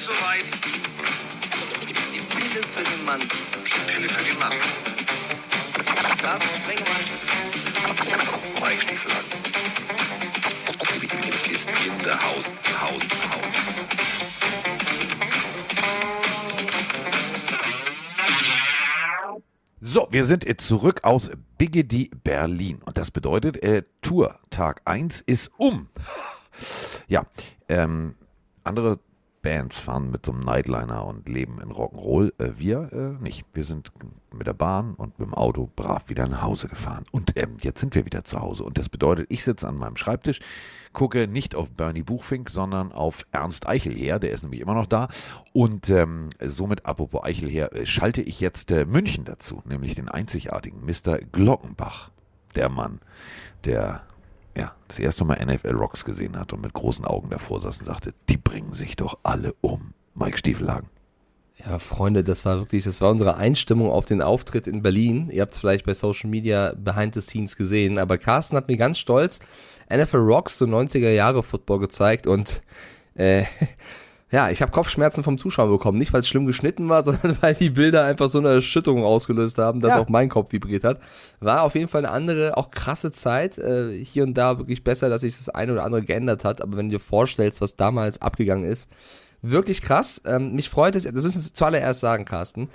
ist soweit. Die Pille für den Mann. Die Pille für den Mann. Carsten Sprengemann. Mike Stiefel ist in the house, house, house. So, wir sind äh, zurück aus Biggedy Berlin. Und das bedeutet, äh, Tour Tag 1 ist um. Ja, ähm, andere Bands fahren mit so einem Nightliner und leben in Rock'n'Roll. Äh, wir äh, nicht. Wir sind mit der Bahn und mit dem Auto brav wieder nach Hause gefahren. Und ähm, jetzt sind wir wieder zu Hause. Und das bedeutet, ich sitze an meinem Schreibtisch, gucke nicht auf Bernie Buchfink, sondern auf Ernst Eichelher. Der ist nämlich immer noch da. Und ähm, somit, apropos Eichelher, äh, schalte ich jetzt äh, München dazu, nämlich den einzigartigen Mr. Glockenbach. Der Mann, der ja, das erste Mal NFL Rocks gesehen hat und mit großen Augen davor saß und sagte, die bringen sich doch alle um. Mike Stiefelhagen. Ja, Freunde, das war wirklich, das war unsere Einstimmung auf den Auftritt in Berlin. Ihr habt es vielleicht bei Social Media behind the scenes gesehen, aber Carsten hat mir ganz stolz NFL Rocks, so 90er Jahre Football gezeigt und äh, ja, ich habe Kopfschmerzen vom Zuschauer bekommen. Nicht, weil es schlimm geschnitten war, sondern weil die Bilder einfach so eine Erschütterung ausgelöst haben, dass Ja. auch mein Kopf vibriert hat. War auf jeden Fall eine andere, auch krasse Zeit. Äh, hier und da wirklich besser, dass sich das eine oder andere geändert hat. Aber wenn du dir vorstellst, was damals abgegangen ist, wirklich krass. Ähm, mich freut es, das müssen wir zuallererst sagen, Carsten.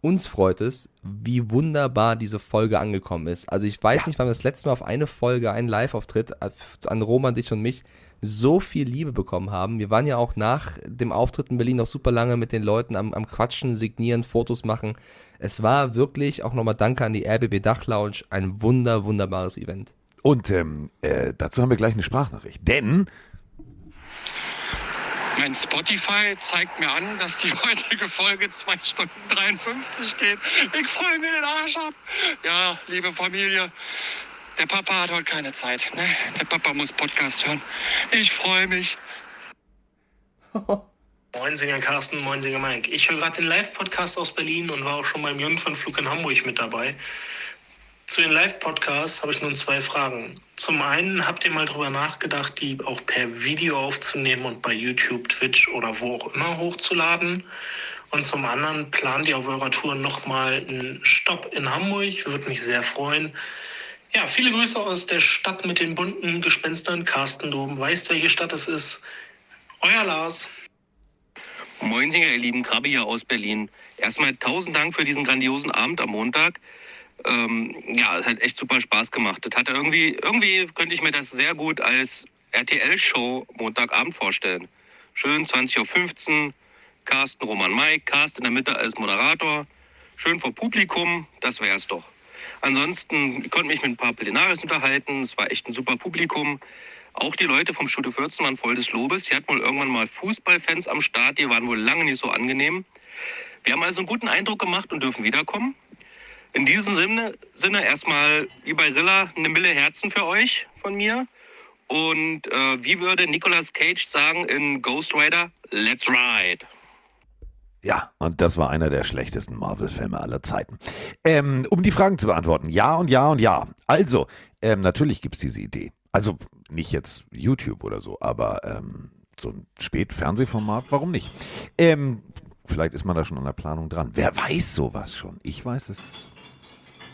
Uns freut es, wie wunderbar diese Folge angekommen ist. Also ich weiß nicht, wann wir das letzte Mal auf eine Folge, einen Live-Auftritt äh, an Roman, dich und mich so viel Liebe bekommen haben. Wir waren ja auch nach dem Auftritt in Berlin noch super lange mit den Leuten am, am Quatschen, signieren, Fotos machen. Es war wirklich, auch nochmal Danke an die RBB Dach Lounge, ein wunder, wunderbares Event. Und ähm, äh, dazu haben wir gleich eine Sprachnachricht. Denn Mein Spotify zeigt mir an, dass die heutige Folge 2 Stunden 53 geht. Ich freue mir den Arsch ab. Ja, liebe Familie, der Papa hat heute keine Zeit. Ne? Der Papa muss Podcast hören. Ich freue mich. Moin Singer Carsten, moin Singer Mike. Ich höre gerade den Live-Podcast aus Berlin und war auch schon beim Jungfernflug in Hamburg mit dabei. Zu den Live-Podcasts habe ich nun zwei Fragen. Zum einen, habt ihr mal drüber nachgedacht, die auch per Video aufzunehmen und bei YouTube, Twitch oder wo auch immer hochzuladen? Und zum anderen, plant ihr auf eurer Tour nochmal einen Stopp in Hamburg? Würde mich sehr freuen. Ja, viele Grüße aus der Stadt mit den bunten Gespenstern. Carsten, du weißt, welche Stadt es ist. Euer Lars. Moin, ihr lieben Krabbe hier aus Berlin. Erstmal tausend Dank für diesen grandiosen Abend am Montag. Ähm, ja, es hat echt super Spaß gemacht. Das hatte irgendwie, irgendwie könnte ich mir das sehr gut als RTL-Show Montagabend vorstellen. Schön 20.15 Uhr, Carsten, Roman, Mike, Carsten in der Mitte als Moderator. Schön vor Publikum, das wär's doch. Ansonsten ich konnte mich mit ein paar Plenaris unterhalten. Es war echt ein super Publikum. Auch die Leute vom Studio 14 waren voll des Lobes. Sie hatten wohl irgendwann mal Fußballfans am Start, die waren wohl lange nicht so angenehm. Wir haben also einen guten Eindruck gemacht und dürfen wiederkommen. In diesem Sinne, Sinne erstmal wie bei Rilla eine Mille Herzen für euch von mir. Und äh, wie würde Nicolas Cage sagen in Ghost Rider? Let's ride. Ja, und das war einer der schlechtesten Marvel-Filme aller Zeiten. Ähm, um die Fragen zu beantworten, ja und ja und ja. Also, ähm, natürlich gibt's diese Idee. Also nicht jetzt YouTube oder so, aber ähm, so ein Spätfernsehformat, warum nicht? Ähm, vielleicht ist man da schon an der Planung dran. Wer weiß sowas schon? Ich weiß es.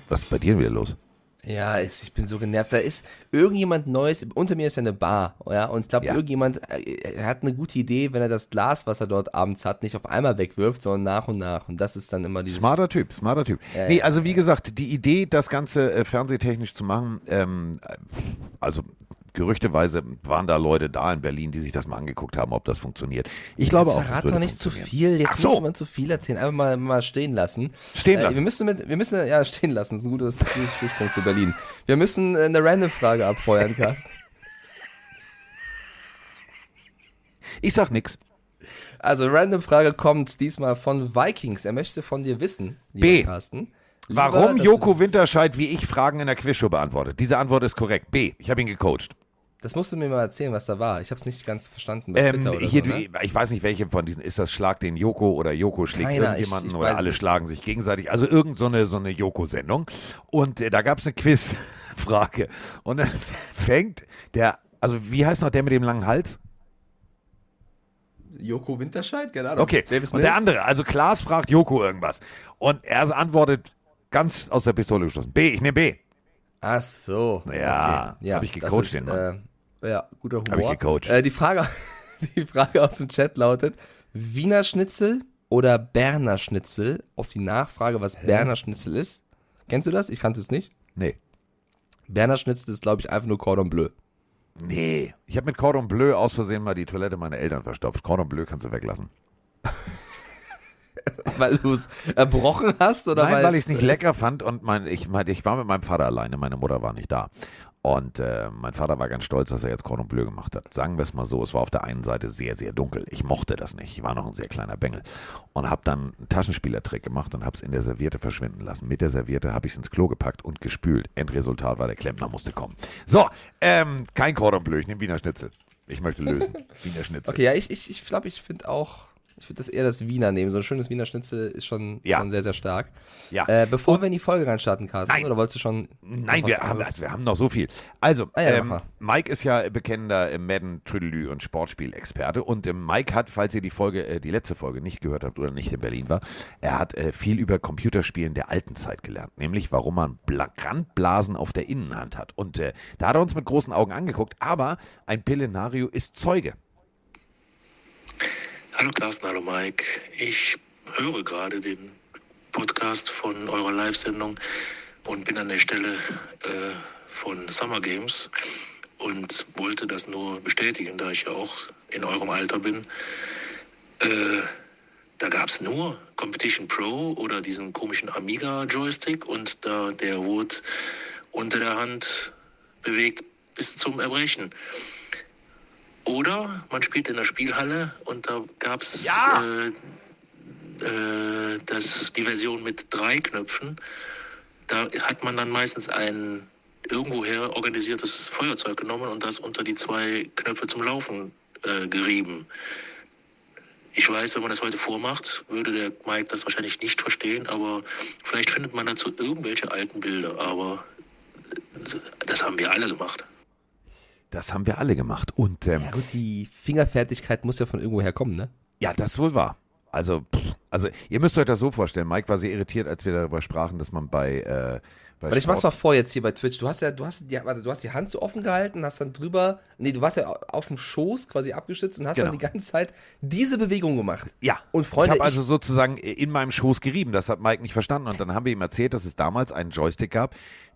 Was ist bei dir wieder los? Ja, ich, ich bin so genervt. Da ist irgendjemand Neues. Unter mir ist ja eine Bar, ja, und ich glaube, Ja. irgendjemand äh, er hat eine gute Idee, wenn er das Glas, was er dort abends hat, nicht auf einmal wegwirft, sondern nach und nach. Und das ist dann immer dieses. Smarter Typ, smarter Typ. Ja, nee, also wie gesagt, die Idee, das Ganze äh, fernsehtechnisch zu machen, ähm, äh, also gerüchteweise waren da Leute da in Berlin, die sich das mal angeguckt haben, ob das funktioniert. Ich glaube Jetzt auch, verrat doch nicht zu viel. Jetzt Ach so. muss man zu viel erzählen. Einfach mal, mal stehen lassen. Stehen Äh, lassen. wir müssen mit, wir müssen, ja, stehen lassen. Das ist ein gutes, gutes Stichpunkt für Berlin. Wir müssen äh, eine Random-Frage abfeuern, Carsten. Ich sag nix. Also, Random-Frage kommt diesmal von Vikings. Er möchte von dir wissen, lieber B. Carsten. Lieber, Warum Joko Winterscheid wie ich Fragen in der Quizshow beantwortet? Diese Antwort ist korrekt. B. Ich habe ihn gecoacht. Das musst du mir mal erzählen, was da war. Ich habe es nicht ganz verstanden bei Ähm, hier, so, ne? Ich weiß nicht, welche von diesen. Ist das Schlag den Joko oder Joko schlägt Keiner, irgendjemanden ich- ich oder alle nicht. schlagen sich gegenseitig? Also irgend so eine, so eine Joko-Sendung. Und äh, da gab es eine Quizfrage. Und dann fängt der, also wie heißt noch der mit dem langen Hals? Joko Winterscheid? Keine Ahnung. Okay, Davis und der andere, also Klaas fragt Joko irgendwas. Und er antwortet ganz aus der Pistole geschossen. B, ich nehme B. Ach so. Ja, okay. hab ich das gecoacht, ist, den Mann. Äh, ja, guter Humor. Hab ich gecoacht. Äh, die, Frage, die Frage aus dem Chat lautet: Wiener Schnitzel oder Berner Schnitzel? Auf die Nachfrage, was Berner Schnitzel ist. Kennst du das? Ich kannte es nicht. Nee. Berner Schnitzel ist, glaube ich, einfach nur Cordon Bleu. Nee. Ich habe mit Cordon Bleu aus Versehen mal die Toilette meiner Eltern verstopft. Cordon Bleu kannst du weglassen. Weil du es erbrochen hast oder Nein, weil ich es- nicht lecker fand und mein, ich, mein, ich war mit meinem Vater alleine, meine Mutter war nicht da. Und äh, mein Vater war ganz stolz, dass er jetzt Cordon Bleu gemacht hat. Sagen wir es mal so, es war auf der einen Seite sehr, sehr dunkel. Ich mochte das nicht. Ich war noch ein sehr kleiner Bengel. Und habe dann einen Taschenspielertrick gemacht und habe es in der Serviette verschwinden lassen. Mit der Serviette habe ich es ins Klo gepackt und gespült. Endresultat war, der Klempner musste kommen. So, ähm, kein Cordon Bleu, ich nehme Wiener Schnitzel. Ich möchte lösen. Wiener Schnitzel. Okay, ja, ich glaube, ich, ich, glaub, ich finde auch, ich würde das eher das Wiener nehmen. So ein schönes Wiener Schnitzel ist schon, Ja. schon sehr, sehr stark. Ja. Äh, bevor wir in die Folge reinstarten, Carsten, Nein. oder wolltest du schon. Nein, wir haben, also wir haben noch so viel. Also, Ah ja, ähm, Mike ist ja bekennender äh, Madden, Trüdelü und Sportspielexperte. Und ähm, Mike hat, falls ihr die Folge, äh, die letzte Folge nicht gehört habt oder nicht in Berlin war, er hat äh, viel über Computerspielen der alten Zeit gelernt. Nämlich, warum man Bla Randblasen auf der Innenhand hat. Und äh, da hat er uns mit großen Augen angeguckt. Aber ein Pillenario ist Zeuge. Hallo Carsten, hallo Mike. Ich höre gerade den Podcast von eurer Live-Sendung und bin an der Stelle äh, von Summer Games und wollte das nur bestätigen, da ich ja auch in eurem Alter bin. Äh, da gab es nur Competition Pro oder diesen komischen Amiga-Joystick und da der wurde unter der Hand bewegt bis zum Erbrechen. Oder man spielt in der Spielhalle und da gab es Ja! äh, äh, das, die Version mit drei Knöpfen. Da hat man dann meistens ein irgendwoher organisiertes Feuerzeug genommen und das unter die zwei Knöpfe zum Laufen äh, gerieben. Ich weiß, wenn man das heute vormacht, würde der Mike das wahrscheinlich nicht verstehen, aber vielleicht findet man dazu irgendwelche alten Bilder. Aber äh, das haben wir alle gemacht. Das haben wir alle gemacht. Und ähm, Ja, gut, die Fingerfertigkeit muss ja von irgendwo herkommen, ne? Ja, das wohl wahr. Also, pff, also ihr müsst euch das so vorstellen. Mike war sehr irritiert, als wir darüber sprachen, dass man bei, äh, bei Weil ich mach's mal vor jetzt hier bei Twitch. Du hast ja, du hast die, warte, du hast die Hand so offen gehalten, hast dann drüber, nee, du warst ja auf dem Schoß quasi abgestützt und hast Genau. dann die ganze Zeit diese Bewegung gemacht. Ja, Und Freunde, ich habe also sozusagen in meinem Schoß gerieben. Das hat Mike nicht verstanden. Und dann haben wir ihm erzählt, dass es damals einen Joystick gab,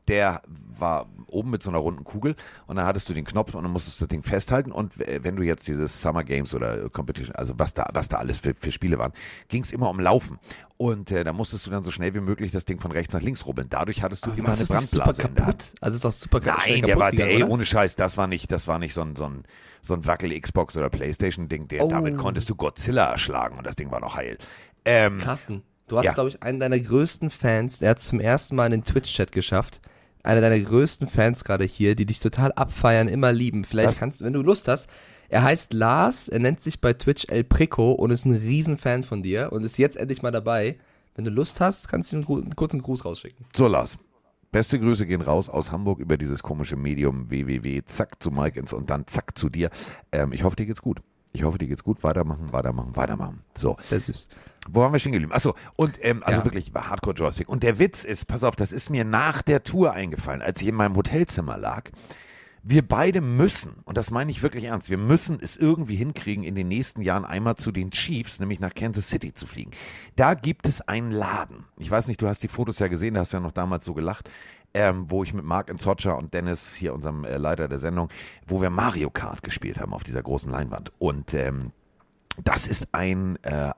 der war oben mit so einer runden Kugel und dann hattest du den Knopf und dann musstest du das Ding festhalten. Und wenn du jetzt dieses Summer Games oder Competition, also was da, was da alles für, für Spiele waren, ging es immer um Laufen. Und äh, da musstest du dann so schnell wie möglich das Ding von rechts nach links rubbeln. Dadurch hattest du immer Machst eine Brandblase in der Hand. kaputt? Also ist doch super ka- schnell Nein, der kaputt war, der, ey, ohne Scheiß, das war nicht, das war nicht so ein, so ein, so ein Wackel-Xbox oder Playstation-Ding, der, Oh. damit konntest du Godzilla erschlagen und das Ding war noch heil. Ähm, Carsten, du hast, Ja. glaube ich, einen deiner größten Fans, der hat zum ersten Mal in den Twitch-Chat geschafft. Einer deiner größten Fans gerade hier, die dich total abfeiern, immer lieben. Vielleicht Was? kannst du, wenn du Lust hast. Er heißt Lars, er nennt sich bei Twitch El Prico und ist ein Riesenfan von dir und ist jetzt endlich mal dabei. Wenn du Lust hast, kannst du ihm einen, kurzen Gruß rausschicken. So, Lars. Beste Grüße gehen raus aus Hamburg über dieses komische Medium www. Zack zu Mike ins und dann zack zu dir. Ähm, ich hoffe, dir geht's gut. Ich hoffe, dir geht's gut. Weitermachen, weitermachen, weitermachen. So, Sehr süß. wo haben wir stehen geblieben? Achso, und ähm, also Ja. wirklich war Hardcore-Joystick. Und der Witz ist, pass auf, das ist mir nach der Tour eingefallen, als ich in meinem Hotelzimmer lag. Wir beide müssen, und das meine ich wirklich ernst, wir müssen es irgendwie hinkriegen, in den nächsten Jahren einmal zu den Chiefs, nämlich nach Kansas City zu fliegen. Da gibt es einen Laden. Ich weiß nicht, du hast die Fotos ja gesehen, da hast du ja noch damals so gelacht, ähm, wo ich mit Mark Inzocha und Dennis, hier unserem äh, Leiter der Sendung, wo wir Mario Kart gespielt haben auf dieser großen Leinwand. Und ähm, das ist ein äh,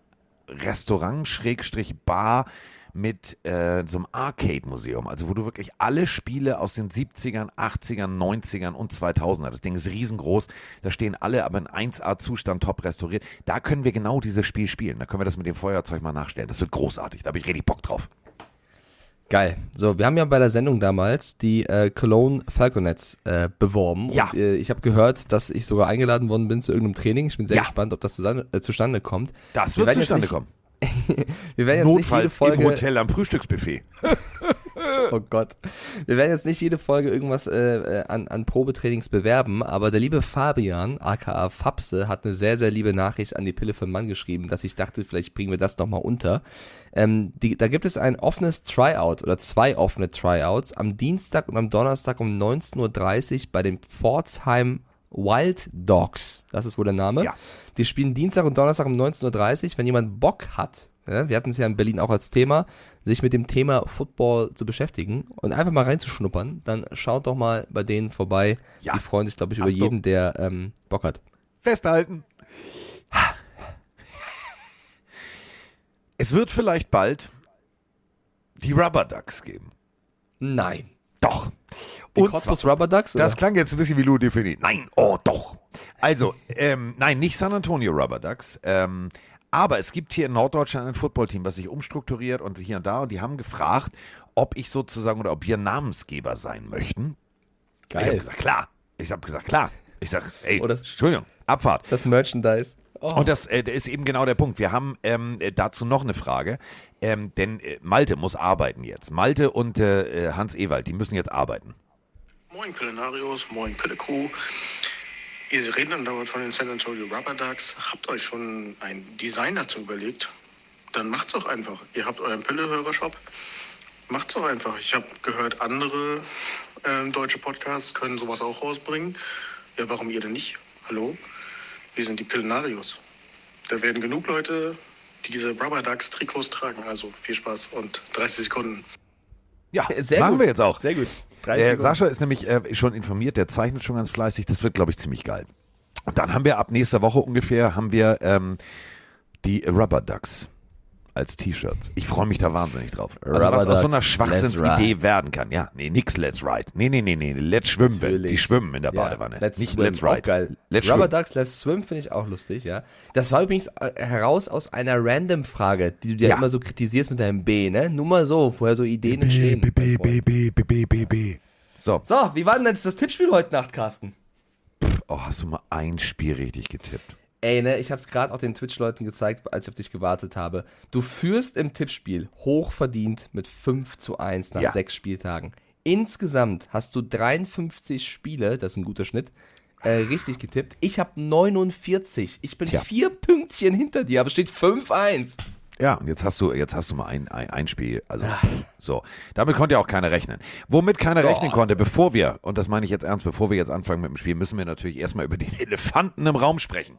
Restaurant, Schrägstrich, Bar mit äh, so einem Arcade-Museum, also wo du wirklich alle Spiele aus den 70ern, 80ern, 90ern und 2000er, das Ding ist riesengroß, da stehen alle aber in 1A-Zustand top restauriert, da können wir genau dieses Spiel spielen, da können wir das mit dem Feuerzeug mal nachstellen, das wird großartig, da habe ich richtig Bock drauf. Geil. So, wir haben ja bei der Sendung damals die äh, Cologne Falconets äh, beworben. Ja. Und, äh, ich habe gehört, dass ich sogar eingeladen worden bin zu irgendeinem Training. Ich bin sehr Ja. gespannt, ob das zustande, äh, zustande kommt. Das Wir wird zustande nicht- kommen. Wir werden jetzt nicht jede Notfalls Folge. im Hotel am Frühstücksbuffet. Oh Gott. Wir werden jetzt nicht jede Folge irgendwas äh, äh, an, an Probetrainings bewerben, aber der liebe Fabian, aka Fapse, hat eine sehr, sehr liebe Nachricht an die Pille für den Mann geschrieben, dass ich dachte, vielleicht bringen wir das nochmal unter. Ähm, die, da gibt es ein offenes Tryout oder zwei offene Tryouts am Dienstag und am Donnerstag um 19.30 Uhr bei den Pforzheim Wild Dogs. Das ist wohl der Name. Ja. Die spielen Dienstag und Donnerstag um 19.30 Uhr. Wenn jemand Bock hat, ja, wir hatten es ja in Berlin auch als Thema, sich mit dem Thema Football zu beschäftigen und einfach mal reinzuschnuppern, dann schaut doch mal bei denen vorbei. Ja. Die freuen sich, glaube ich, über Achtung. jeden, der ähm, Bock hat. Festhalten. Es wird vielleicht bald die Rubber Ducks geben. Nein. Doch. Die Und Cottbus Rubber Ducks? Das oder? klang jetzt ein bisschen wie Lou Defini. Nein, oh doch. Also, ähm, nein, nicht San Antonio Rubber Ducks. Ähm, aber es gibt hier in Norddeutschland ein Footballteam, was sich umstrukturiert und hier und da. Und die haben gefragt, ob ich sozusagen oder ob wir Namensgeber sein möchten. Ich habe Geil. gesagt, klar. Ich habe gesagt, klar. Ich sag, ey, Oh, das- Entschuldigung, Abfahrt. Das Merchandise. Oh. Und das äh, ist eben genau der Punkt. Wir haben ähm, äh, dazu noch eine Frage, ähm, denn äh, Malte muss arbeiten jetzt. Malte und äh, äh, Hans Ewald, die müssen jetzt arbeiten. Moin Kulinarios, moin Pille Crew. Ihr redet andauernd von den San Antonio Rubber Ducks. Habt euch schon ein Design dazu überlegt? Dann macht's doch einfach. Ihr habt euren Pille-Hörershop. Macht's doch einfach. Ich habe gehört, andere ähm, deutsche Podcasts können sowas auch rausbringen. Ja, warum ihr denn nicht? Hallo? Wir sind die Pillenarios. Da werden genug Leute, die diese Rubber Ducks Trikots tragen. Also viel Spaß und 30 Sekunden. Ja, Sehr machen gut. wir jetzt auch. Sehr gut. 30 Der Sekunden. Sascha ist nämlich äh, schon informiert, der zeichnet schon ganz fleißig. Das wird, glaube ich, ziemlich geil. Und dann haben wir ab nächster Woche ungefähr haben wir ähm, die Rubber Ducks als T-Shirts. Ich freue mich da wahnsinnig drauf. Also Rubber was aus so einer Schwachsinnsidee werden kann. Ja, nee, nix Let's Ride. Nee, nee, nee, nee, Let's Schwimmen. Natürlich. Die schwimmen in der Ja, Badewanne. Let's Nicht swim, Let's auch Ride. geil. Let's Rubber Schwimmen. Ducks Let's Swim finde ich auch lustig, ja. Das war übrigens äh, heraus aus einer Random-Frage, die du dir Ja. immer so kritisierst mit deinem B, ne? Nur mal so, woher so Ideen entstehen. B, B, Freund. B, B, B, B, B. So, So, wie war denn jetzt das Tippspiel heute Nacht, Carsten? oh, hast du mal ein Spiel richtig getippt? Ey, ne, ich hab's gerade auch den Twitch-Leuten gezeigt, als ich auf dich gewartet habe. Du führst im Tippspiel hochverdient mit 5 zu 1 nach Ja. sechs Spieltagen. Insgesamt hast du 53 Spiele, das ist ein guter Schnitt, äh, richtig getippt. Ich habe 49. Ich bin Tja. vier Pünktchen hinter dir, aber es steht 5-1. Ja, und jetzt hast du, jetzt hast du mal ein, ein, ein Spiel. Also, so. Damit konnte ja auch keiner rechnen. Womit keiner rechnen konnte, bevor wir, und das meine ich jetzt ernst, bevor wir jetzt anfangen mit dem Spiel, müssen wir natürlich erstmal über den Elefanten im Raum sprechen.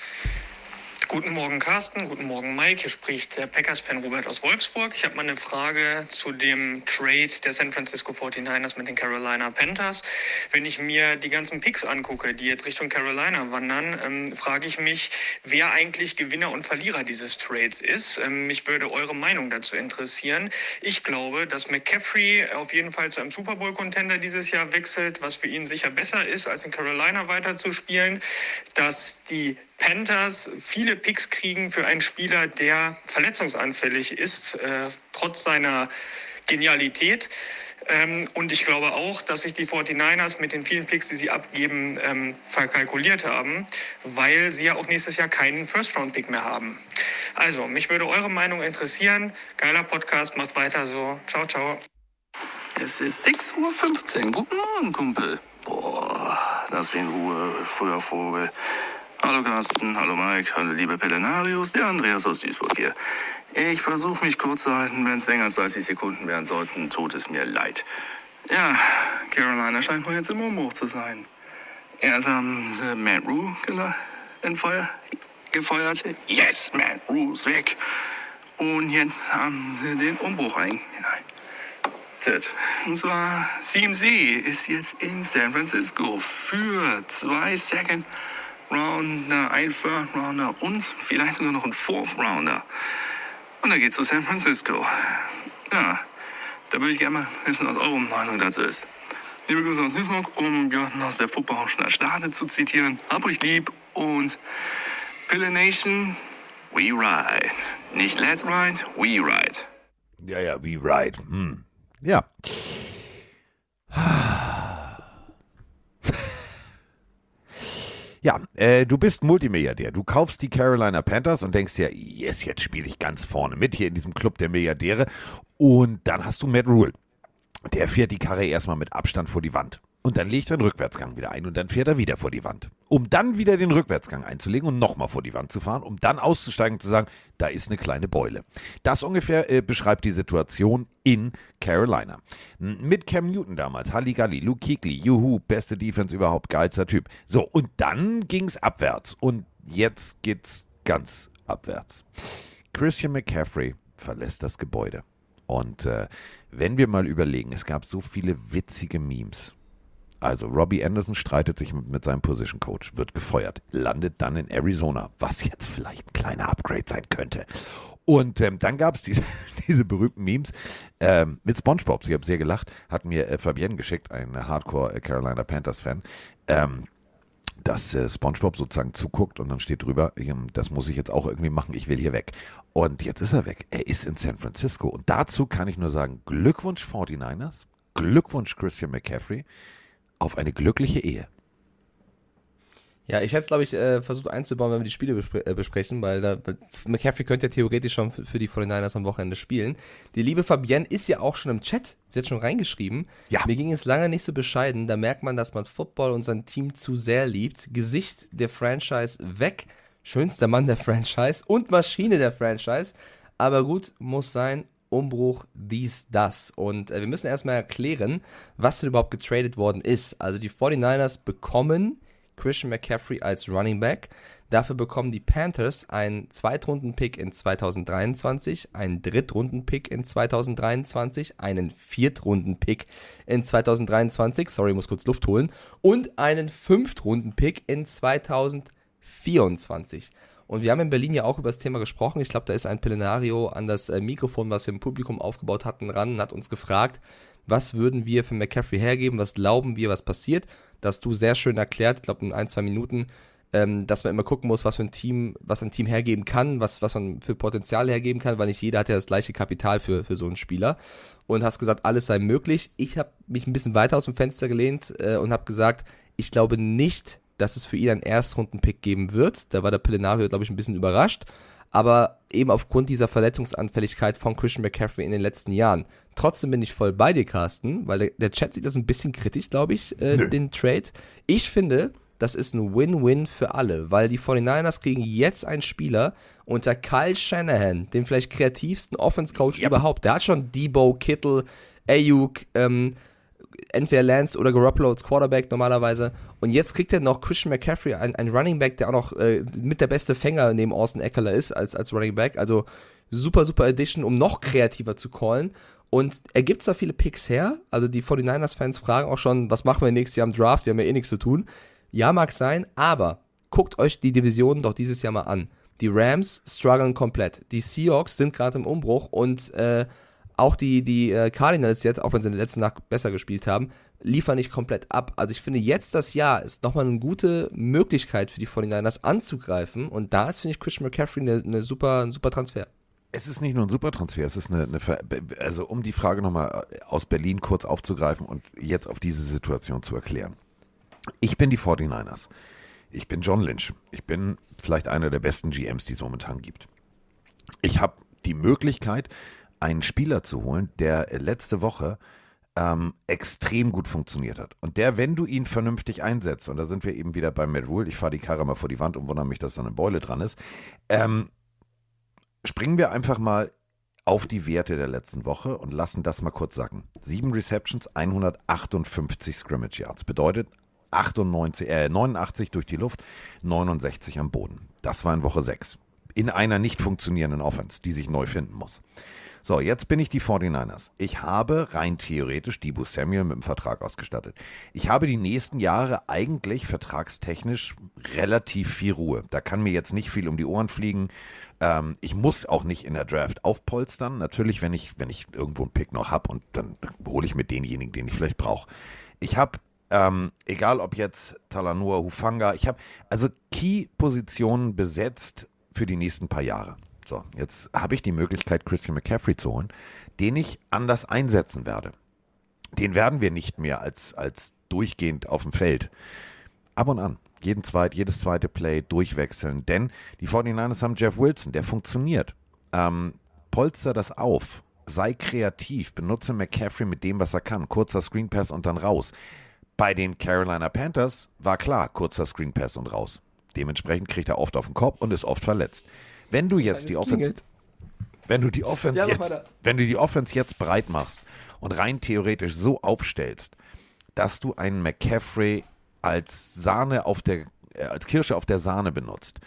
Guten Morgen, Carsten. Guten Morgen, Mike. Hier spricht der Packers-Fan Robert aus Wolfsburg. Ich habe mal eine Frage zu dem Trade der San Francisco 49ers mit den Carolina Panthers. Wenn ich mir die ganzen Picks angucke, die jetzt Richtung Carolina wandern, ähm, frage ich mich, wer eigentlich Gewinner und Verlierer dieses Trades ist. Ähm, mich würde eure Meinung dazu interessieren. Ich glaube, dass McCaffrey auf jeden Fall zu einem Super Bowl-Contender dieses Jahr wechselt, was für ihn sicher besser ist, als in Carolina weiterzuspielen. Dass die Panthers viele Picks kriegen für einen Spieler, der verletzungsanfällig ist, äh, trotz seiner Genialität. Ähm, und ich glaube auch, dass sich die 49ers mit den vielen Picks, die sie abgeben, ähm, verkalkuliert haben, weil sie ja auch nächstes Jahr keinen First-Round-Pick mehr haben. Also, mich würde eure Meinung interessieren. Geiler Podcast, macht weiter so. Ciao, ciao. Es ist 6.15 Uhr. Guten Morgen, Kumpel. Boah, das wie in Ruhe, früher Vogel. Hallo Carsten, hallo Mike, hallo liebe Pelenarius, der Andreas aus Duisburg hier. Ich versuche mich kurz zu halten, wenn es länger als 30 Sekunden werden sollten, tut es mir leid. Ja, Carolina scheint wohl jetzt im Umbruch zu sein. Erst haben sie Matt Rue entfeuer- gefeuert. Yes, Matt Rue ist weg. Und jetzt haben sie den Umbruch ein- hinein. Und zwar CMC ist jetzt in San Francisco für zwei Second Rounder, ein Third Rounder und vielleicht sogar noch ein Fourth Rounder. Und er geht zu San Francisco. Ja, da würde ich gerne mal wissen, was eure Meinung dazu ist. Liebe Grüße aus Duisburg, um Jörn aus der Footballhausschner Stade zu zitieren. Hab euch lieb und Pille Nation, we ride. Nicht let's ride, we ride. Ja, ja, wie right. Hm. Ja. Ja, äh, du bist Multimilliardär. Du kaufst die Carolina Panthers und denkst dir, yes, jetzt spiele ich ganz vorne mit hier in diesem Club der Milliardäre. Und dann hast du Matt Rule. Der fährt die Karre erstmal mit Abstand vor die Wand. Und dann legt er den Rückwärtsgang wieder ein und dann fährt er wieder vor die Wand. Um dann wieder den Rückwärtsgang einzulegen und nochmal vor die Wand zu fahren, um dann auszusteigen und zu sagen, da ist eine kleine Beule. Das ungefähr äh, beschreibt die Situation in Carolina. Mit Cam Newton damals, Halligalli, Luke Kuechly, juhu, beste Defense überhaupt, geilster Typ. So, und dann ging's abwärts und jetzt geht's ganz abwärts. Christian McCaffrey verlässt das Gebäude. Und äh, wenn wir mal überlegen, es gab so viele witzige Memes. Also Robbie Anderson streitet sich mit, mit seinem Position Coach, wird gefeuert, landet dann in Arizona, was jetzt vielleicht ein kleiner Upgrade sein könnte. Und ähm, dann gab es diese, diese berühmten Memes ähm, mit SpongeBob. Ich habe sehr gelacht, hat mir äh, Fabienne geschickt, ein Hardcore Carolina Panthers Fan. Ähm, dass äh, SpongeBob sozusagen zuguckt und dann steht drüber, das muss ich jetzt auch irgendwie machen, ich will hier weg. Und jetzt ist er weg. Er ist in San Francisco. Und dazu kann ich nur sagen, Glückwunsch 49ers, Glückwunsch Christian McCaffrey auf eine glückliche Ehe. Ja, ich hätte es, glaube ich, äh, versucht einzubauen, wenn wir die Spiele bespre äh, besprechen, weil, da, McCaffrey könnte ja theoretisch schon für, für die 49ers am Wochenende spielen. Die liebe Fabienne ist ja auch schon im Chat. Sie hat schon reingeschrieben. Ja. Mir ging es lange nicht so bescheiden. Da merkt man, dass man Football und sein Team zu sehr liebt. Gesicht der Franchise weg. Schönster Mann der Franchise und Maschine der Franchise. Aber gut, muss sein. Umbruch, dies, das. Und äh, wir müssen erstmal erklären, was denn überhaupt getradet worden ist. Also die 49ers bekommen Christian McCaffrey als Running Back. Dafür bekommen die Panthers einen Zweitrunden-Pick in 2023, einen Drittrunden-Pick in 2023, einen Viertrunden-Pick in 2023, sorry, muss kurz Luft holen, und einen Fünftrunden-Pick in 2024. Und wir haben in Berlin ja auch über das Thema gesprochen. Ich glaube, da ist ein Pelenario an das äh, Mikrofon, was wir im Publikum aufgebaut hatten, ran und hat uns gefragt, was würden wir für McCaffrey hergeben, was glauben wir, was passiert. Das du sehr schön erklärt, ich glaube in ein, zwei Minuten, ähm, dass man immer gucken muss, was für ein Team, was ein Team hergeben kann, was, was man für Potenzial hergeben kann, weil nicht jeder hat ja das gleiche Kapital für, für so einen Spieler. Und hast gesagt, alles sei möglich. Ich habe mich ein bisschen weiter aus dem Fenster gelehnt äh, und habe gesagt, ich glaube nicht, dass es für ihn einen Erstrunden-Pick geben wird. Da war der Pelenario, glaube ich, ein bisschen überrascht. Aber eben aufgrund dieser Verletzungsanfälligkeit von Christian McCaffrey in den letzten Jahren. Trotzdem bin ich voll bei dir, Carsten, weil der, der Chat sieht das ein bisschen kritisch, glaube ich, äh, den Trade. Ich finde, das ist ein Win-Win für alle, weil die 49ers kriegen jetzt einen Spieler unter Kyle Shanahan, dem vielleicht kreativsten Offense-Coach überhaupt. Der hat schon Debo, Kittle, Ayuk, ähm, entweder Lance oder Garoppolo als Quarterback normalerweise. Und jetzt kriegt er noch Christian McCaffrey, ein, ein Running Back, der auch noch äh, mit der beste Fänger neben Austin Eckler ist als, als Running Back. Also super, super Edition, um noch kreativer zu callen. Und er gibt zwar viele Picks her, also die 49ers-Fans fragen auch schon, was machen wir nächstes Jahr im Draft, wir haben ja eh nichts zu tun. Ja, mag sein, aber guckt euch die Divisionen doch dieses Jahr mal an. Die Rams strugglen komplett. Die Seahawks sind gerade im Umbruch und äh, auch die, die äh, Cardinals jetzt, auch wenn sie in der letzten Nacht besser gespielt haben, liefern nicht komplett ab. Also ich finde, jetzt das Jahr ist nochmal eine gute Möglichkeit für die 49ers anzugreifen. Und da ist, finde ich, Christian McCaffrey eine, eine super, ein super Transfer. Es ist nicht nur ein Supertransfer, es ist eine, eine also um die Frage nochmal aus Berlin kurz aufzugreifen und jetzt auf diese Situation zu erklären. Ich bin die 49ers. Ich bin John Lynch. Ich bin vielleicht einer der besten GMs, die es momentan gibt. Ich habe die Möglichkeit, einen Spieler zu holen, der letzte Woche ähm, extrem gut funktioniert hat. Und der, wenn du ihn vernünftig einsetzt, und da sind wir eben wieder bei Matt Rule, ich fahre die Karre mal vor die Wand und wundere mich, dass da eine Beule dran ist, ähm, springen wir einfach mal auf die Werte der letzten Woche und lassen das mal kurz sacken. Sieben Receptions, 158 Scrimmage Yards. Bedeutet 98, äh, 89 durch die Luft, 69 am Boden. Das war in Woche 6. In einer nicht funktionierenden Offense, die sich neu finden muss. So, jetzt bin ich die 49ers. Ich habe rein theoretisch Debo Samuel mit dem Vertrag ausgestattet. Ich habe die nächsten Jahre eigentlich vertragstechnisch relativ viel Ruhe. Da kann mir jetzt nicht viel um die Ohren fliegen. Ähm, ich muss auch nicht in der Draft aufpolstern. Natürlich, wenn ich, wenn ich irgendwo einen Pick noch habe und dann hole ich mir denjenigen, den ich vielleicht brauche. Ich habe ähm, egal ob jetzt Talanoa, Hufanga, ich habe also Key-Positionen besetzt für die nächsten paar Jahre. So, jetzt habe ich die Möglichkeit, Christian McCaffrey zu holen, den ich anders einsetzen werde. Den werden wir nicht mehr als, als durchgehend auf dem Feld. Ab und an. Jeden zweit, jedes zweite Play durchwechseln. Denn die 49ers haben Jeff Wilson, der funktioniert. Ähm, polster das auf. Sei kreativ. Benutze McCaffrey mit dem, was er kann. Kurzer Screen Pass und dann raus. Bei den Carolina Panthers war klar, kurzer Screen Pass und raus. Dementsprechend kriegt er oft auf den Kopf und ist oft verletzt. Wenn du jetzt die Offense, wenn du die Offense Ja, jetzt, wenn du die Offense jetzt breit machst und rein theoretisch so aufstellst, dass du einen McCaffrey als Sahne auf der, äh, als Kirsche auf der Sahne benutzt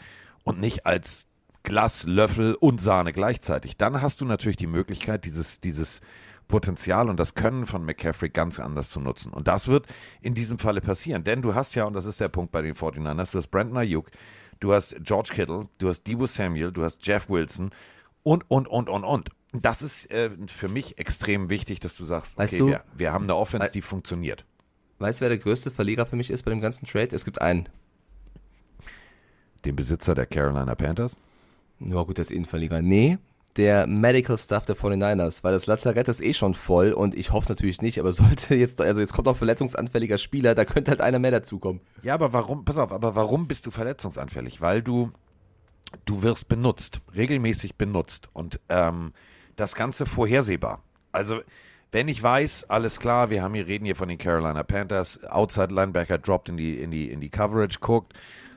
und nicht als Glas, Löffel und Sahne gleichzeitig, dann hast du natürlich die Möglichkeit, dieses, dieses Potenzial und das Können von McCaffrey ganz anders zu nutzen. Und das wird in diesem Falle passieren, denn du hast ja, und das ist der Punkt bei den 49ers, du hast Brandon Ayuk, du hast George Kittle, du hast Debo Samuel, du hast Jeff Wilson und, und, und, und, und. Das ist äh, für mich extrem wichtig, dass du sagst, Weißt okay, du- wir, wir haben eine Offense, die funktioniert. Weißt du, wer der größte Verlierer für mich ist bei dem ganzen Trade? Es gibt einen. Den Besitzer der Carolina Panthers. Ja, gut, das ist eh ein Verlierer. Nee, der Medical Staff der 49ers, weil das Lazarett ist eh schon voll und ich hoffe es natürlich nicht, aber sollte jetzt, also jetzt kommt auch verletzungsanfälliger Spieler, da könnte halt einer mehr dazukommen. Ja, aber warum, pass auf, aber warum bist du verletzungsanfällig? Weil du, du wirst benutzt, regelmäßig benutzt und ähm, das Ganze vorhersehbar. Also, wenn ich weiß, alles klar, wir haben hier, reden hier von den Carolina Panthers, Outside Linebacker droppt in die, in die, in die Coverage, guckt,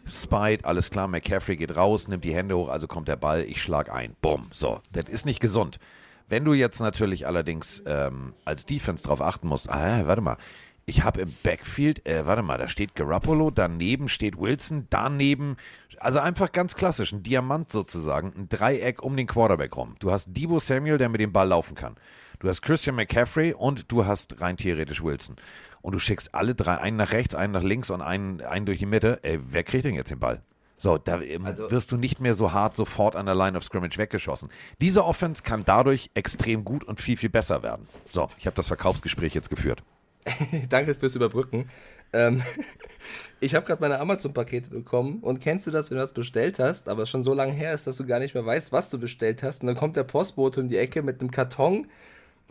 spied, alles klar, McCaffrey geht raus, nimmt die Hände hoch, also kommt der Ball, ich schlag ein. Bumm. So, das ist nicht gesund. Wenn du jetzt natürlich allerdings ähm, als Defense drauf achten musst, ah, warte mal, ich habe im Backfield, äh, warte mal, da steht Garoppolo, daneben steht Wilson, daneben, also einfach ganz klassisch, ein Diamant sozusagen, ein Dreieck um den Quarterback rum. Du hast Debo Samuel, der mit dem Ball laufen kann. Du hast Christian McCaffrey und du hast rein theoretisch Wilson. Und du schickst alle drei, einen nach rechts, einen nach links und einen, einen durch die Mitte. Ey, wer kriegt denn jetzt den Ball? So, da ähm, Also- wirst du nicht mehr so hart sofort an der Line of Scrimmage weggeschossen. Diese Offense kann dadurch extrem gut und viel, viel besser werden. So, ich habe das Verkaufsgespräch jetzt geführt. Danke fürs Überbrücken. Ähm, ich habe gerade meine Amazon-Pakete bekommen und kennst du das, wenn du was bestellt hast, aber es schon so lange her ist, dass du gar nicht mehr weißt, was du bestellt hast und dann kommt der Postbote um die Ecke mit einem Karton,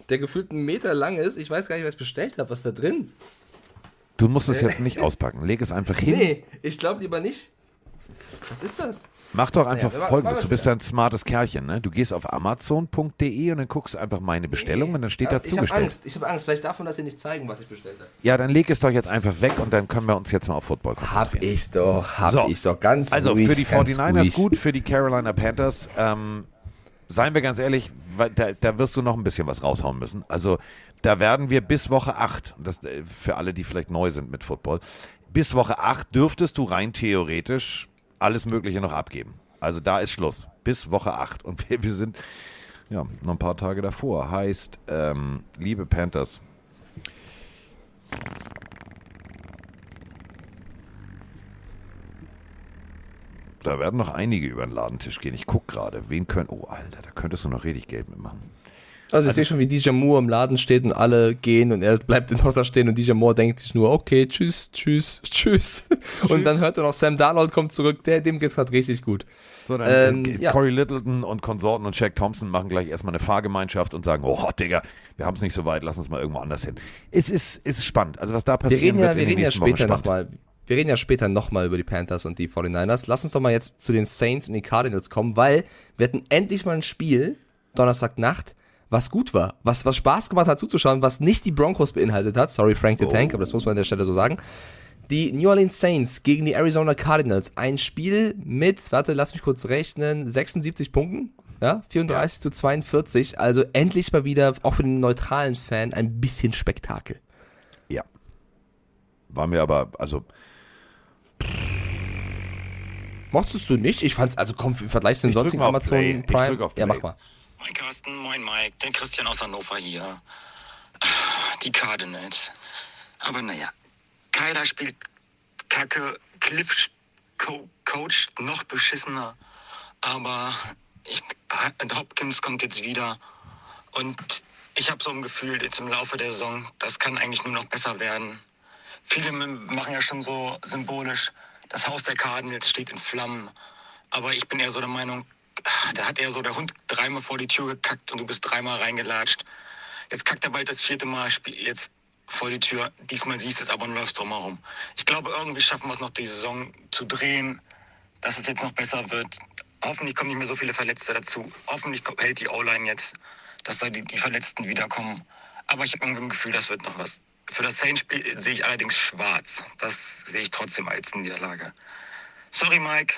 der gefühlt einen Meter lang ist. Ich weiß gar nicht, was ich bestellt habe. Was da drin? Du musst es jetzt nicht auspacken. Leg es einfach hin. Nee, ich glaube lieber nicht. Was ist das? Mach doch einfach Naja, folgendes. Du bist ja ein smartes Kerlchen, ne? Du gehst auf amazon.de und dann guckst du einfach meine Bestellung und dann steht da Das- ich habe zugestellt. Angst. Ich habe Angst. Vielleicht darf man das hier nicht zeigen, was ich bestellt habe. Ja, dann leg es doch jetzt einfach weg und dann können wir uns jetzt mal auf Football konzentrieren. Hab ich doch. Hab So. ich doch. Ganz Also ruhig, für die ganz 49ers ruhig. gut, für die Carolina Panthers, ähm, seien wir ganz ehrlich, da, da wirst du noch ein bisschen was raushauen müssen. Also da werden wir bis Woche 8, das äh, für alle, die vielleicht neu sind mit Football, bis Woche 8 dürftest du rein theoretisch alles Mögliche noch abgeben. Also da ist Schluss. Bis Woche 8. Und wir, wir sind ja noch ein paar Tage davor. Heißt, ähm, liebe Panthers, Da werden noch einige über den Ladentisch gehen. Ich guck gerade, wen können. Oh, Alter, da könntest du noch richtig Geld mitmachen. Also ich sehe schon, wie DJ Moore im Laden steht und alle gehen und er bleibt noch da stehen und DJ Moore denkt sich nur, okay, tschüss, tschüss, tschüss. Und dann hört er noch, Sam Darnold kommt zurück, der, dem geht's gerade richtig gut. So, dann Ähm, äh, ja. Corey Littleton und Konsorten und Shaq Thompson machen gleich erstmal eine Fahrgemeinschaft und sagen, oh, Digga, wir haben es nicht so weit, lass uns mal irgendwo anders hin. Es ist, ist spannend. Also was da Wir passieren reden ja, wird wir reden ja später nochmal. Wir reden ja später nochmal über die Panthers und die 49ers. Lass uns doch mal jetzt zu den Saints und den Cardinals kommen, weil wir hatten endlich mal ein Spiel, Donnerstagnacht, was gut war, was, was Spaß gemacht hat zuzuschauen, was nicht die Broncos beinhaltet hat. Sorry, Frank the Tank, aber das muss man an der Stelle so sagen. Die New Orleans Saints gegen die Arizona Cardinals. Ein Spiel mit, warte, lass mich kurz rechnen, 76 Punkten. Ja, 34 zu 42. Also endlich mal wieder, auch für den neutralen Fan, ein bisschen Spektakel. Ja. War mir aber, also, Mochtest du nicht? Ich fand's, also komm, im Vergleich zu den sonstigen Amazon Play. Prime. Ja, mach mal. Moin Carsten, moin Mike, der Christian aus Hannover hier. Die Cardinals. Aber naja, Kyler spielt Kacke, Cliff co coacht noch beschissener. Aber ich, Hopkins kommt jetzt wieder. Und ich habe so ein Gefühl, jetzt im Laufe der Saison, das kann eigentlich nur noch besser werden. Viele machen ja schon so symbolisch, das Haus der Cardinals steht in Flammen. Aber ich bin eher so der Meinung, da hat eher so der Hund dreimal vor die Tür gekackt und du bist dreimal reingelatscht. Jetzt kackt er bald das vierte Mal. Jetzt vor die Tür. Diesmal siehst du es, aber läufst drumherum. Ich glaube, irgendwie schaffen wir es noch, die Saison zu drehen, dass es jetzt noch besser wird. Hoffentlich kommen nicht mehr so viele Verletzte dazu. Hoffentlich hält die O-Line jetzt, dass da die, die Verletzten wiederkommen. Aber ich habe irgendwie ein Gefühl, das wird noch was. Für das Saints-Spiel sehe ich allerdings schwarz. Das sehe ich trotzdem als Niederlage. Sorry, Mike.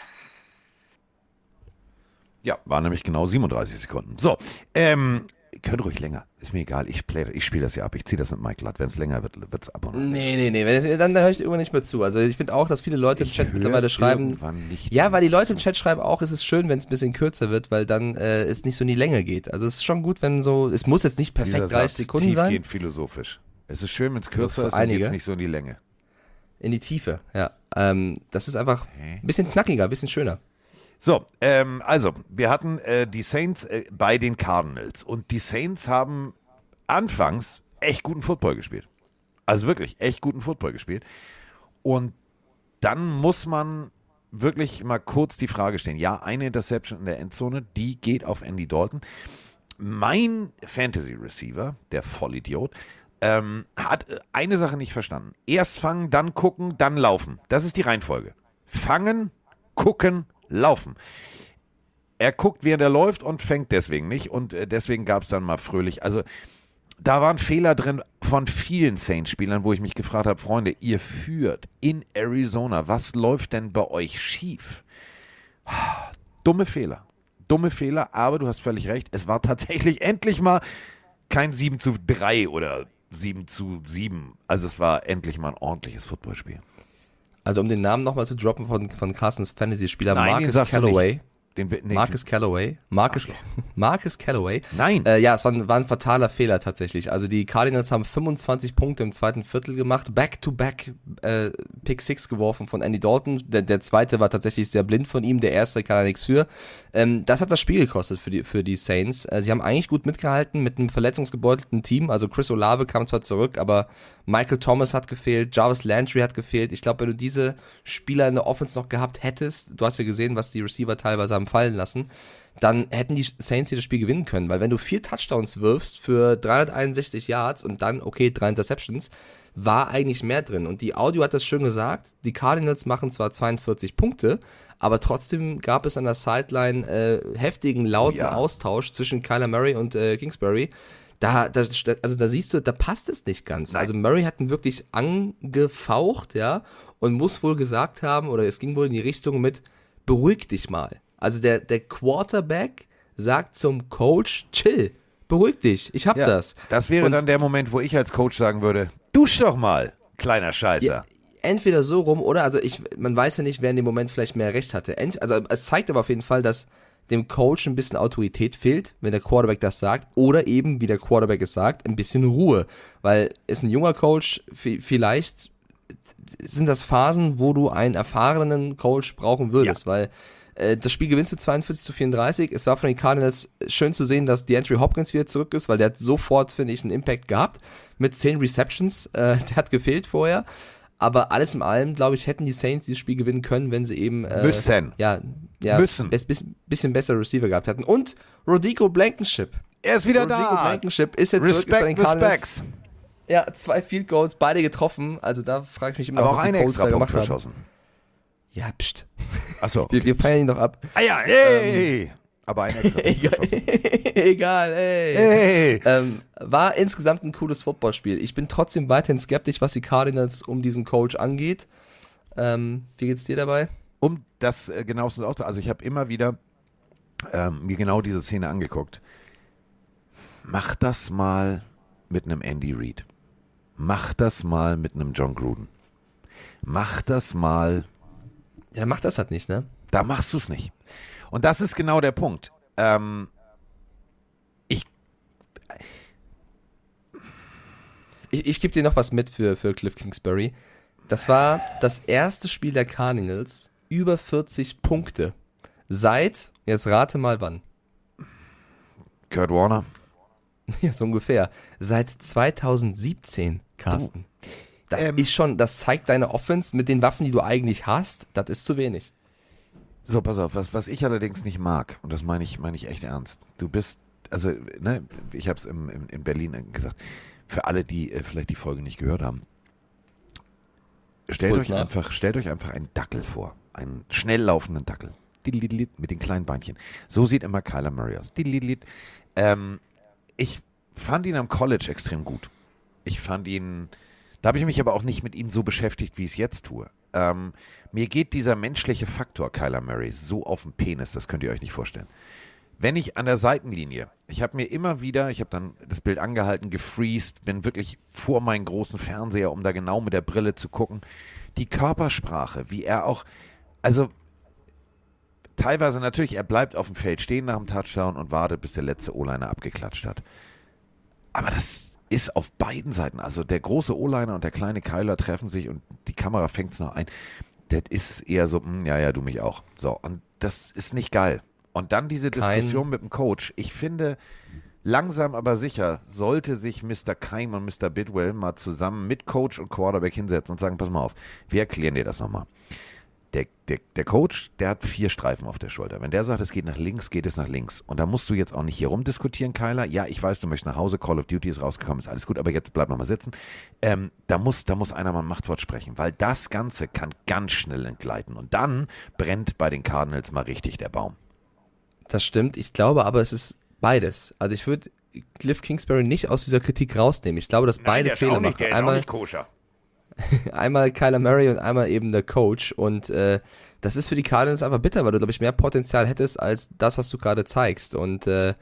Ja, war nämlich genau 37 Sekunden. So, ähm, könnt ruhig länger. Ist mir egal. Ich, play, ich spiele das ja ab. Ich ziehe das mit Mike Latt. Wenn es länger wird, wird es ab und an. Nee, nee, nee, wenn es, dann, höre ich irgendwann nicht mehr zu. Also ich finde auch, dass viele Leute im Ich Chat hör mittlerweile schreiben. Ja, weil die Leute im. Chat schreiben auch, es ist schön, wenn es ein bisschen kürzer wird, weil dann äh, es nicht so in die Länge geht. Also es ist schon gut, wenn so, es muss jetzt nicht perfekt Dieser 30 Satz, Sekunden sein. tiefgehend philosophisch. Es ist schön, wenn es kürzer für ist, dann geht es nicht so in die Länge. In die Tiefe, ja. Ähm, das ist einfach ein bisschen knackiger, ein bisschen schöner. So, ähm, also, wir hatten äh, die Saints äh, bei den Cardinals und die Saints haben anfangs echt guten Football gespielt. Also wirklich echt guten Football gespielt. Und dann muss man wirklich mal kurz die Frage stellen. Ja, eine Interception in der Endzone, die geht auf Andy Dalton. Mein Fantasy Receiver, der Vollidiot, ähm, hat äh, eine Sache nicht verstanden. Erst fangen, dann gucken, dann laufen. Das ist die Reihenfolge. Fangen, gucken, laufen. Er guckt, während er läuft und fängt deswegen nicht. Und äh, deswegen gab es dann mal fröhlich. Also da waren Fehler drin von vielen Saints-Spielern, wo ich mich gefragt habe, Freunde, ihr führt in Arizona. Was läuft denn bei euch schief? Dumme Fehler. Dumme Fehler, aber du hast völlig recht. Es war tatsächlich endlich mal kein 7 zu 3 oder 7 zu 7. Also es war endlich mal ein ordentliches Footballspiel. Also um den Namen nochmal zu droppen von, von Carstens Fantasy-Spieler Marcus nicht. Den, nee, Marcus Calloway. Marcus, Marcus Calloway. Nein. Äh, ja, es war ein, war ein fataler Fehler tatsächlich. Also die Cardinals haben 25 Punkte im zweiten Viertel gemacht, back-to-back äh, Pick 6 geworfen von Andy Dalton. Der, der zweite war tatsächlich sehr blind von ihm, der erste kann er nichts für. Ähm, das hat das Spiel gekostet für die, für die Saints. Äh, sie haben eigentlich gut mitgehalten mit einem verletzungsgebeutelten Team. Also Chris Olave kam zwar zurück, aber Michael Thomas hat gefehlt, Jarvis Landry hat gefehlt. Ich glaube, wenn du diese Spieler in der Offense noch gehabt hättest, du hast ja gesehen, was die Receiver teilweise haben fallen lassen, dann hätten die Saints hier das Spiel gewinnen können. Weil wenn du vier Touchdowns wirfst für 361 Yards und dann, okay, drei Interceptions, war eigentlich mehr drin. Und die Audio hat das schön gesagt, die Cardinals machen zwar 42 Punkte, aber trotzdem gab es an der Sideline äh, heftigen, lauten Ja. Austausch zwischen Kyler Murray und äh, Kingsbury. Da, da, also da siehst du, da passt es nicht ganz. Nein. Also Murray hat ihn wirklich angefaucht, ja, und muss wohl gesagt haben, oder es ging wohl in die Richtung mit, beruhig dich mal. Also der, der Quarterback sagt zum Coach, chill, beruhig dich, ich hab Ja, das. Das wäre Und dann der Moment, wo ich als Coach sagen würde, dusch doch mal, kleiner Scheißer. Ja, entweder so rum oder, also ich, man weiß ja nicht, wer in dem Moment vielleicht mehr Recht hatte. Ent, also es zeigt aber auf jeden Fall, dass dem Coach ein bisschen Autorität fehlt, wenn der Quarterback das sagt, oder eben, wie der Quarterback es sagt, ein bisschen Ruhe. Weil ist ein junger Coach, vi- vielleicht sind das Phasen, wo du einen erfahrenen Coach brauchen würdest, weil äh, das Spiel gewinnst du 42 zu 34. Es war von den Cardinals schön zu sehen, dass DeAndre Hopkins wieder zurück ist, weil der hat sofort, finde ich, einen Impact gehabt mit 10 Receptions. Äh, der hat gefehlt vorher. Aber alles in allem, glaube ich, hätten die Saints dieses Spiel gewinnen können, wenn sie eben äh, Müssen. ja, ja Müssen. Bis, bis, bisschen bessere Receiver gehabt hätten. Und Rodrigo Blankenship. Er ist wieder Rodrigo da. Blankenship ist jetzt zurück bei den Respect Cardinals. Specs. Ja, zwei Field Goals, beide getroffen. Also da frage ich mich immer Aber noch, auch was die einen Colts extra Punkt gemacht haben. Ja, pst. Achso. Wir, wir feiern ihn doch ab. Ah ja, hey. Aber einen extra Punkt Egal, egal ey. Hey. Ähm, war insgesamt ein cooles Footballspiel. Ich bin trotzdem weiterhin skeptisch, was die Cardinals um diesen Coach angeht. Ähm, wie geht's dir dabei? Um das äh, genauestens auch also ich habe immer wieder ähm, mir genau diese Szene angeguckt. Mach das mal mit einem Andy Reid. Mach das mal mit einem John Gruden. Mach das mal Ja, macht das halt nicht, ne? Da machst du es nicht. Und das ist genau der Punkt. Ähm, ich, Ich, ich gebe dir noch was mit für, für Cliff Kingsbury. Das war das erste Spiel der Cardinals über 40 Punkte. Seit, jetzt rate mal wann. Kurt Warner, Ja, so ungefähr. Seit 2017, Carsten. Das Ähm. ist schon, das zeigt deine Offense mit den Waffen, die du eigentlich hast. Das ist zu wenig. So, pass auf, was, was ich allerdings nicht mag, und das meine ich, meine ich echt ernst. Du bist, also, ne, ich habe es im, im, in Berlin gesagt, für alle, die äh, vielleicht die Folge nicht gehört haben. Stellt euch, nach. einfach, stellt euch einfach einen Dackel vor. Einen schnell laufenden Dackel. Mit den kleinen Beinchen. So sieht immer Kyler Murray aus. Ähm, ich fand ihn am College extrem gut. Ich fand ihn, da habe ich mich aber auch nicht mit ihm so beschäftigt, wie ich es jetzt tue. Ähm, mir geht dieser menschliche Faktor Kyler Murray so auf den Penis, das könnt ihr euch nicht vorstellen. Wenn ich an der Seitenlinie, ich habe mir immer wieder, ich habe dann das Bild angehalten, gefreezed, bin wirklich vor meinen großen Fernseher, um da genau mit der Brille zu gucken. Die Körpersprache, wie er auch, also teilweise natürlich, er bleibt auf dem Feld stehen nach dem Touchdown und wartet, bis der letzte O-Liner abgeklatscht hat. Aber das ist auf beiden Seiten, also der große O-Liner und der kleine Kyler treffen sich und die Kamera fängt es noch ein. Das ist eher so, hm, ja, ja, du mich auch. So, und das ist nicht geil. Und dann diese Kein- Diskussion mit dem Coach. Ich finde, langsam aber sicher sollte sich Mr. Keim und Mr. Bidwell mal zusammen mit Coach und Quarterback hinsetzen und sagen, pass mal auf, wir erklären dir das nochmal. Der, der, der Coach, der hat vier Streifen auf der Schulter. Wenn der sagt, es geht nach links, geht es nach links. Und da musst du jetzt auch nicht hier rumdiskutieren, Kyler. Ja, ich weiß, du möchtest nach Hause, Call of Duty ist rausgekommen, ist alles gut, aber jetzt bleib noch mal sitzen. Ähm, da, muss, da muss einer mal ein Machtwort sprechen, weil das Ganze kann ganz schnell entgleiten. Und dann brennt bei den Cardinals mal richtig der Baum. Das stimmt. Ich glaube aber, es ist beides. Also ich würde Cliff Kingsbury nicht aus dieser Kritik rausnehmen. Ich glaube, dass beide Fehler machen. Einmal, koscher. einmal Kyler Murray und einmal eben der Coach. Und äh, das ist für die Cardinals einfach bitter, weil du, glaube ich, mehr Potenzial hättest als das, was du gerade zeigst. Und äh,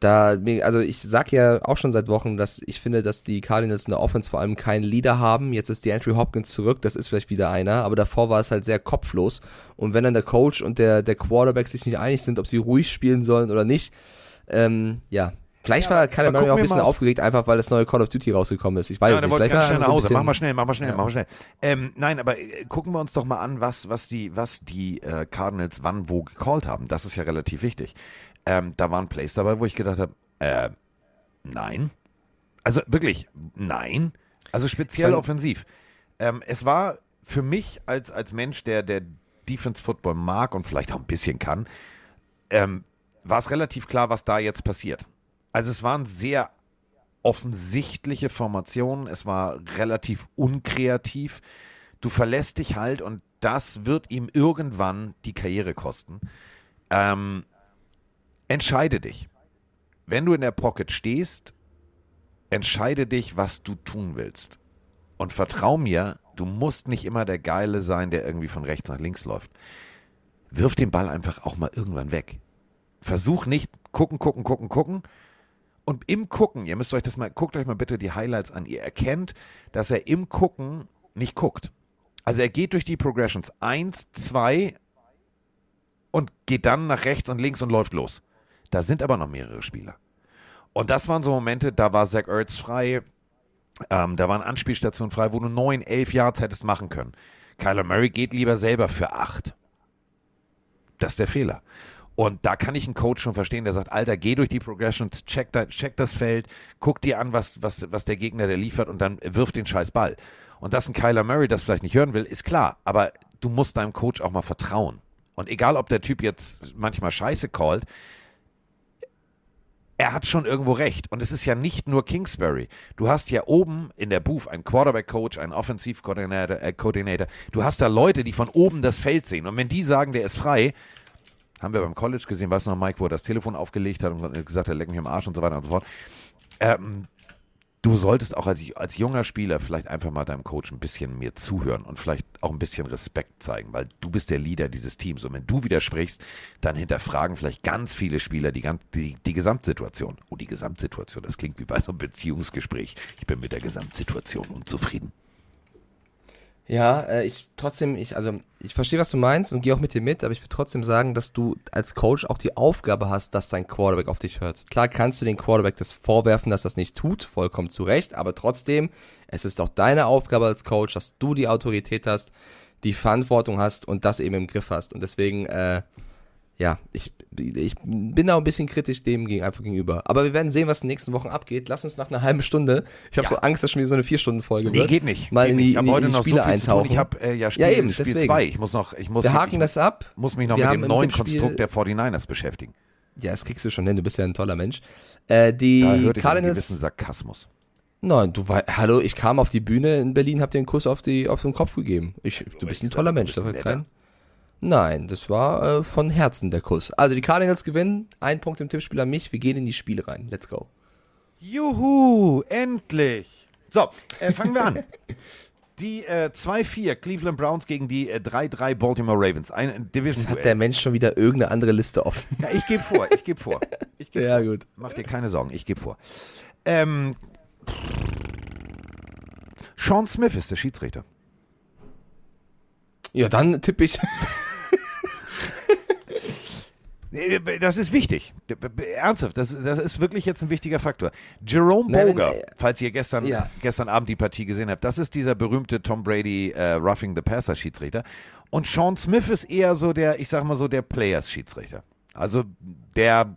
da, also ich sag ja auch schon seit Wochen, dass ich finde, dass die Cardinals in der Offense vor allem keinen Leader haben. Jetzt ist die Andrew Hopkins zurück, das ist vielleicht wieder einer, aber davor war es halt sehr kopflos. Und wenn dann der Coach und der, der Quarterback sich nicht einig sind, ob sie ruhig spielen sollen oder nicht, ähm, ja. Vielleicht war Kyler aber Murray auch ein wir bisschen aufgeregt, einfach weil das neue Call of Duty rausgekommen ist. Ich weiß Ja, es nicht. Vielleicht ganz war schnell nach Hause. bisschen- Mach mal schnell, mach mal schnell, Ja. mach mal schnell. Ähm, nein, aber äh, gucken wir uns doch mal an, was, was, die, was die äh, Cardinals wann wo gecallt haben. Das ist ja relativ wichtig. Ähm, da waren Plays dabei, wo ich gedacht habe, äh, nein. Also wirklich, nein. Also speziell war- offensiv. Ähm, es war für mich als, als Mensch, der, der Defense Football mag und vielleicht auch ein bisschen kann, ähm, war es relativ klar, was da jetzt passiert. Also es waren sehr offensichtliche Formationen, es war relativ unkreativ. Du verlässt dich halt und das wird ihm irgendwann die Karriere kosten. Ähm, entscheide dich. Wenn du in der Pocket stehst, entscheide dich, was du tun willst. Und vertrau mir, du musst nicht immer der Geile sein, der irgendwie von rechts nach links läuft. Wirf den Ball einfach auch mal irgendwann weg. Versuch nicht gucken, gucken, gucken, gucken. Und im Gucken, ihr müsst euch das mal, guckt euch mal bitte die Highlights an. Ihr erkennt, dass er im Gucken nicht guckt. Also er geht durch die Progressions eins, zwei und geht dann nach rechts und links und läuft los. Da sind aber noch mehrere Spieler. Und das waren so Momente, da war Zach Ertz frei, ähm, da waren Anspielstationen frei, wo du neun, elf Yards hättest machen können. Kyler Murray geht lieber selber für acht. Das ist der Fehler. Und da kann ich einen Coach schon verstehen, der sagt, Alter, geh durch die Progressions, check, da, check das Feld, guck dir an, was, was, was der Gegner der liefert und dann wirf den scheiß Ball. Und dass ein Kyler Murray das vielleicht nicht hören will, ist klar. Aber du musst deinem Coach auch mal vertrauen. Und egal, ob der Typ jetzt manchmal Scheiße callt, er hat schon irgendwo recht. Und es ist ja nicht nur Kingsbury. Du hast ja oben in der Booth einen Quarterback-Coach, einen Offensiv-Coordinator. Äh. Du hast da Leute, die von oben das Feld sehen. Und wenn die sagen, der ist frei, haben wir beim College gesehen, weißt du noch, Mike, wo er das Telefon aufgelegt hat und gesagt hat, leck mich am Arsch und so weiter und so fort. Ähm, du solltest auch als, als junger Spieler vielleicht einfach mal deinem Coach ein bisschen mehr zuhören und vielleicht auch ein bisschen Respekt zeigen, weil du bist der Leader dieses Teams. Und wenn du widersprichst, dann hinterfragen vielleicht ganz viele Spieler die, die, die Gesamtsituation. Oh, die Gesamtsituation, das klingt wie bei so einem Beziehungsgespräch. Ich bin mit der Gesamtsituation unzufrieden. Ja, äh, ich trotzdem, ich, also ich verstehe, was du meinst und gehe auch mit dir mit, aber ich würde trotzdem sagen, dass du als Coach auch die Aufgabe hast, dass dein Quarterback auf dich hört. Klar kannst du den Quarterback das vorwerfen, dass das nicht tut, vollkommen zu Recht, aber trotzdem, es ist auch deine Aufgabe als Coach, dass du die Autorität hast, die Verantwortung hast und das eben im Griff hast. Und deswegen, äh, ja, ich, ich bin da ein bisschen kritisch dem gegen, einfach gegenüber. Aber wir werden sehen, was in den nächsten Wochen abgeht. Lass uns nach einer halben Stunde, ich habe Ja. so Angst, dass schon wieder so eine Vier-Stunden-Folge Nee, wird. geht nicht. Mal geht in nicht. die, ich in habe heute die noch so Spiele viel zu tun. eintauchen. Ich habe äh, ja Spiel, Ja, eben, Spiel. 2. Ich muss noch, ich muss, Wir haken ich, das ab. muss mich noch Wir mit dem neuen Konstrukt der 49ers beschäftigen. Ja, das kriegst du schon hin, du bist ja ein toller Mensch. Äh, die Da hörte ich einen Cardinals, gewissen Sarkasmus. Nein, du war, hallo, ich kam auf die Bühne in Berlin, hab dir einen Kuss auf, die, auf den Kopf gegeben. Ich, du bist ein toller du Mensch. bist war netter. kein, nein, das war äh, von Herzen der Kuss. Also die Cardinals gewinnen, ein Punkt im Tippspiel an mich, wir gehen in die Spiele rein. Let's go. Juhu, endlich. So, äh, fangen wir an. Die äh, 2-4 Cleveland Browns gegen die äh, 3-3 Baltimore Ravens. Ein division Jetzt hat der Mensch schon wieder irgendeine andere Liste offen. Ja, ich gebe vor, ich gebe vor. Ich gebe Ja, vor. gut. Mach dir keine Sorgen, ich gebe vor. Ähm, Sean Smith ist der Schiedsrichter. Ja, dann tippe ich. Nee, Das ist wichtig. Ernsthaft, das, das ist wirklich jetzt ein wichtiger Faktor. Jerome Boger, nein, falls ihr gestern, Ja. gestern Abend die Partie gesehen habt, das ist dieser berühmte Tom Brady äh, Roughing the Passer Schiedsrichter. Und Sean Smith ist eher so der, ich sag mal so, der Players Schiedsrichter. Also der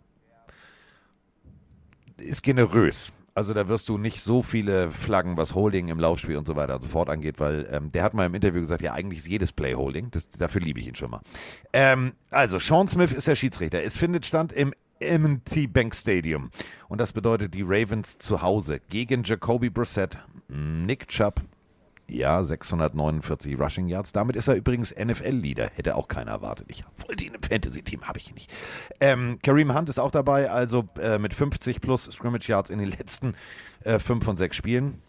ist generös. Also da wirst du nicht so viele Flaggen, was Holding im Laufspiel und so weiter und so fort angeht, weil ähm, der hat mal im Interview gesagt, ja eigentlich ist jedes Play Holding. Das, dafür liebe ich ihn schon mal. Ähm, also Sean Smith ist der Schiedsrichter. Es findet statt im M&T Bank Stadium und das bedeutet die Ravens zu Hause gegen Jacoby Brissett, Nick Chubb, ja 649 Rushing Yards. Damit ist er übrigens NFL-Leader. Hätte auch keiner erwartet. Ich wollte ihn im Fantasy-Team, habe ich ihn nicht. Ähm, Kareem Hunt ist auch dabei, also äh, mit 50 plus Scrimmage Yards in den letzten äh, fünf von sechs Spielen.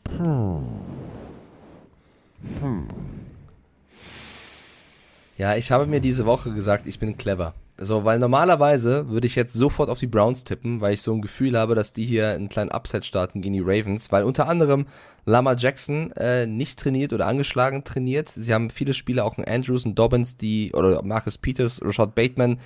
Ja, ich habe mir diese Woche gesagt, ich bin clever. So, weil normalerweise würde ich jetzt sofort auf die Browns tippen, weil ich so ein Gefühl habe, dass die hier einen kleinen Upset starten gegen die Ravens, weil unter anderem Lama Jackson äh, nicht trainiert oder angeschlagen trainiert. Sie haben viele Spieler, auch ein Andrews und Dobbins, die, oder Marcus Peters, Rashad Bateman,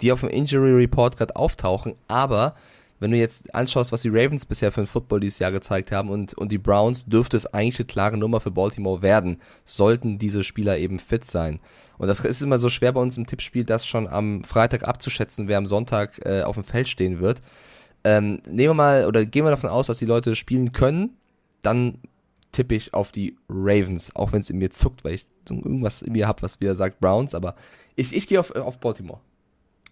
die auf dem Injury Report gerade auftauchen, aber wenn du jetzt anschaust, was die Ravens bisher für ein Football dieses Jahr gezeigt haben und, und die Browns, dürfte es eigentlich eine klare Nummer für Baltimore werden, sollten diese Spieler eben fit sein. Und das ist immer so schwer bei uns im Tippspiel, das schon am Freitag abzuschätzen, wer am Sonntag äh, auf dem Feld stehen wird. Ähm, nehmen wir mal, oder gehen wir davon aus, dass die Leute spielen können, dann tippe ich auf die Ravens, auch wenn es in mir zuckt, weil ich irgendwas in mir habe, was wieder sagt Browns, aber ich, ich gehe auf, auf Baltimore.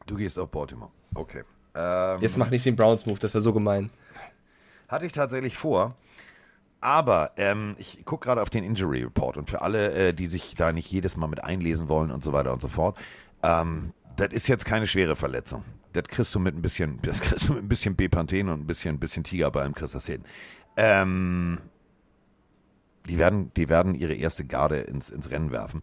Du gehst auf Baltimore. Okay. Ähm, Jetzt mach nicht den Browns-Move, das wäre so gemein. Hatte ich tatsächlich vor. Aber ähm, ich gucke gerade auf den Injury Report und für alle, äh, die sich da nicht jedes Mal mit einlesen wollen und so weiter und so fort, ähm, das ist jetzt keine schwere Verletzung. Das kriegst du mit ein bisschen, das kriegst du mit ein bisschen Bepanthen und ein bisschen, ein bisschen Tigerbalm kriegst das hin. Ähm, die werden, die werden ihre erste Garde ins, ins Rennen werfen.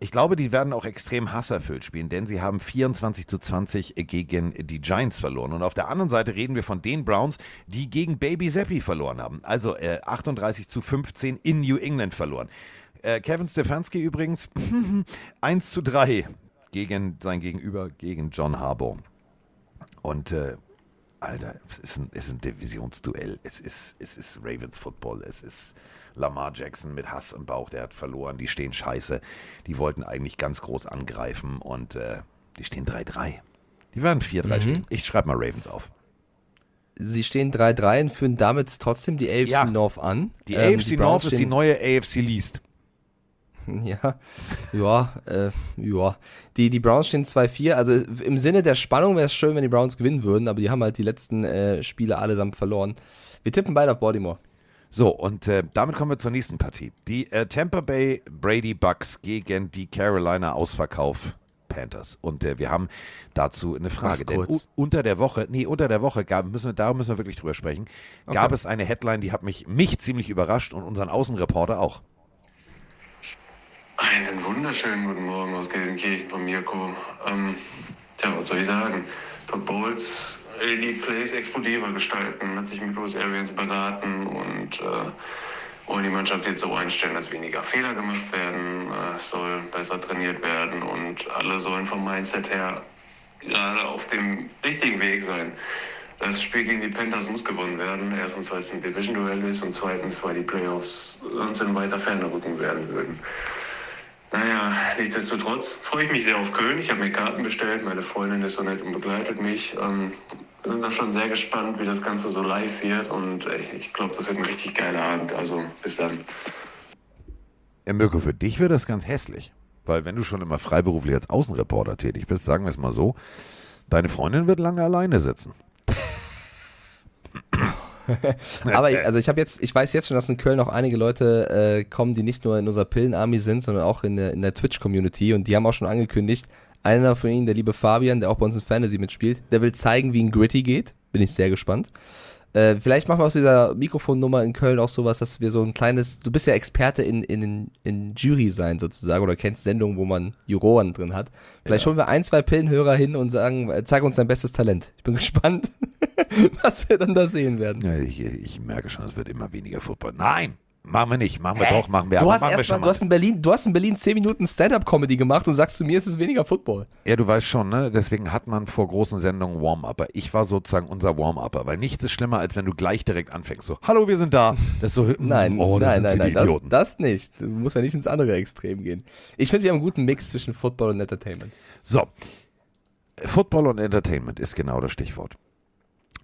Ich glaube, die werden auch extrem hasserfüllt spielen, denn sie haben 24 zu 20 gegen die Giants verloren. Und auf der anderen Seite reden wir von den Browns, die gegen Baby Zappi verloren haben. Also äh, 38 zu 15 in New England verloren. Äh, Kevin Stefanski übrigens 1 zu 3 gegen sein Gegenüber, gegen John Harbaugh. Und äh, Alter, es ist ein, es ist ein Divisionsduell. Es ist, es ist Ravens Football. Es ist Lamar Jackson mit Hass im Bauch. Der hat verloren. Die stehen scheiße. Die wollten eigentlich ganz groß angreifen und äh, die stehen 3-3. Die werden 4-3 stehen. Ich schreibe mal Ravens auf. Sie stehen 3-3 und führen damit trotzdem die AFC Ja. North an. Die Ähm, AFC Browns North ist die neue AFC Least. Ja, ja, äh, ja. Die, die Browns stehen 2-4. Also im Sinne der Spannung wäre es schön, wenn die Browns gewinnen würden, aber die haben halt die letzten äh, Spiele allesamt verloren. Wir tippen beide auf Baltimore. So, und äh, damit kommen wir zur nächsten Partie. Die äh, Tampa Bay Brady Bucks gegen die Carolina Ausverkauf Panthers. Und äh, wir haben dazu eine Frage. Denn unter der Woche, nee, unter der Woche gab, müssen wir, da müssen wir wirklich drüber sprechen, gab es eine Headline, die hat mich, mich ziemlich überrascht und unseren Außenreporter auch. Einen wunderschönen guten Morgen aus Gelsenkirchen von Mirko. Ähm, tja, was soll ich sagen? Todd Bowles will die Plays explosiver gestalten, hat sich mit Bruce Arians beraten und äh, wollen die Mannschaft jetzt so einstellen, dass weniger Fehler gemacht werden, äh, soll besser trainiert werden und alle sollen vom Mindset her gerade auf dem richtigen Weg sein. Das Spiel gegen die Panthers muss gewonnen werden. Erstens, weil es ein Division-Duell ist und zweitens, weil die Playoffs uns in weiter Ferne rücken werden würden. Naja, nichtsdestotrotz freue ich mich sehr auf Köln. Ich habe mir Karten bestellt. Meine Freundin ist so nett und begleitet mich. Ähm, wir sind da schon sehr gespannt, wie das Ganze so live wird. Und äh, ich glaube, das wird ein richtig geiler Abend. Also bis dann. Äh, Mirko, für dich wäre das ganz hässlich. Weil wenn du schon immer freiberuflich als Außenreporter tätig bist, sagen wir es mal so, deine Freundin wird lange alleine sitzen. Aber ich- also ich habe jetzt, ich weiß jetzt schon, dass in Köln auch einige Leute äh, kommen, die nicht nur in unserer Pillen-Army sind, sondern auch in der, in der Twitch-Community und die haben auch schon angekündigt, einer von ihnen, der liebe Fabian, der auch bei uns in Fantasy mitspielt, der will zeigen, wie ein Gritty geht. Bin ich sehr gespannt. Äh, vielleicht machen wir aus dieser Mikrofonnummer in Köln auch sowas, dass wir so ein kleines, du bist ja Experte in, in, in Jury sein sozusagen oder kennst Sendungen, wo man Juroren drin hat. Vielleicht holen wir ein, zwei Pillenhörer hin und sagen, äh, zeig uns dein bestes Talent. Ich bin gespannt, was wir dann da sehen werden. Ja, Ich, ich merke schon, es wird immer weniger Football. Nein, machen wir nicht. Machen wir doch, machen wir. Du hast machen wir erst mal, schon du hast in Berlin, du hast in Berlin 10 Minuten Stand-up-Comedy gemacht und sagst zu mir, es ist weniger Football. Ja, du weißt schon, ne? Deswegen hat man vor großen Sendungen Warm-Upper. Ich war sozusagen unser Warm-Upper, weil nichts ist schlimmer, als wenn du gleich direkt anfängst. So, hallo, wir sind da. Das ist so, Nein, oh, das nein, sind nein, nein, die das, Idioten. das nicht. Du musst ja nicht ins andere Extrem gehen. Ich finde, wir haben einen guten Mix zwischen Football und Entertainment. So, Football und Entertainment ist genau das Stichwort.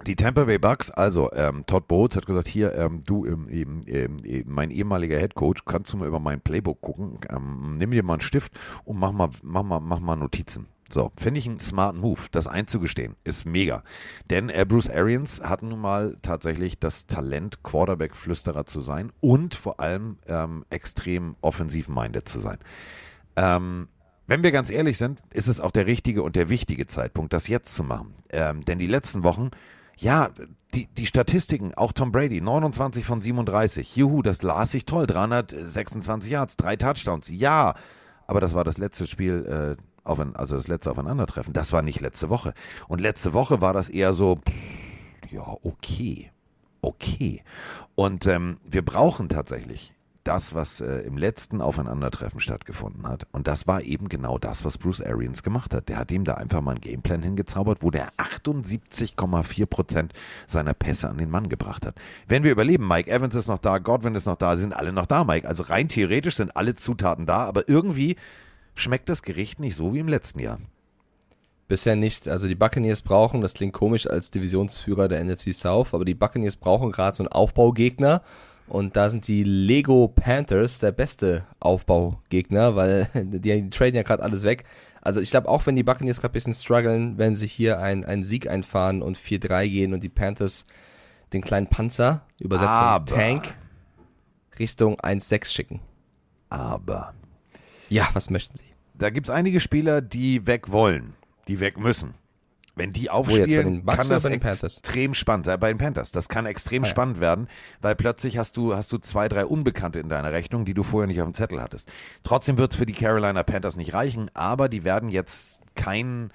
Die Tampa Bay Bucks, also ähm, Todd Bowles hat gesagt, hier, ähm, du, ähm, ähm, mein ehemaliger Head Coach, kannst du mal über mein Playbook gucken, ähm, nimm dir mal einen Stift und mach mal, mach mal, mach mal Notizen. So, finde ich einen smarten Move, das einzugestehen, ist mega. Denn äh, Bruce Arians hat nun mal tatsächlich das Talent, Quarterback-Flüsterer zu sein und vor allem ähm, extrem offensiv-minded zu sein. Ähm, wenn wir ganz ehrlich sind, ist es auch der richtige und der wichtige Zeitpunkt, das jetzt zu machen. Ähm, denn die letzten Wochen, ja, die, die Statistiken, auch Tom Brady, 29 von 37, juhu, das las ich toll, 326 Yards, drei Touchdowns, ja, aber das war das letzte Spiel, äh, auf ein, also das letzte Aufeinandertreffen, das war nicht letzte Woche. Und letzte Woche war das eher so, ja, okay, okay. Und ähm, wir brauchen tatsächlich das, was äh, im letzten Aufeinandertreffen stattgefunden hat. Und das war eben genau das, was Bruce Arians gemacht hat. Der hat ihm da einfach mal einen Gameplan hingezaubert, wo der 78,4 Prozent seiner Pässe an den Mann gebracht hat. Wenn wir überleben, Mike Evans ist noch da, Godwin ist noch da, sind alle noch da, Mike. Also rein theoretisch sind alle Zutaten da, aber irgendwie schmeckt das Gericht nicht so wie im letzten Jahr. Bisher nicht. Also die Buccaneers brauchen, das klingt komisch als Divisionsführer der NFC South, aber die Buccaneers brauchen gerade so einen Aufbaugegner. Und da sind die Lego Panthers der beste Aufbaugegner, weil die, traden ja gerade alles weg. Also ich glaube, auch wenn die Buccaneers gerade ein bisschen strugglen, werden sie hier ein- einen Sieg einfahren und 4-3 gehen und die Panthers den kleinen Panzer, Übersetzung Aber- Tank, Richtung 1-6 schicken. Aber Ja, was möchten sie? da gibt es einige Spieler, die weg wollen, die weg müssen. Wenn die aufspielen, kann das extrem spannend sein. Bei den Panthers. Das kann extrem Ah, ja. spannend werden, weil plötzlich hast du, hast du zwei, drei Unbekannte in deiner Rechnung, die du vorher nicht auf dem Zettel hattest. Trotzdem wird es für die Carolina Panthers nicht reichen, aber die werden jetzt keinen,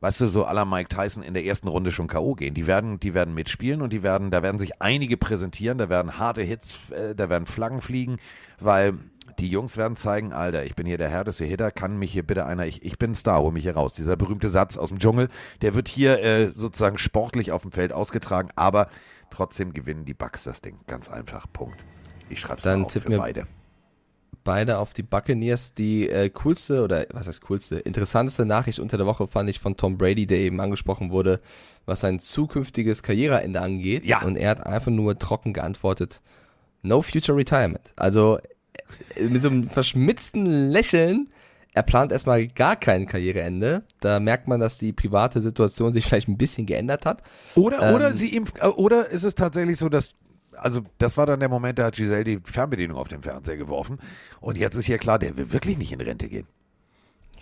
weißt du, so la Mike Tyson in der ersten Runde schon K.O. gehen. Die werden, die werden mitspielen und die werden, da werden sich einige präsentieren, da werden harte Hits, äh, da werden Flaggen fliegen, weil die Jungs werden zeigen, Alter, ich bin hier der härteste Hitter, kann mich hier bitte einer, ich, ich bin Star, hol mich hier raus. Dieser berühmte Satz aus dem Dschungel, der wird hier äh, sozusagen sportlich auf dem Feld ausgetragen, aber trotzdem gewinnen die Bucks das Ding. Ganz einfach, Punkt. Ich schreibe es auf für mir- beide. beide auf die Buccaneers. Die äh, coolste oder was heißt coolste, interessanteste Nachricht unter der Woche fand ich von Tom Brady, der eben angesprochen wurde, was sein zukünftiges Karriereende angeht. Ja. Und er hat einfach nur trocken geantwortet, no future retirement. Also mit so einem verschmitzten Lächeln. Er plant erstmal gar kein Karriereende. Da merkt man, dass die private Situation sich vielleicht ein bisschen geändert hat. Oder, Ähm, oder sie ihm, äh, oder ist es tatsächlich so, dass, also das war dann der Moment, da hat Giselle die Fernbedienung auf den Fernseher geworfen und jetzt ist ja klar, der will wirklich nicht in Rente gehen.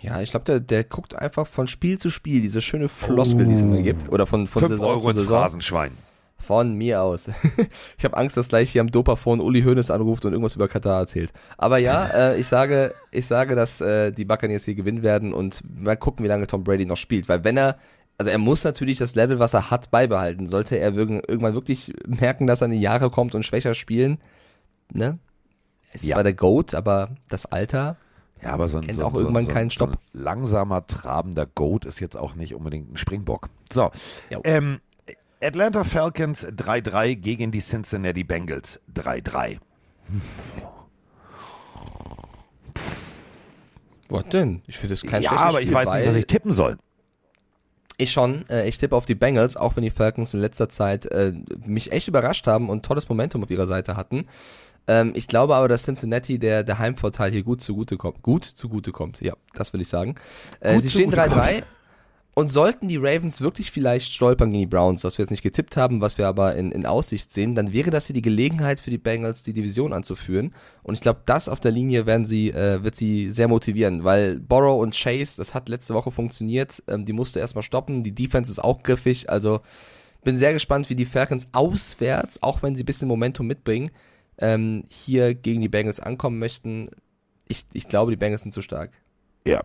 Ja, ich glaube, der, der guckt einfach von Spiel zu Spiel, diese schöne Floskel, die es immer gibt. Oder von, von Fünf Saison Euro zu Saison. Phrasenschwein. Von mir aus. ich habe Angst, dass gleich hier am Dopafon Uli Hoeneß anruft und irgendwas über Katar erzählt. Aber ja, äh, ich sage, ich sage, dass äh, die Buccaneers hier gewinnen werden und mal gucken, wie lange Tom Brady noch spielt. Weil wenn er, also er muss natürlich das Level, was er hat, beibehalten. Sollte er irgendwann wirklich merken, dass er in die Jahre kommt und schwächer spielen, ne? Es ist Ja. zwar der Goat, aber das Alter, Ja, aber so ein, Kennt so, so, so, so ein Stopp. langsamer, trabender Goat ist jetzt auch nicht unbedingt ein Springbock. So, ähm, Atlanta Falcons 3-3 gegen die Cincinnati Bengals 3-3. was denn? Ich finde das kein Ja, schlechtes aber ich weiß nicht, was ich tippen soll. Ich schon. Äh, ich tippe auf die Bengals, auch wenn die Falcons in letzter Zeit äh, mich echt überrascht haben und tolles Momentum auf ihrer Seite hatten. Ähm, ich glaube aber, dass Cincinnati der, der Heimvorteil hier gut zugute kommt. Gut zugute kommt, ja, das will ich sagen. Äh, sie stehen zugute 3-3. Und sollten die Ravens wirklich vielleicht stolpern gegen die Browns, was wir jetzt nicht getippt haben, was wir aber in, in Aussicht sehen, dann wäre das hier die Gelegenheit für die Bengals, die Division anzuführen. Und ich glaube, das auf der Linie werden sie, äh, wird sie sehr motivieren, weil Borrow und Chase, das hat letzte Woche funktioniert, ähm, die musste erstmal stoppen, die Defense ist auch griffig, also bin sehr gespannt, wie die Falcons auswärts, auch wenn sie ein bisschen Momentum mitbringen, ähm, hier gegen die Bengals ankommen möchten. Ich, ich glaube, die Bengals sind zu stark. Ja.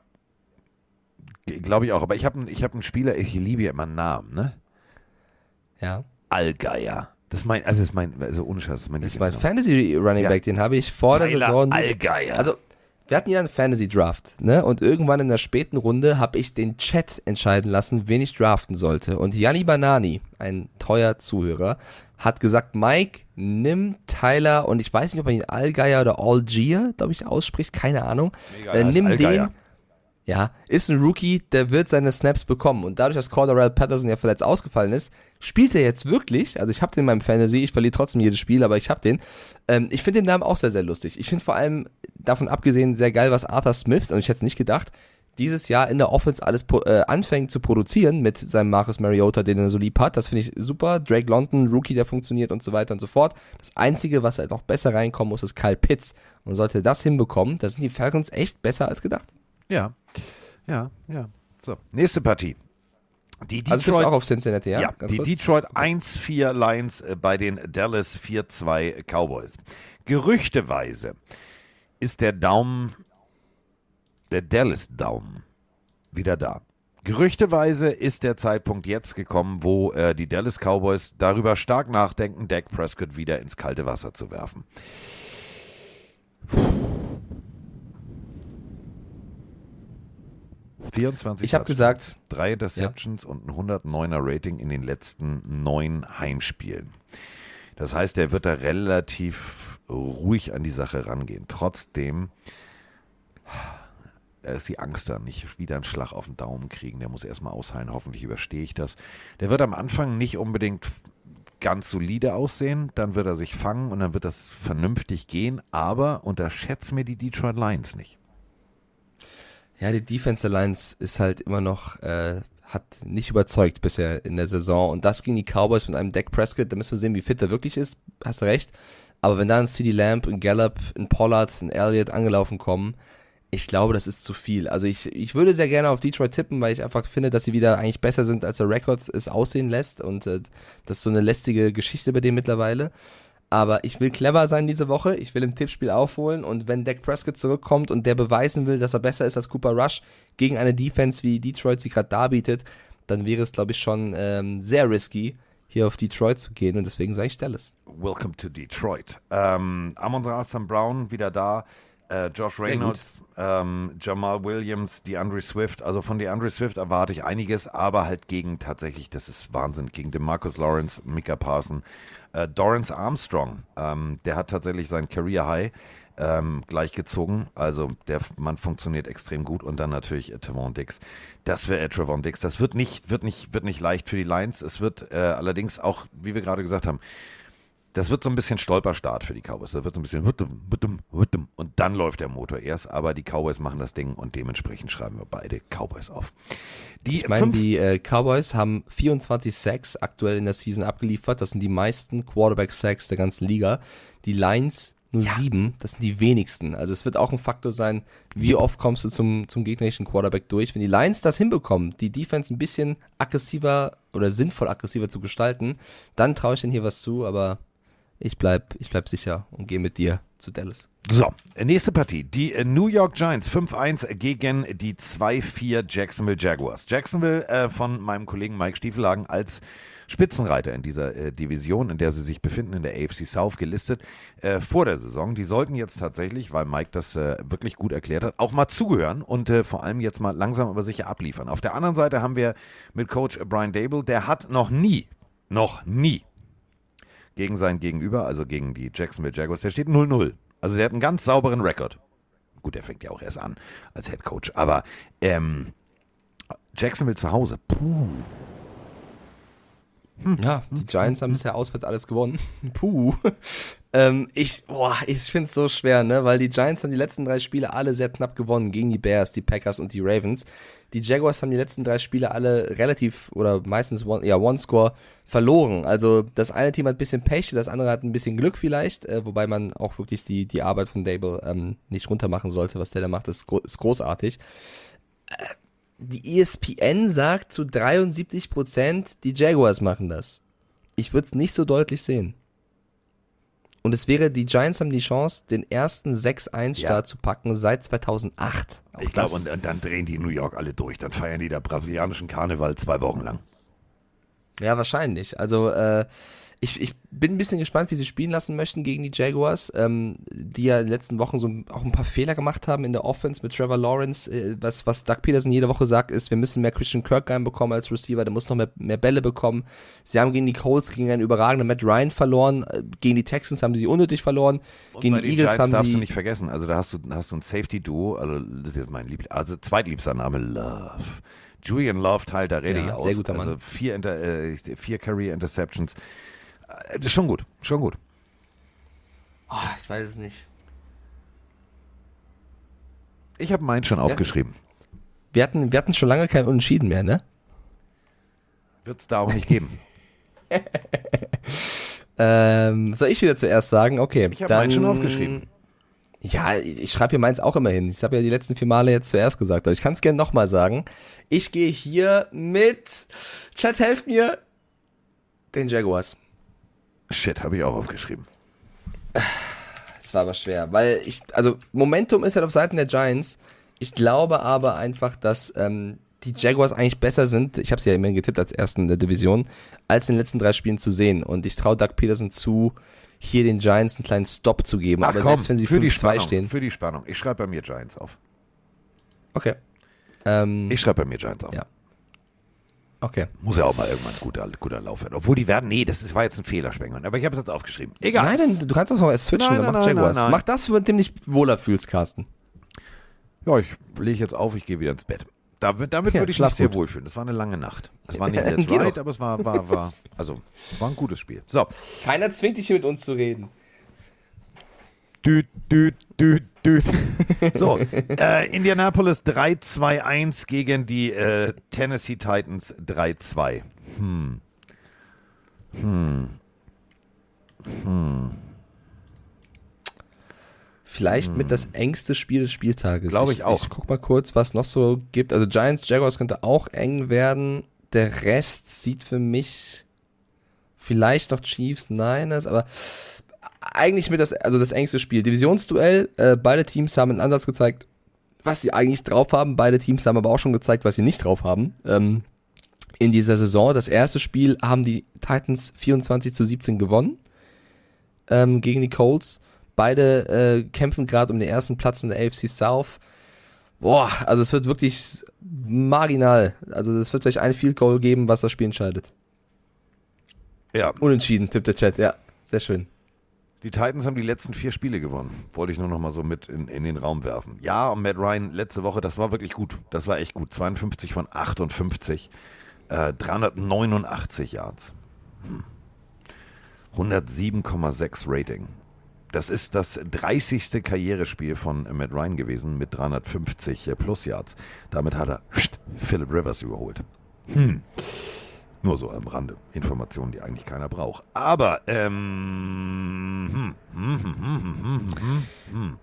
Glaube ich auch. Aber ich habe ich hab einen Spieler, ich liebe ja immer Namen, ne? Ja. Allgeier. Das ist mein, also das ist mein, also ohne Scheiß, das ist mein Das ist mein. Fantasy Running Ja. Back, den habe ich vor der Tyler Saison. Allgeier. Also, wir hatten ja einen Fantasy Draft, ne? Und irgendwann in der späten Runde habe ich den Chat entscheiden lassen, wen ich draften sollte. Und Yanni Banani, ein teuer Zuhörer, hat gesagt, Mike, nimm Tyler und ich weiß nicht, ob man ihn Allgeier oder Allgier, glaube ich, ausspricht, keine Ahnung. Egal, äh, nimm Allgeier. den. Ja, ist ein Rookie, der wird seine Snaps bekommen. Und dadurch, dass Cordarrelle Patterson ja verletzt ausgefallen ist, spielt er jetzt wirklich. Also ich habe den in meinem Fantasy, ich verliere trotzdem jedes Spiel, aber ich habe den. Ähm, ich finde den Namen auch sehr, sehr lustig. Ich finde vor allem davon abgesehen sehr geil, was Arthur Smith, und ich hätte es nicht gedacht, dieses Jahr in der Offense alles äh, anfängt zu produzieren mit seinem Marcus Mariota, den er so lieb hat. Das finde ich super. Drake London, Rookie, der funktioniert und so weiter und so fort. Das Einzige, was halt noch besser reinkommen muss, ist Kyle Pitts. Und sollte das hinbekommen, da sind die Falcons echt besser als gedacht. Ja. Ja, ja. So, nächste Partie. Die Also Detroit, du auch auf Cincinnati, ja? ja, die kurz? Detroit 1-4 Lions äh, bei den Dallas 4-2 Cowboys. Gerüchteweise ist der Daumen, der Dallas Daumen, wieder da. Gerüchteweise ist der Zeitpunkt jetzt gekommen, wo äh, die Dallas Cowboys darüber stark nachdenken, Dak Prescott wieder ins kalte Wasser zu werfen. Vierundzwanzig Ich habe gesagt, drei Interceptions und ein 109er Rating in den letzten neun Heimspielen. Das heißt, er wird da relativ ruhig an die Sache rangehen. Trotzdem ist die Angst da, nicht wieder einen Schlag auf den Daumen kriegen. Der muss erstmal ausheilen, hoffentlich überstehe ich das. Der wird am Anfang nicht unbedingt ganz solide aussehen, dann wird er sich fangen und dann wird das vernünftig gehen, aber unterschätzt mir die Detroit Lions nicht. Ja, die Defense Alliance ist halt immer noch, äh, hat nicht überzeugt bisher in der Saison. Und das gegen die Cowboys mit einem Dak Prescott, da müssen wir sehen, wie fit er wirklich ist. Hast du recht. Aber wenn da ein CD Lamb, ein Gallup, ein Pollard, ein Elliott angelaufen kommen, ich glaube, das ist zu viel. Also ich, ich würde sehr gerne auf Detroit tippen, weil ich einfach finde, dass sie wieder eigentlich besser sind, als der Rekord es aussehen lässt. Und äh, das ist so eine lästige Geschichte bei denen mittlerweile. Aber ich will clever sein diese Woche. Ich will im Tippspiel aufholen. Und wenn Dak Prescott zurückkommt und der beweisen will, dass er besser ist als Cooper Rush gegen eine Defense, wie Detroit sie gerade darbietet, dann wäre es, glaube ich, schon ähm, sehr risky, hier auf Detroit zu gehen. Und deswegen sage ich Dallas. Welcome to Detroit. Ähm, Amon St. Brown wieder da. Äh, Josh Reynolds, ähm, Jamal Williams, DeAndre Swift. Also von DeAndre Swift erwarte ich einiges, aber halt gegen tatsächlich, das ist Wahnsinn, gegen den Marcus Lawrence, Micah Parson. Äh, Dorrance Armstrong, ähm, der hat tatsächlich sein Career High ähm, gleichgezogen. Also der Mann funktioniert extrem gut und dann natürlich äh, Trevon Dix. Das wäre äh, Trevon Dix. Das wird nicht, wird nicht, wird nicht leicht für die Lions. Es wird äh, allerdings auch, wie wir gerade gesagt haben, das wird so ein bisschen Stolperstart für die Cowboys. Das wird so ein bisschen und dann läuft der Motor erst. Aber die Cowboys machen das Ding und dementsprechend schreiben wir beide Cowboys auf. Die Ich meine, die äh, Cowboys haben 24 Sacks aktuell in der Season abgeliefert. Das sind die meisten Quarterback-Sacks der ganzen Liga. Die Lions nur sieben, das sind die wenigsten. Also es wird auch ein Faktor sein, wie oft kommst du zum, zum gegnerischen Quarterback durch. Wenn die Lions das hinbekommen, die Defense ein bisschen aggressiver oder sinnvoll aggressiver zu gestalten, dann traue ich denen hier was zu, aber ich bleib, ich bleib sicher und gehe mit dir zu Dallas. So, nächste Partie. Die äh, New York Giants 5-1 gegen die 2-4 Jacksonville Jaguars. Jacksonville äh, von meinem Kollegen Mike Stiefelhagen als Spitzenreiter in dieser äh, Division, in der sie sich befinden, in der AFC South gelistet, äh, vor der Saison. Die sollten jetzt tatsächlich, weil Mike das äh, wirklich gut erklärt hat, auch mal zuhören und äh, vor allem jetzt mal langsam aber sicher abliefern. Auf der anderen Seite haben wir mit Coach Brian Dable, der hat noch nie, noch nie gegen sein Gegenüber, also gegen die Jacksonville Jaguars, der steht 0-0. Also der hat einen ganz sauberen Rekord. Gut, der fängt ja auch erst an als Head Coach, aber ähm, Jacksonville zu Hause, puh, Ja, die Giants haben bisher auswärts alles gewonnen. Puh. Ähm, ich, boah, ich finde es so schwer, ne? Weil die Giants haben die letzten drei Spiele alle sehr knapp gewonnen gegen die Bears, die Packers und die Ravens. Die Jaguars haben die letzten drei Spiele alle relativ oder meistens one, ja, One-Score verloren. Also das eine Team hat ein bisschen Pech, das andere hat ein bisschen Glück vielleicht, äh, wobei man auch wirklich die, die Arbeit von Dable ähm, nicht runtermachen sollte. Was der da macht, ist, ist großartig. Äh, die ESPN sagt zu 73 Prozent, die Jaguars machen das. Ich würde es nicht so deutlich sehen. Und es wäre, die Giants haben die Chance, den ersten 6-1-Start Ja. zu packen seit 2008. Auch Ich glaube, und, und dann drehen die New York alle durch. Dann feiern die da brasilianischen Karneval zwei Wochen lang. Ja, wahrscheinlich. Also, äh, ich, ich bin ein bisschen gespannt, wie sie spielen lassen möchten gegen die Jaguars, ähm, die ja in den letzten Wochen so auch ein paar Fehler gemacht haben in der Offense mit Trevor Lawrence. Äh, was, was Doug Peterson jede Woche sagt, ist, wir müssen mehr Christian Kirk reinbekommen als Receiver, der muss noch mehr, mehr Bälle bekommen. Sie haben gegen die Colts, gegen einen überragenden Matt Ryan verloren. Äh, Gegen die Texans haben sie unnötig verloren. Und gegen bei die den Eagles Giants haben darfst sie. du nicht vergessen. Also da hast du, hast du ein Safety-Duo, also das ist mein Liebling, also zweitliebster Name, Love. Julian Love teilt da richtig Ja, aus. sehr guter Mann. Also vier, Inter, äh, vier Career-Interceptions. Äh, Das ist schon gut, schon gut. Oh, ich weiß es nicht. Ich habe meinen schon aufgeschrieben. Wir hatten, wir hatten schon lange kein Unentschieden mehr, ne? Wird es da auch nicht geben. Ähm, soll ich wieder zuerst sagen? Okay. Ich habe meinen schon aufgeschrieben. Ja, ich schreibe hier meins auch immer hin. Ich habe ja die letzten vier Male jetzt zuerst gesagt, aber ich kann es gerne nochmal sagen. Ich gehe hier mit, Chat, helft mir, den Jaguars. Shit, habe ich auch aufgeschrieben. Das war aber schwer, weil ich, also Momentum ist halt auf Seiten der Giants. Ich glaube aber einfach, dass ähm, die Jaguars eigentlich besser sind. Ich habe sie ja immerhin getippt als ersten in der Division, als in den letzten drei Spielen zu sehen. Und ich traue Doug Peterson zu, hier den Giants einen kleinen Stop zu geben. aber selbst wenn sie für die 5-2 Spannung, stehen. Für die Spannung. Ich schreibe bei mir Giants auf. Okay. Ähm, Ich schreibe bei mir Giants auf. Ja. Okay. Muss ja auch mal irgendwann ein guter, guter Lauf werden. Obwohl die werden, nee, das ist, war jetzt ein Fehler, Spengler. Aber ich habe es jetzt aufgeschrieben. Egal. Nein, dann, du kannst doch noch erst switchen, Nein, dann nein, mach nein, nein, nein. Mach das, mit dem du dich wohler fühlst, Carsten. Ja, ich lege jetzt auf, ich gehe wieder ins Bett. Damit, damit Ja, würde ich mich sehr wohlfühlen. Das war eine lange Nacht. Es war nicht right, doch. aber es war, war, war, also, war ein gutes Spiel. So. Keiner zwingt dich hier mit uns zu reden. Düt, düt, düt, düt. So, äh, Indianapolis 3-2-1 gegen die äh, Tennessee Titans 3-2. Hm. Hm. Hm. Vielleicht mit das engste Spiel des Spieltages. Glaube ich auch. Ich guck mal kurz, was noch so gibt. Also Giants, Jaguars könnte auch eng werden. Der Rest sieht für mich vielleicht noch Chiefs, Niners, aber eigentlich mit das, also das engste Spiel. Divisionsduell, äh, beide Teams haben einen Ansatz gezeigt, was sie eigentlich drauf haben. Beide Teams haben aber auch schon gezeigt, was sie nicht drauf haben. Ähm, in dieser Saison. Das erste Spiel haben die Titans 24 zu 17 gewonnen ähm, gegen die Colts. Beide äh, kämpfen gerade um den ersten Platz in der AFC South. Boah, also es wird wirklich marginal. Also es wird vielleicht ein Field Goal geben, was das Spiel entscheidet. Ja, Unentschieden, tippt der Chat. Ja, sehr schön. Die Titans haben die letzten vier Spiele gewonnen. Wollte ich nur noch mal so mit in, in den Raum werfen. Ja, und Matt Ryan letzte Woche, das war wirklich gut. Das war echt gut. 52 von 58. Äh, 389 Yards. Hm. 107,6 Rating. Das ist das 30. Karrierespiel von Matt Ryan gewesen mit 350 äh, plus Yards. Damit hat er Philip Rivers überholt. Hm. Nur so am Rande. Informationen, die eigentlich keiner braucht. Aber, ähm.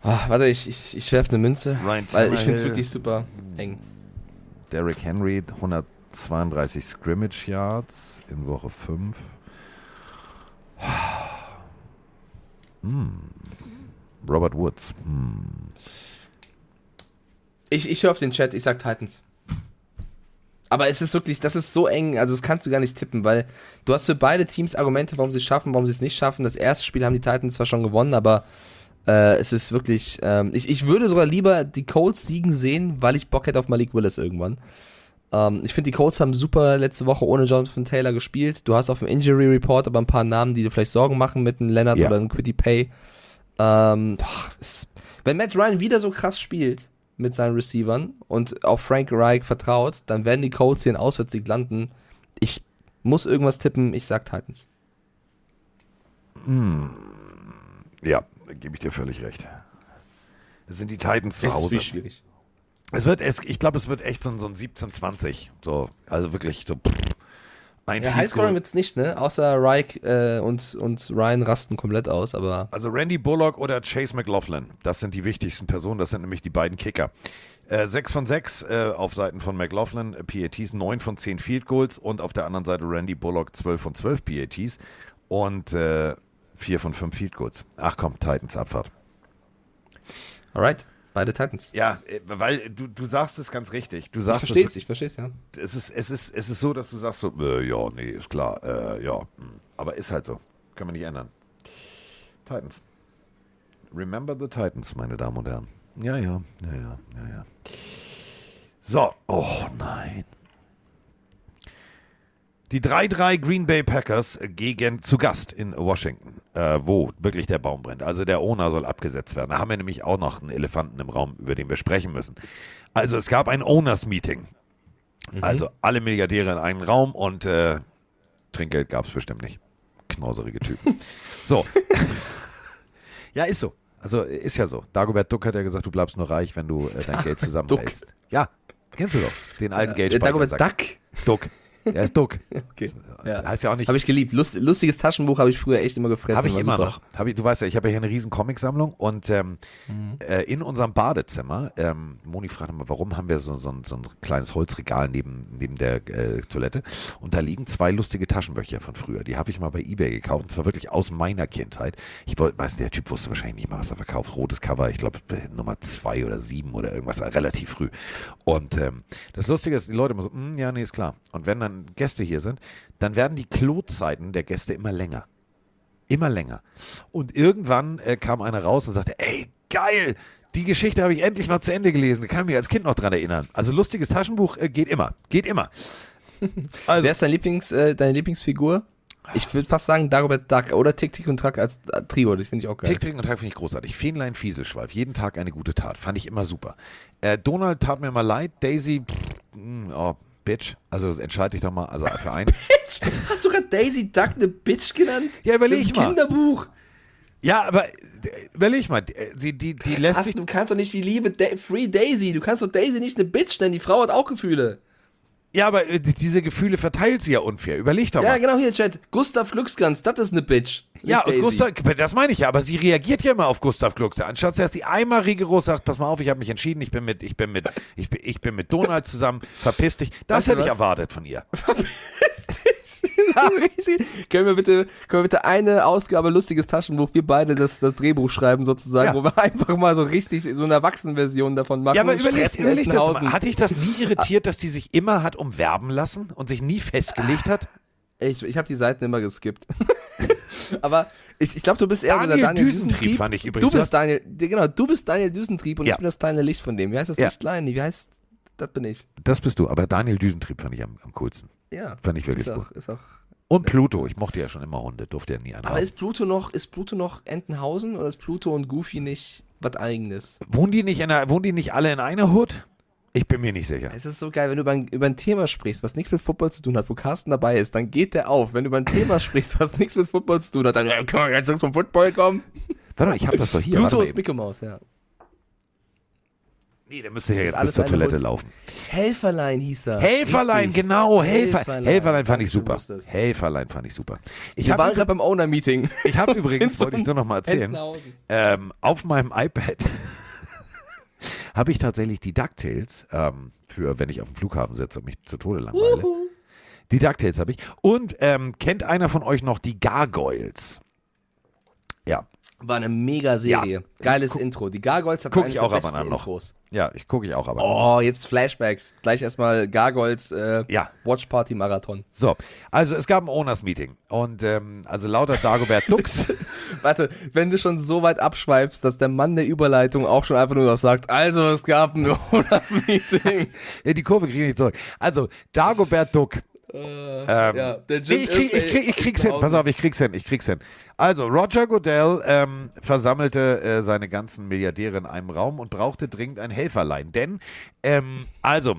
Warte, ich, ich, ich werfe eine Münze. Ryan weil ich finde es wirklich super eng. Derrick Henry, 132 Scrimmage Yards in Woche 5. Hm. Robert Woods. Hm. Ich, ich höre auf den Chat, ich sag Titans. Aber es ist wirklich, das ist so eng, also das kannst du gar nicht tippen, weil du hast für beide Teams Argumente, warum sie es schaffen, warum sie es nicht schaffen. Das erste Spiel haben die Titans zwar schon gewonnen, aber äh, es ist wirklich, ähm, ich, ich würde sogar lieber die Colts siegen sehen, weil ich Bock hätte auf Malik Willis irgendwann. Ähm, ich finde, die Colts haben super letzte Woche ohne Jonathan Taylor gespielt. Du hast auf dem Injury Report aber ein paar Namen, die dir vielleicht Sorgen machen mit einem Leonard Ja. oder einem Quitty Pay. Ähm, boah, es, wenn Matt Ryan wieder so krass spielt mit seinen Receivern und auf Frank Reich vertraut, dann werden die Colts hier in Auswärtssieg landen. Ich muss irgendwas tippen, ich sag Titans. Ja, da gebe ich dir völlig recht. Es sind die Titans zu ist Hause. wirklich schwierig. Es wird, es, ich glaube, es wird echt so, ein- so ein 17-20. So, also wirklich so. pff, Ein Ja, Highscoring wird's nicht, ne? Außer Reich äh, und, und Ryan rasten komplett aus, aber Also Randy Bullock oder Chase McLaughlin, das sind die wichtigsten Personen, das sind nämlich die beiden Kicker. Äh, 6 von 6 äh, auf Seiten von McLaughlin, äh, PATs, 9 von 10 Field Goals und auf der anderen Seite Randy Bullock 12 von 12 PATs und äh, 4 von 5 Field Goals. Ach komm, Titans Abfahrt. alright, beide Titans. Ja, äh, weil du, du sagst es ganz richtig. Du Ich sagst versteh's, es, ich versteh's, ja. es, ist, es, ist, es ist so, dass du sagst so, äh, ja, nee, ist klar, äh, ja. hm. Aber ist halt so. Können wir nicht ändern. Titans. Remember the Titans, meine Damen und Herren. Ja, ja, ja, ja, ja, ja. So, oh nein. Die 3-3 Green Bay Packers gegen zu Gast in Washington, äh, wo wirklich der Baum brennt. Also der Owner soll abgesetzt werden. Da haben wir nämlich auch noch einen Elefanten im Raum, über den wir sprechen müssen. Also es gab ein Owners-Meeting. Also alle Milliardäre in einen Raum und äh, Trinkgeld gab es bestimmt nicht. Knauserige Typen. so. ja, ist so. Also ist ja so. Dagobert Duck hat ja gesagt, du bleibst nur reich, wenn du äh, dein Geld zusammenhältst. Ja, kennst du doch. Den alten Äh, Geldspeicher. Dagobert Duck. Duck. Der ist Duck. Okay. Ja. Heißt ja auch nicht. Habe ich geliebt. Lust, lustiges Taschenbuch habe ich früher echt immer gefressen. Habe ich immer super. noch. Hab ich, du weißt ja, ich habe ja hier eine riesen Comicsammlung und ähm, Mhm. äh, in unserem Badezimmer, ähm, Moni fragt immer, warum haben wir so, so, ein, so ein kleines Holzregal neben, neben der äh, Toilette und da liegen zwei lustige Taschenbücher von früher. Die habe ich mal bei Ebay gekauft und zwar wirklich aus meiner Kindheit. Ich wollt, weiß, der Typ wusste wahrscheinlich nicht mal, was er verkauft. Rotes Cover, ich glaube Nummer zwei oder sieben oder irgendwas, äh, relativ früh. Und ähm, das Lustige ist, die Leute immer so, "Mm, ja, nee, ist klar. Und wenn dann Gäste hier sind, dann werden die Klozeiten der Gäste immer länger. Immer länger. Und irgendwann äh, kam einer raus und sagte, ey, geil, die Geschichte habe ich endlich mal zu Ende gelesen. Da kann ich mich als Kind noch dran erinnern. Also lustiges Taschenbuch äh, geht immer. Geht immer. Also, Wer ist dein Lieblings, äh, deine Lieblingsfigur? Ich würde fast sagen Dagobert Duck oder Tick, Tick und Track als äh, Trio. Das finde ich auch geil. Tick, Trick und Track finde ich großartig. Fähnlein Fieselschweif, jeden Tag eine gute Tat. Fand ich immer super. Äh, Donald tat mir mal leid. Daisy, pff, mh, oh, Bitch. Also entscheide dich doch mal. Also für einen. Hast du gerade Daisy Duck eine Bitch genannt? Ja, überleg mal. Kinderbuch. ja, aber äh, überleg mal. äh, Sie, die, die lässt sich Hast, du kannst doch nicht die liebe da Free Daisy. Du kannst doch Daisy nicht eine Bitch nennen. Die Frau hat auch Gefühle. Ja, aber äh, die- diese Gefühle verteilt sie ja unfair. Überleg doch Ja, mal. genau hier, Chat. Gustav Glücksgans, das ist eine Bitch. Nicht Ja, und Daisy. Gustav, das meine ich ja, aber sie reagiert ja immer auf Gustav Gluckse. Anstatt dass sie einmal rigoros sagt, pass mal auf, ich habe mich entschieden, ich bin mit, ich bin mit, ich bin, ich bin mit Donald zusammen, verpiss dich. Das Weißt hätte ich erwartet von ihr. können wir bitte, können wir bitte eine Ausgabe lustiges Taschenbuch, wir beide das, das Drehbuch schreiben sozusagen, Ja. wo wir einfach mal so richtig so eine Erwachsenenversion davon machen. Ja, aber überleg, Stressen überleg das mal. Hat dich das nie irritiert, dass die sich immer hat umwerben lassen und sich nie festgelegt hat? Ich, ich habe die Seiten immer geskippt. Aber ich, ich glaube, du bist eher so Daniel der Daniel Düsentrieb Düsentrieb. fand ich übrigens. Du bist Daniel, genau, du bist Daniel Düsentrieb und Ja. ich bin das kleine Licht von dem. Wie heißt das Ja. Lichtlein? Wie heißt, das bin ich. Das bist du, aber Daniel Düsentrieb fand ich am, am coolsten. Ja. Fand ich wirklich ist cool. auch, ist auch. Und Pluto, ich mochte ja schon immer Hunde, durfte ja nie einer Aber ist Pluto noch, ist Pluto noch Entenhausen oder ist Pluto und Goofy nicht was eigenes? Wohnen die nicht in einer, wohnen die nicht alle in einer Hut? Ich bin mir nicht sicher. Es ist so geil, wenn du über ein, über ein Thema sprichst, was nichts mit Football zu tun hat, wo Carsten dabei ist, dann geht der auf. Wenn du über ein Thema sprichst, was nichts mit Football zu tun hat, dann können wir jetzt zum Football kommen. Warte mal, ich habe das doch hier. Pluto ist. Mickey Mouse, ja. Nee, der müsste ja jetzt alles bis zur Toilette laufen. Helferlein hieß er. Helferlein, Richtig. genau. Helfer, Helferlein, Helferlein. fand ich super. Helferlein fand ich super. Ich habe waren gerade beim Owner-Meeting. ich hab übrigens, wollte ich nur noch mal erzählen, ähm, auf meinem iPad habe ich tatsächlich die DuckTales ähm, für, wenn ich auf dem Flughafen sitze und mich zu Tode langweile. Die DuckTales habe ich. Und ähm, kennt einer von euch noch die Gargoyles? Ja. War eine mega Serie. Geiles Intro. Die Gargoyles hat guck ich auch der ab und besten an noch. Intros. Ja, ich gucke ich auch aber. Oh, jetzt Flashbacks. Gleich erstmal Gargoyles äh, Ja. Watch Party Marathon. So, also es gab ein Owners-Meeting und ähm, also lauter Dagobert Dux. Warte, wenn du schon so weit abschweifst, dass der Mann der Überleitung auch schon einfach nur noch sagt, also es gab ein Owners-Meeting. ja, die Kurve kriege ich nicht zurück. Also Dagobert Duck. Ähm, ja, der Jim ich, krieg, ich, krieg, ich krieg's hin. Pass auf, ich krieg's hin. Ich krieg's hin. Also, Roger Goodell ähm, versammelte äh, seine ganzen Milliardäre in einem Raum und brauchte dringend ein Helferlein. Denn, ähm, also,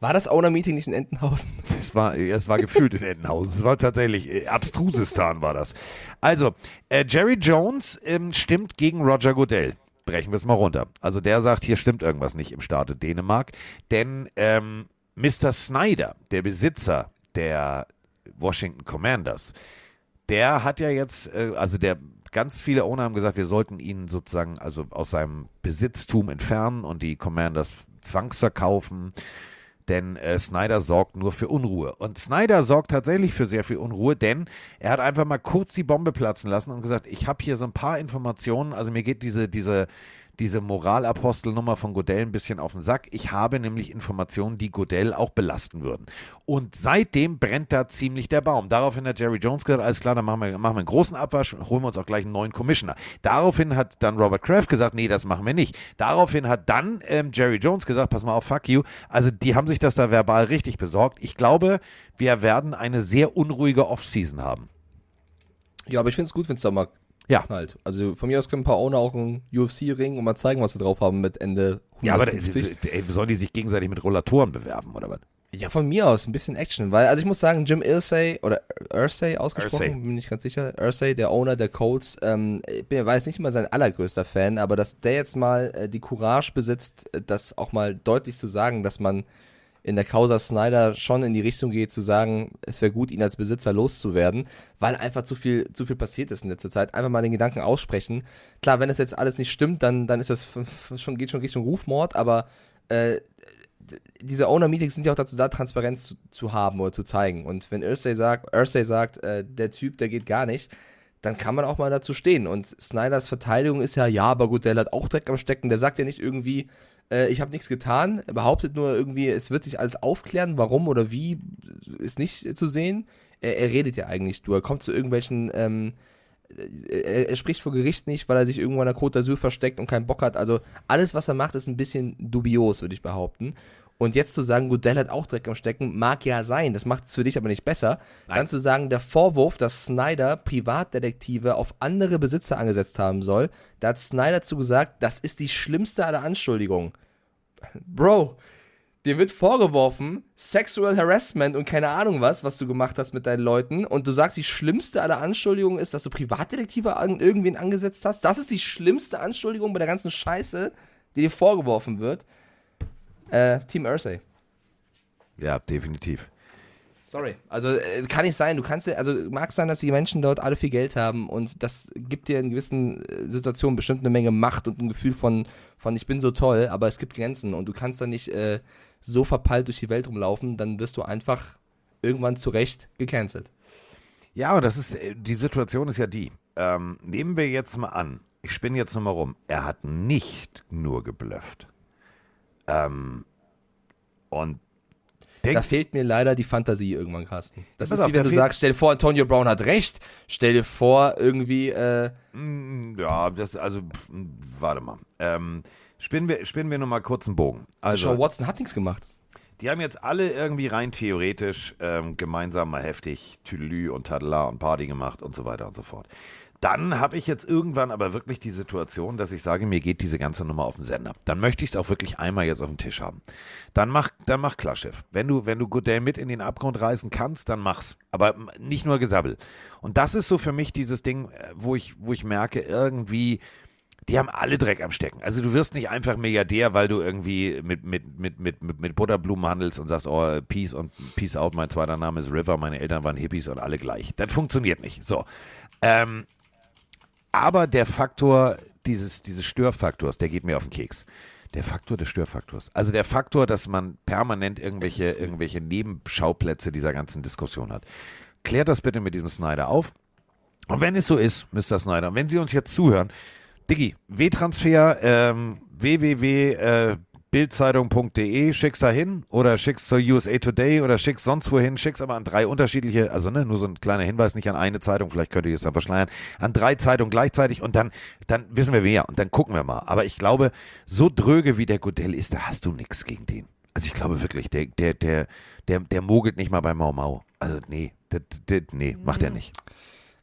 War das Owner-Meeting nicht in Entenhausen? Es war, es war gefühlt in Entenhausen. Es war tatsächlich, äh, Abstrusistan war das. Also, äh, Jerry Jones ähm, stimmt gegen Roger Goodell. Brechen wir es mal runter. Also der sagt, hier stimmt irgendwas nicht im Staate Dänemark. Denn ähm, Mr. Snyder, der Besitzer der Washington Commanders, der hat ja jetzt, äh, also der ganz viele Owner haben gesagt, wir sollten ihn sozusagen also aus seinem Besitztum entfernen und die Commanders zwangsverkaufen denn äh, Snyder sorgt nur für Unruhe. Und Snyder sorgt tatsächlich für sehr viel Unruhe, denn er hat einfach mal kurz die Bombe platzen lassen und gesagt, ich habe hier so ein paar Informationen, also mir geht diese, diese, diese Moralapostelnummer von Godell ein bisschen auf den Sack. Ich habe nämlich Informationen, die Godell auch belasten würden. Und seitdem brennt da ziemlich der Baum. Daraufhin hat Jerry Jones gesagt, alles klar, dann machen wir, machen wir einen großen Abwasch, holen wir uns auch gleich einen neuen Commissioner. Daraufhin hat dann Robert Kraft gesagt, nee, das machen wir nicht. Daraufhin hat dann ähm, Jerry Jones gesagt, pass mal auf, fuck you. Also die haben sich das da verbal richtig besorgt. Ich glaube, wir werden eine sehr unruhige Offseason haben. Ja, aber ich finde es gut, wenn es da mal Ja. knallt. Also von mir aus können ein paar Owner auch einen UFC-Ring und mal zeigen, was sie drauf haben mit Ende Ja, aber 150. ey, sollen die sich gegenseitig mit Rollatoren bewerben oder was? Ja, von mir aus ein bisschen Action, weil, also ich muss sagen, Jim Irsay oder Irsay ausgesprochen, Irsay. bin ich ganz sicher, Irsay, der Owner der Colts, ähm, ich bin, war jetzt nicht immer sein allergrößter Fan, aber dass der jetzt mal äh, die Courage besitzt, äh, das auch mal deutlich zu sagen, dass man in der Causa Snyder schon in die Richtung geht, zu sagen, es wäre gut, ihn als Besitzer loszuwerden, weil einfach zu viel, zu viel passiert ist in letzter Zeit. Einfach mal den Gedanken aussprechen. Klar, wenn das jetzt alles nicht stimmt, dann, dann ist das schon, geht schon Richtung Rufmord, aber äh, diese Owner-Meetings sind ja auch dazu da, Transparenz zu, zu haben oder zu zeigen. Und wenn Ursay sagt, Ursay sagt äh, der Typ, der geht gar nicht, dann kann man auch mal dazu stehen. Und Snyders Verteidigung ist ja, ja, aber gut, der hat auch Dreck am Stecken. Der sagt ja nicht irgendwie, äh, ich habe nichts getan. Er behauptet nur irgendwie, es wird sich alles aufklären, warum oder wie, ist nicht zu sehen. Er, er redet ja eigentlich nur. Er kommt zu irgendwelchen, ähm, er, er spricht vor Gericht nicht, weil er sich irgendwo an der Côte d'Azur versteckt und keinen Bock hat. Also alles, was er macht, ist ein bisschen dubios, würde ich behaupten. Und jetzt zu sagen, Goodell hat auch Dreck am Stecken, mag ja sein, das macht es für dich aber nicht besser. Dann zu sagen, der Vorwurf, dass Snyder Privatdetektive auf andere Besitzer angesetzt haben soll, da hat Snyder zu gesagt, das ist die schlimmste aller Anschuldigungen. Bro, dir wird vorgeworfen, Sexual Harassment und keine Ahnung was, was du gemacht hast mit deinen Leuten. Und du sagst, die schlimmste aller Anschuldigungen ist, dass du Privatdetektive an irgendwen angesetzt hast. Das ist die schlimmste Anschuldigung bei der ganzen Scheiße, die dir vorgeworfen wird. Äh, Team Ursay. Ja, definitiv. Sorry. Also äh, kann nicht sein. Du kannst ja, also mag sein, dass die Menschen dort alle viel Geld haben und das gibt dir in gewissen äh, Situationen bestimmt eine Menge Macht und ein Gefühl von, von ich bin so toll, aber es gibt Grenzen und du kannst da nicht äh, so verpeilt durch die Welt rumlaufen, dann wirst du einfach irgendwann zu Recht gecancelt. Ja, und das ist, äh, die Situation ist ja die. Ähm, nehmen wir jetzt mal an, ich spinne jetzt nochmal rum, er hat nicht nur geblufft. Ähm, und Da fehlt mir leider die Fantasie irgendwann, Carsten. Das Pass ist auf, wie wenn du sagst, stell dir vor, Antonio Brown hat recht. Stell dir vor, irgendwie, äh, Mm, ja, das, also, pff, warte mal. Ähm, spinnen wir, spinnen wir nochmal kurz einen Bogen. Also, Sean Watson hat nichts gemacht. Die haben jetzt alle irgendwie rein theoretisch ähm, gemeinsam mal heftig Tüdelü und Tadela und Party gemacht und so weiter und so fort. Dann habe ich jetzt irgendwann aber wirklich die Situation, dass ich sage, mir geht diese ganze Nummer auf den Sender. Dann möchte ich es auch wirklich einmal jetzt auf dem Tisch haben. Dann mach, dann mach klar, Chef. Wenn du, wenn du Goodell mit in den Abgrund reißen kannst, dann mach's. Aber nicht nur Gesabbel. Und das ist so für mich dieses Ding, äh, wo ich, wo ich merke, irgendwie, die haben alle Dreck am Stecken. Also du wirst nicht einfach Milliardär, weil du irgendwie mit, mit, mit, mit, mit, mit Butterblumen handelst und sagst, oh, Peace und Peace out, mein zweiter Name ist River, meine Eltern waren Hippies und alle gleich. Das funktioniert nicht. So. Ähm, aber der Faktor dieses, dieses Störfaktors, der geht mir auf den Keks. Der Faktor des Störfaktors. Also der Faktor, dass man permanent irgendwelche, irgendwelche Nebenschauplätze dieser ganzen Diskussion hat. Klärt das bitte mit diesem Snyder auf. Und wenn es so ist, Mr. Snyder, wenn Sie uns jetzt zuhören, Diggi, W-Transfer, ähm, www.bildzeitung.de, schick's da hin oder schick's zur USA Today oder schick's sonst wohin, schick's aber an drei unterschiedliche, also ne, nur so ein kleiner Hinweis, nicht an eine Zeitung, vielleicht könnt ihr es dann verschleiern, an drei Zeitungen gleichzeitig und dann, dann wissen wir wer und dann gucken wir mal. Aber ich glaube, so dröge wie der Godell ist, da hast du nichts gegen den. Also ich glaube wirklich, der, der, der, der, der mogelt nicht mal bei Mau Mau. Also nee, der, der, nee, macht er nicht.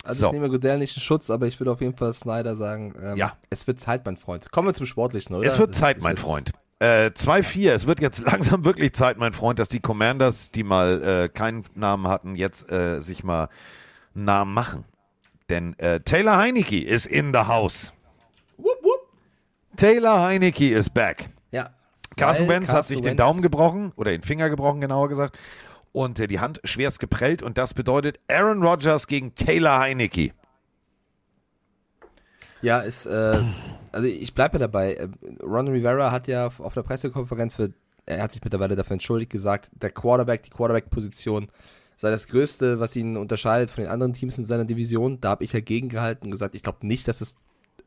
Also So. ich nehme Goodell nicht in Schutz, aber ich würde auf jeden Fall Snyder sagen, ähm, Ja. es wird Zeit, mein Freund. Kommen wir zum Sportlichen, oder? Es wird Zeit, mein Freund. Äh, 2-4. Es wird jetzt langsam wirklich Zeit, mein Freund, dass die Commanders, die mal äh, keinen Namen hatten, jetzt äh, sich mal einen Namen machen. Denn äh, Taylor Heineke ist in the house. Wupp, wupp. Taylor Heineke is back. Ja. Carson Wentz hat sich den Wentz- Daumen gebrochen oder den Finger gebrochen, genauer gesagt. Und äh, die Hand schwerst geprellt. Und das bedeutet Aaron Rodgers gegen Taylor Heineke. Ja, ist, äh, also ich bleibe dabei. Äh, Ron Rivera hat ja auf der Pressekonferenz für, er hat sich mittlerweile dafür entschuldigt, gesagt, der Quarterback, die Quarterback-Position sei das Größte, was ihn unterscheidet von den anderen Teams in seiner Division. Da habe ich ja gegengehalten und gesagt, ich glaube nicht, dass es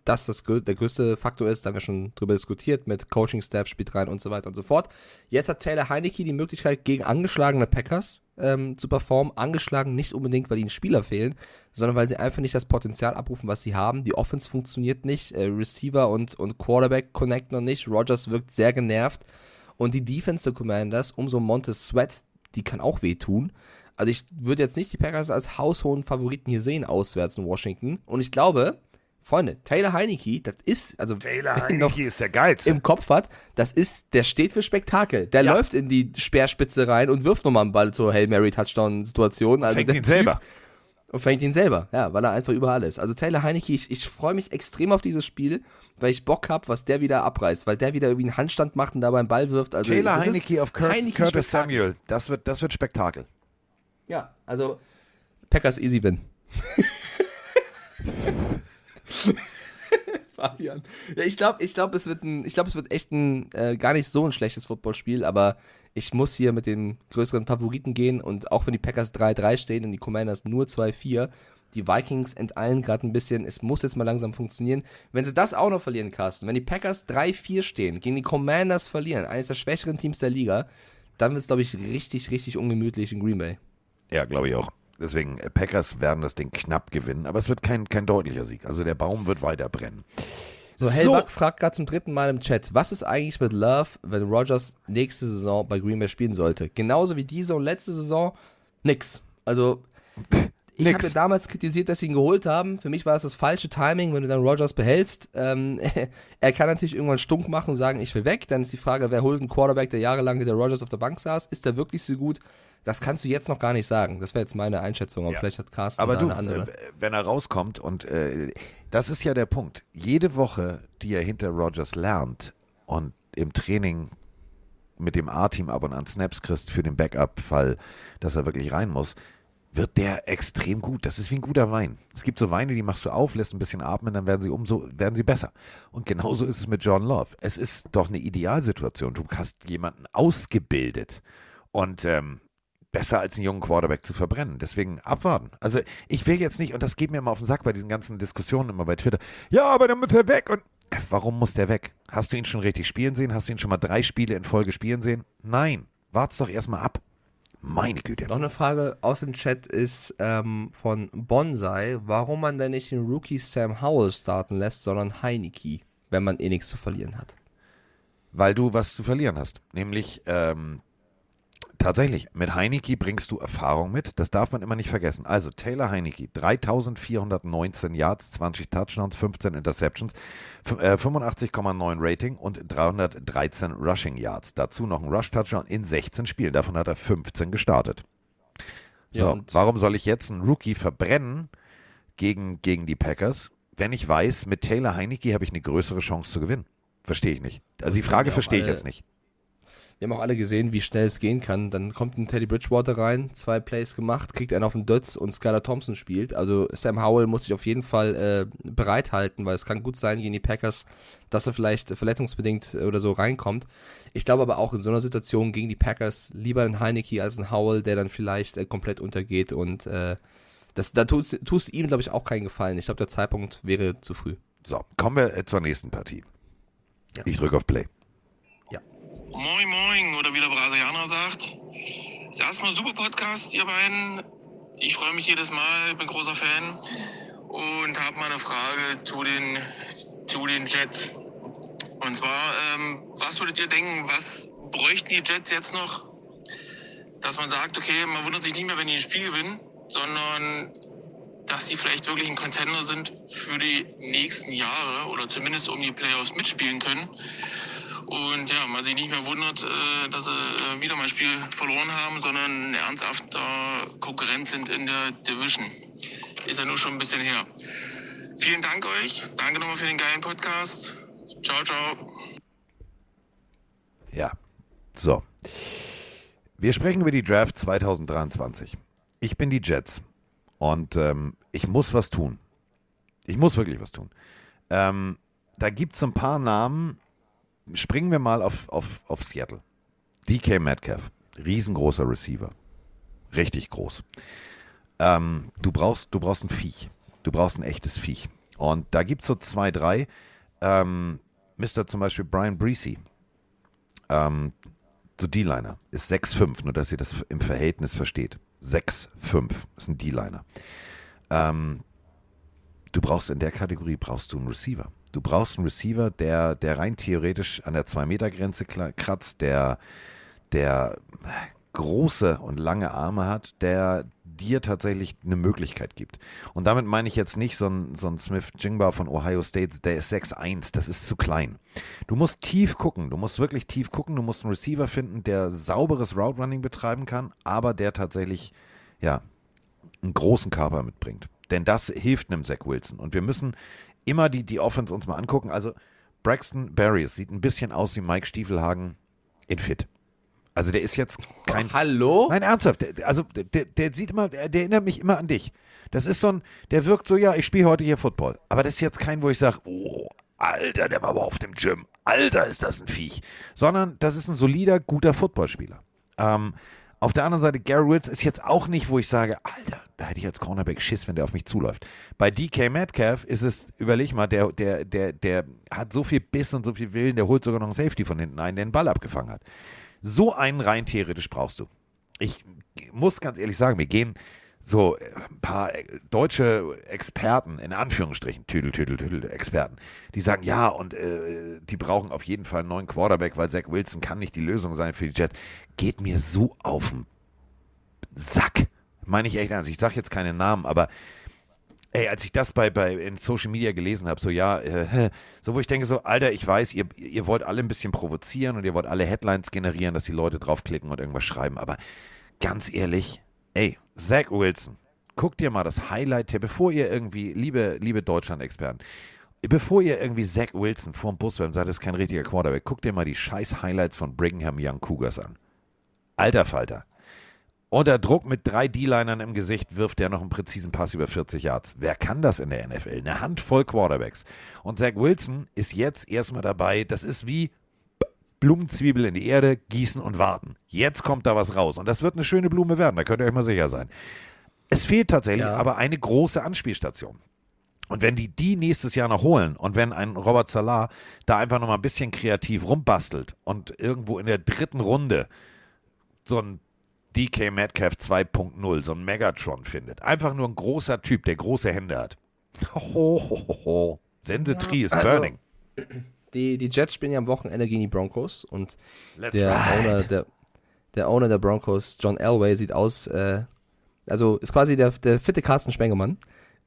das, das der größte Faktor ist. Da haben wir schon drüber diskutiert mit Coaching-Staff, spielt rein und so weiter und so fort. Jetzt hat Taylor Heineke die Möglichkeit, gegen angeschlagene Packers ähm, zu performen. Angeschlagen nicht unbedingt, weil ihnen Spieler fehlen, sondern weil sie einfach nicht das Potenzial abrufen, was sie haben. Die Offense funktioniert nicht, äh, Receiver und, und Quarterback connecten noch nicht. Rogers wirkt sehr genervt. Und die Defense der Commanders, umso Montez Sweat, die kann auch wehtun. Also ich würde jetzt nicht die Packers als haushohen Favoriten hier sehen, auswärts in Washington. Und ich glaube, Freunde, Taylor Heineke, das ist, also Taylor Heineke ist der geilste. im Kopf hat, das ist, der steht für Spektakel. Der Ja. läuft in die Speerspitze rein und wirft nochmal einen Ball zur Hail Mary Touchdown Situation. Also Fängt ihn Typ- selber. Und fängt ihn selber, ja, weil er einfach überall ist. Also Taylor Heineke, ich, ich freue mich extrem auf dieses Spiel, weil ich Bock habe, was der wieder abreißt, weil der wieder irgendwie einen Handstand macht und dabei einen Ball wirft. Also Taylor Heineke auf Kurt, Heineke Curtis Spektakel. Samuel. Das wird, das wird Spektakel. Ja, also Packers easy win. Fabian. Ja, ich glaube, ich glaube, es wird glaube, es wird echt ein äh, gar nicht so ein schlechtes Footballspiel, aber ich muss hier mit den größeren Favoriten gehen und auch wenn die Packers 3-3 stehen und die Commanders nur 2-4, die Vikings enteilen gerade ein bisschen, es muss jetzt mal langsam funktionieren. Wenn sie das auch noch verlieren, Carsten, wenn die Packers 3-4 stehen, gegen die Commanders verlieren, eines der schwächeren Teams der Liga, dann wird es, glaube ich, richtig, richtig ungemütlich in Green Bay. Ja, glaube ich auch. Deswegen, äh, Packers werden das Ding knapp gewinnen, aber es wird kein, kein deutlicher Sieg. Also der Baum wird weiter brennen. So, Hellback fragt gerade zum dritten Mal im Chat, was ist eigentlich mit Love, wenn Rogers nächste Saison bei Green Bay spielen sollte? Genauso wie diese und letzte Saison, nix. Also, ich habe ja damals kritisiert, dass sie ihn geholt haben. Für mich war es das falsche Timing, wenn du dann Rogers behältst. Ähm, er kann natürlich irgendwann stunk machen und sagen, ich will weg. Dann ist die Frage, wer holt einen Quarterback, der jahrelang hinter Rogers auf der Bank saß? Ist der wirklich so gut? Das kannst du jetzt noch gar nicht sagen. Das wäre jetzt meine Einschätzung, aber Ja. vielleicht hat Carsten Aber du, eine andere. wenn er rauskommt und äh, das ist ja der Punkt. Jede Woche, die er hinter Rogers lernt und im Training mit dem A-Team ab und an Snaps kriegst für den Backup-Fall, dass er wirklich rein muss, wird der extrem gut. Das ist wie ein guter Wein. Es gibt so Weine, die machst du auf, lässt ein bisschen atmen, dann werden sie umso, werden sie besser. Und genauso ist es mit John Love. Es ist doch eine Idealsituation. Du hast jemanden ausgebildet und ähm, besser als einen jungen Quarterback zu verbrennen. Deswegen abwarten. Also ich will jetzt nicht, und das geht mir immer auf den Sack bei diesen ganzen Diskussionen immer bei Twitter, ja, aber dann muss er weg. Und äh, warum muss der weg? Hast du ihn schon richtig spielen sehen? Hast du ihn schon mal drei Spiele in Folge spielen sehen? Nein. Wart's doch erstmal ab. Meine Güte. Noch eine Frage aus dem Chat ist ähm, von Bonsai, warum man denn nicht den Rookie Sam Howell starten lässt, sondern Heineke, wenn man eh nichts zu verlieren hat. Weil du was zu verlieren hast. Nämlich, ähm, tatsächlich, mit Heineke bringst du Erfahrung mit. Das darf man immer nicht vergessen. Also, Taylor Heineke, 3419 Yards, 20 Touchdowns, 15 Interceptions, f- äh, 85,9 Rating und 313 Rushing Yards. Dazu noch ein Rush-Touchdown in 16 Spielen. Davon hat er 15 gestartet. Ja, So, und- warum soll ich jetzt einen Rookie verbrennen gegen, gegen die Packers, wenn ich weiß, mit Taylor Heineke habe ich eine größere Chance zu gewinnen? Verstehe ich nicht. Also die Frage ja verstehe ich jetzt nicht. Wir haben auch alle gesehen, wie schnell es gehen kann. Dann kommt ein Teddy Bridgewater rein, zwei Plays gemacht, kriegt einen auf den Dutz und Skylar Thompson spielt. Also Sam Howell muss sich auf jeden Fall äh, bereithalten, weil es kann gut sein gegen die Packers, dass er vielleicht verletzungsbedingt oder so reinkommt. Ich glaube aber auch in so einer Situation gegen die Packers lieber ein Heineke als ein Howell, der dann vielleicht äh, komplett untergeht und äh, das, da tust, tust ihm, glaube ich, auch keinen Gefallen. Ich glaube, der Zeitpunkt wäre zu früh. So, kommen wir äh, zur nächsten Partie. Ja. Ich drücke auf Play. Moin Moin, oder wie der Brasilianer sagt. Ist erstmal super Podcast, ihr beiden. Ich freue mich jedes Mal, bin großer Fan und habe mal eine Frage zu den, zu den Jets. Und zwar, ähm, was würdet ihr denken, was bräuchten die Jets jetzt noch, dass man sagt, okay, man wundert sich nicht mehr, wenn die ein Spiel gewinnen, sondern dass die vielleicht wirklich ein Contender sind für die nächsten Jahre oder zumindest um die Playoffs mitspielen können. Und ja, man sich nicht mehr wundert, äh, dass sie äh, wieder mal Spiel verloren haben, sondern ein ernsthafter Konkurrent sind in der Division. Ist ja nur schon ein bisschen her. Vielen Dank euch. Danke nochmal für den geilen Podcast. Ciao, ciao. Ja. So. Wir sprechen über die Draft 2023. Ich bin die Jets und ähm, ich muss was tun. Ich muss wirklich was tun. Ähm, da gibt es ein paar Namen. Springen wir mal auf, auf, auf Seattle. DK Metcalf, riesengroßer Receiver. Richtig groß. Ähm, du, brauchst, du brauchst ein Viech. Du brauchst ein echtes Viech. Und da gibt es so zwei, drei. Ähm, Mr. zum Beispiel Brian Breesy. Ähm, so D-Liner ist 6'5, nur dass ihr das im Verhältnis versteht. 6'5 ist ein D-Liner. Ähm, du brauchst in der Kategorie brauchst du einen Receiver. Du brauchst einen Receiver, der, der rein theoretisch an der 2-Meter-Grenze kratzt, der, der große und lange Arme hat, der dir tatsächlich eine Möglichkeit gibt. Und damit meine ich jetzt nicht so ein, so ein Smith Jingba von Ohio State, der ist 6'1, das ist zu klein. Du musst tief gucken, du musst wirklich tief gucken, du musst einen Receiver finden, der sauberes Route Running betreiben kann, aber der tatsächlich, ja, einen großen Körper mitbringt. Denn das hilft einem Zach Wilson. Und wir müssen immer die, die Offense uns mal angucken. Also Braxton Barriers sieht ein bisschen aus wie Mike Stiefelhagen in Fit. Also der ist jetzt kein. Hallo? Nein, ernsthaft. Der, also der, der sieht immer, der, der erinnert mich immer an dich. Das ist so ein, der wirkt so, ja, ich spiele heute hier Football. Aber das ist jetzt kein, wo ich sage, oh, Alter, der war aber auf dem Gym. Alter, ist das ein Viech. Sondern das ist ein solider, guter Footballspieler. Ähm, auf der anderen Seite, Gary Wills ist jetzt auch nicht, wo ich sage, Alter, da hätte ich als Cornerback Schiss, wenn der auf mich zuläuft. Bei DK Metcalf ist es, überleg mal, der, der, der, der hat so viel Biss und so viel Willen, der holt sogar noch einen Safety von hinten ein, der den Ball abgefangen hat. So einen rein theoretisch brauchst du. Ich muss ganz ehrlich sagen, wir gehen so ein paar deutsche Experten, in Anführungsstrichen, Tüdel, Tüdel, Tüdel, Experten, die sagen, ja, und äh, die brauchen auf jeden Fall einen neuen Quarterback, weil Zach Wilson kann nicht die Lösung sein für die Jets. Geht mir so auf den Sack. Meine ich echt ernst. Ich sage jetzt keine Namen, aber ey, als ich das bei, bei in Social Media gelesen habe, so ja, äh, so wo ich denke so, Alter, ich weiß, ihr, ihr wollt alle ein bisschen provozieren und ihr wollt alle Headlines generieren, dass die Leute draufklicken und irgendwas schreiben, aber ganz ehrlich, ey, Zach Wilson, guckt dir mal das Highlight hier, bevor ihr irgendwie, liebe, liebe Deutschland-Experten, bevor ihr irgendwie Zach Wilson vorm Bus werdet und sagt, das ist kein richtiger Quarterback, guckt dir mal die scheiß Highlights von Brigham Young Cougars an. Alter Falter. Unter Druck mit drei D-Linern im Gesicht wirft er noch einen präzisen Pass über 40 Yards. Wer kann das in der NFL? Eine Handvoll Quarterbacks. Und Zach Wilson ist jetzt erstmal dabei. Das ist wie Blumenzwiebel in die Erde, gießen und warten. Jetzt kommt da was raus. Und das wird eine schöne Blume werden, da könnt ihr euch mal sicher sein. Es fehlt tatsächlich Ja. aber eine große Anspielstation. Und wenn die die nächstes Jahr noch holen und wenn ein Robert Salah da einfach noch mal ein bisschen kreativ rumbastelt und irgendwo in der dritten Runde so ein DK Metcalf 2.0, so ein Megatron findet. Einfach nur ein großer Typ, der große Hände hat. Ho, ho, ho, ho. Sense Tree is also- burning. Die, die Jets spielen ja am Wochenende gegen die Broncos und der. Owner der, der Owner der Broncos, John Elway, sieht aus, äh, also ist quasi der, der fitte Carsten Spengemann.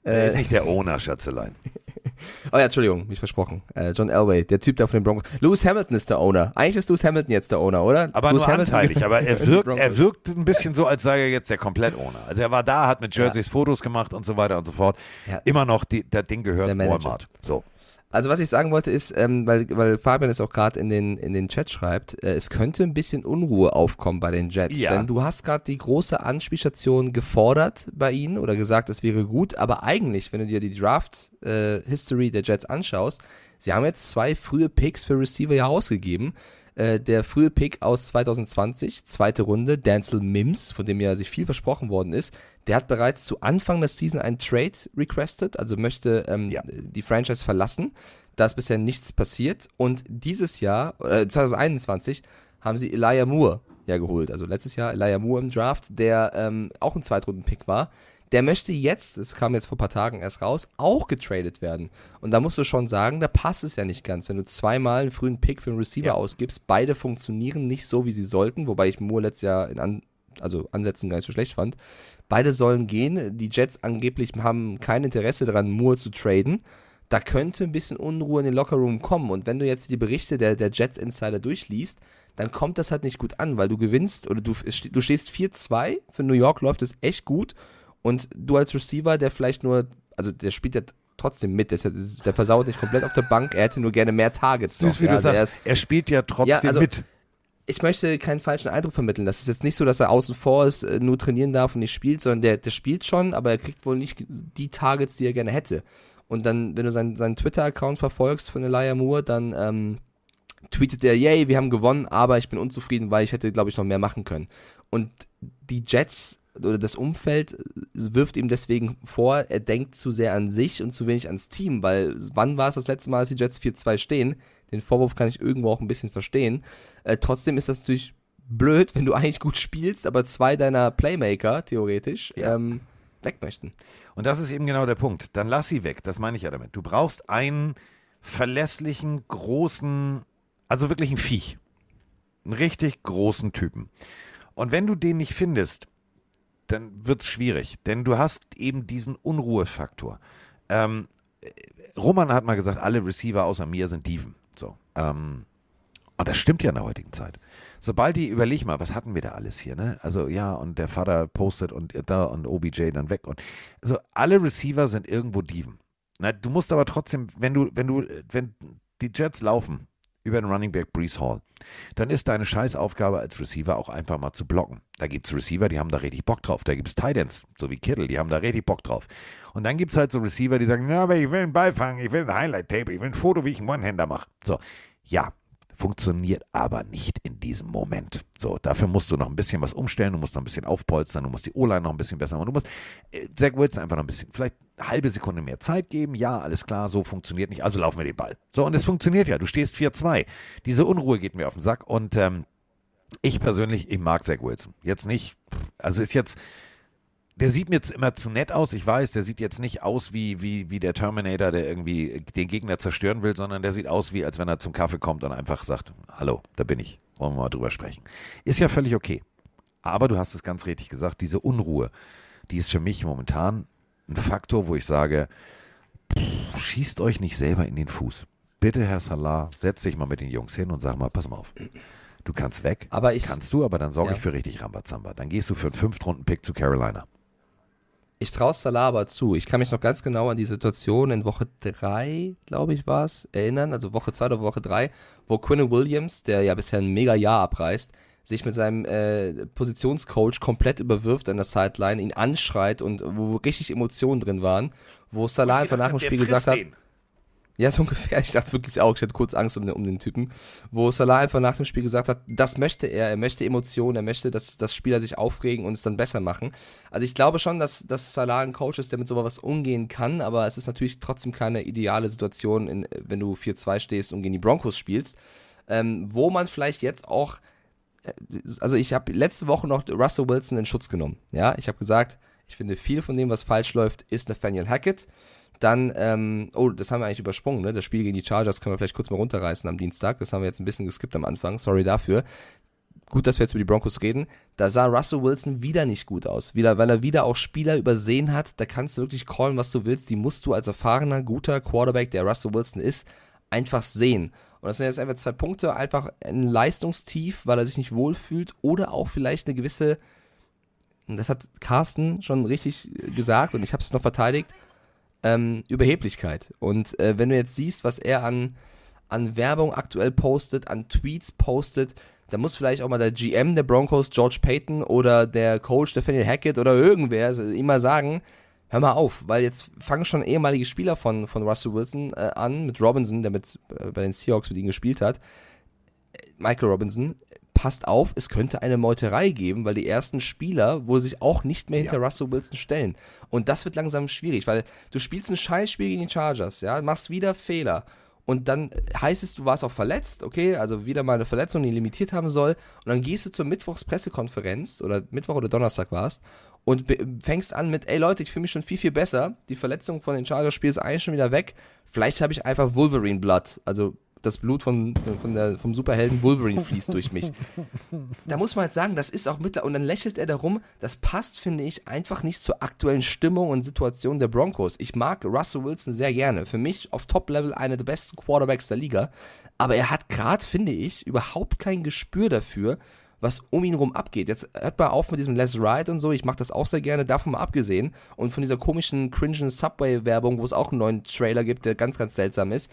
Er Äh, ist nicht der Owner, Schatzelein. oh ja, Entschuldigung, mich versprochen. Äh, John Elway, der Typ da von den Broncos. Lewis Hamilton ist der Owner. Eigentlich ist Lewis Hamilton jetzt der Owner, oder? Aber Lewis nur Hamilton anteilig. Aber er wirkt, er wirkt ein bisschen so, als sei er jetzt der Komplett-Owner. Also er war da, hat mit Jerseys Fotos gemacht und so weiter und so fort. Ja. Immer noch, die, das Ding gehört. Walmart. So. Also was ich sagen wollte ist, ähm, weil, weil Fabian es auch gerade in den, in den Chat schreibt, äh, es könnte ein bisschen Unruhe aufkommen bei den Jets. Ja. Denn du hast gerade die große Anspielstation gefordert bei ihnen oder gesagt, es wäre gut, aber eigentlich, wenn du dir die Draft-History der Jets anschaust, sie haben jetzt zwei frühe Picks für Receiver ja ausgegeben. Äh, der frühe Pick aus 2020, zweite Runde, Denzel Mims, von dem ja sich viel versprochen worden ist, der hat bereits zu Anfang der Season einen Trade requested, also möchte ähm, Ja. die Franchise verlassen. Da ist bisher nichts passiert. Und dieses Jahr, äh, 2021, haben sie Elijah Moore ja geholt. Also letztes Jahr Elijah Moore im Draft, der ähm, auch ein Zweitrunden-Pick war. Der möchte jetzt, das kam jetzt vor ein paar Tagen erst raus, auch getradet werden. Und da musst du schon sagen, da passt es ja nicht ganz. Wenn du zweimal einen frühen Pick für einen Receiver Ja. ausgibst, beide funktionieren nicht so, wie sie sollten, wobei ich Moore letztes Jahr in an, also Ansätzen gar nicht so schlecht fand. Beide sollen gehen. Die Jets angeblich haben kein Interesse daran, Moore zu traden. da könnte ein bisschen Unruhe in den Lockerroom kommen. Und wenn du jetzt die Berichte der, der Jets Insider durchliest, dann kommt das halt nicht gut an, weil du gewinnst oder du, du stehst 4-2. Für New York läuft es echt gut. Und du als Receiver, der vielleicht nur, also der spielt ja trotzdem mit, der, der versaut nicht komplett auf der Bank, er hätte nur gerne mehr Targets. Süß, noch, wie ja, du also er sagst, ist- er spielt ja trotzdem Ja, also- mit. ich möchte keinen falschen Eindruck vermitteln. Das ist jetzt nicht so, dass er außen vor ist, äh, nur trainieren darf und nicht spielt, sondern der, der spielt schon, aber er kriegt wohl nicht die Targets, die er gerne hätte. Und dann, wenn du seinen, seinen Twitter-Account verfolgst von Elijah Moore, dann ähm, tweetet er, yay, wir haben gewonnen, aber ich bin unzufrieden, weil ich hätte, glaube ich, noch mehr machen können. Und die Jets oder das Umfeld wirft ihm deswegen vor, er denkt zu sehr an sich und zu wenig ans Team, weil wann war es das letzte Mal, dass die Jets 4-2 stehen? Den Vorwurf kann ich irgendwo auch ein bisschen verstehen. Äh, trotzdem ist das natürlich blöd, wenn du eigentlich gut spielst, aber zwei deiner Playmaker, theoretisch, ähm, weg möchten. Und das ist eben genau der Punkt. Dann lass sie weg. Das meine ich ja damit. Du brauchst einen verlässlichen, großen, also wirklich einen Viech. Einen richtig großen Typen. Und wenn du den nicht findest, dann wird es schwierig. Denn du hast eben diesen Unruhefaktor. Ähm, Roman hat mal gesagt, alle Receiver außer mir sind Dieven. So. Ähm, und das stimmt ja in der heutigen Zeit. Sobald die, überleg mal, was hatten wir da alles hier, ne? Also ja, und der Vater postet und da und OBJ dann weg. Und also alle Receiver sind irgendwo Dieven. Na, du musst aber trotzdem, wenn du, wenn du, wenn die Jets laufen über den Running Back Brees Hall, dann ist deine Scheißaufgabe als Receiver auch einfach mal zu blocken. Da gibt es Receiver, die haben da richtig Bock drauf. Da gibt es Titans, so wie Kittle, die haben da richtig Bock drauf. Und dann gibt es halt so Receiver, die sagen, ja, aber ich will einen Ball fangen, ich will ein Highlight-Tape, ich will ein Foto, wie ich einen One-Hander mache. So, ja, funktioniert aber nicht in diesem Moment. So, dafür musst du noch ein bisschen was umstellen, du musst noch ein bisschen aufpolstern, du musst die O-Line noch ein bisschen besser machen, du musst äh, Zach Wilson einfach noch ein bisschen, vielleicht halbe Sekunde mehr Zeit geben. Ja, alles klar, so funktioniert nicht, also laufen wir den Ball. So, und es funktioniert ja, du stehst 4-2. Diese Unruhe geht mir auf den Sack und ähm, ich persönlich, ich mag Zach Wilson. Jetzt nicht, also ist jetzt, der sieht mir jetzt immer zu nett aus, ich weiß, der sieht jetzt nicht aus wie, wie, wie der Terminator, der irgendwie den Gegner zerstören will, sondern der sieht aus wie, als wenn er zum Kaffee kommt und einfach sagt, hallo, da bin ich, wollen wir mal drüber sprechen. Ist ja völlig okay. Aber du hast es ganz richtig gesagt, diese Unruhe, die ist für mich momentan ein Faktor, wo ich sage, pff, schießt euch nicht selber in den Fuß. Bitte, Herr Salah, setz dich mal mit den Jungs hin und sag mal, pass mal auf. Du kannst weg. Aber ich- kannst du, aber dann sorge Ja. ich für richtig Rambazamba. Dann gehst du für einen Fünftrunden-Pick zu Carolina. Ich traue Salah aber zu. Ich kann mich noch ganz genau an die Situation in Woche 3, glaube ich, war es, erinnern, also Woche 2 oder Woche 3, wo Quinn Williams, der ja bisher ein mega Jahr abreißt, sich mit seinem äh, Positionscoach komplett überwirft an der Sideline, ihn anschreit und wo richtig Emotionen drin waren, wo Salah einfach nach dem Spiel gesagt hat, ja, so ungefähr. Ich dachte wirklich auch. Ich hatte kurz Angst um den, um den Typen. Wo Salah einfach nach dem Spiel gesagt hat, das möchte er. Er möchte Emotionen. Er möchte, dass, dass Spieler sich aufregen und es dann besser machen. Also ich glaube schon, dass, dass Salah ein Coach ist, der mit sowas umgehen kann. Aber es ist natürlich trotzdem keine ideale Situation, in, wenn du 4-2 stehst und gegen die Broncos spielst. Ähm, wo man vielleicht jetzt auch also ich habe letzte Woche noch Russell Wilson in Schutz genommen. Ja, ich habe gesagt, ich finde viel von dem, was falsch läuft, ist Nathaniel Hackett. Dann, ähm, oh, das haben wir eigentlich übersprungen, ne? Das Spiel gegen die Chargers können wir vielleicht kurz mal runterreißen am Dienstag. Das haben wir jetzt ein bisschen geskippt am Anfang. Sorry dafür. Gut, dass wir jetzt über die Broncos reden. Da sah Russell Wilson wieder nicht gut aus. Wieder, weil er wieder auch Spieler übersehen hat. Da kannst du wirklich callen, was du willst. Die musst du als erfahrener, guter Quarterback, der Russell Wilson ist, einfach sehen. Und das sind jetzt einfach zwei Punkte. Einfach ein Leistungstief, weil er sich nicht wohlfühlt oder auch vielleicht eine gewisse, das hat Carsten schon richtig gesagt und ich habe es noch verteidigt, ähm, Überheblichkeit. Und äh, wenn du jetzt siehst, was er an, an Werbung aktuell postet, an Tweets postet, da muss vielleicht auch mal der GM der Broncos, George Payton oder der Coach Nathaniel Hackett oder irgendwer also ihm mal sagen, hör mal auf, weil jetzt fangen schon ehemalige Spieler von, von Russell Wilson äh, an, mit Robinson, der mit, äh, bei den Seahawks mit ihm gespielt hat, Michael Robinson, passt auf, es könnte eine Meuterei geben, weil die ersten Spieler wohl sich auch nicht mehr hinter Russell Wilson stellen. Und das wird langsam schwierig, weil du spielst ein Scheißspiel gegen die Chargers, ja, machst wieder Fehler. Und dann heißt es, du warst auch verletzt, okay, also wieder mal eine Verletzung, die limitiert haben soll. Und dann gehst du zur Mittwochspressekonferenz oder Mittwoch oder Donnerstag warst und fängst an mit, ey Leute, ich fühle mich schon viel, viel besser. Die Verletzung von den Chargers-Spiel ist eigentlich schon wieder weg. Vielleicht habe ich einfach Wolverine-Blood, also das Blut von, von der, vom Superhelden Wolverine fließt durch mich. Da muss man halt sagen, das ist auch mittlerweile, und dann lächelt er darum, das passt, finde ich, einfach nicht zur aktuellen Stimmung und Situation der Broncos. Ich mag Russell Wilson sehr gerne. Für mich auf Top-Level einer der besten Quarterbacks der Liga. Aber er hat gerade, finde ich, überhaupt kein Gespür dafür, was um ihn rum abgeht. Jetzt hört mal auf mit diesem Let's Ride und so. Ich mache das auch sehr gerne, davon mal abgesehen. Und von dieser komischen, cringen Subway-Werbung, wo es auch einen neuen Trailer gibt, der ganz, ganz seltsam ist.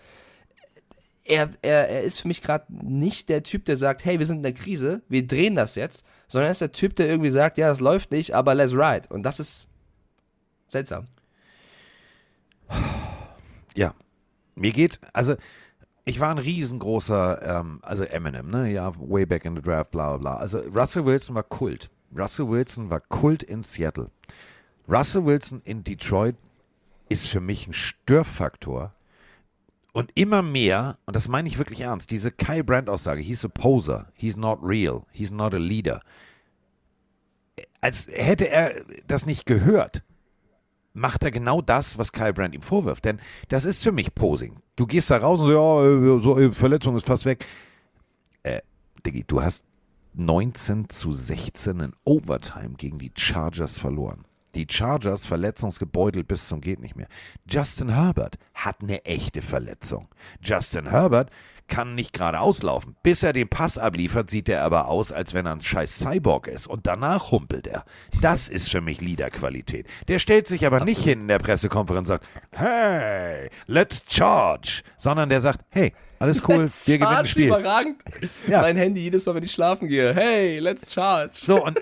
Er, er, er ist für mich gerade nicht der Typ, der sagt, hey, wir sind in der Krise, wir drehen das jetzt, sondern er ist der Typ, der irgendwie sagt, ja, das läuft nicht, aber let's ride. Und das ist seltsam. Ja, mir geht, also ich war ein riesengroßer, ähm, also Eminem, ne, ja, way back in the draft, bla bla bla. Also Russell Wilson war Kult. Russell Wilson war Kult in Seattle. Russell Wilson in Detroit ist für mich ein Störfaktor. Und immer mehr, und das meine ich wirklich ernst, diese Kai Brandt-Aussage, he's a poser, he's not real, he's not a leader. Als hätte er das nicht gehört, macht er genau das, was Kyle Brandt ihm vorwirft. Denn das ist für mich Posing. Du gehst da raus und so, ja, so, äh, Verletzung ist fast weg. Äh, Diggi, du hast 19 zu 16 in Overtime gegen die Chargers verloren. Die Chargers verletzungsgebeutelt bis zum geht nicht mehr. Justin Herbert hat eine echte Verletzung. Justin Herbert kann nicht gerade auslaufen. Bis er den Pass abliefert, sieht er aber aus, als wenn er ein scheiß Cyborg ist. Und danach humpelt er. Das ist für mich Leaderqualität. Der stellt sich aber Absolut. nicht hin in der Pressekonferenz und sagt, hey, let's charge. Sondern der sagt, hey, alles cool, let's wir gewinnen das Spiel. Überragend. Ja. Mein Handy jedes Mal, wenn ich schlafen gehe. Hey, let's charge. So, und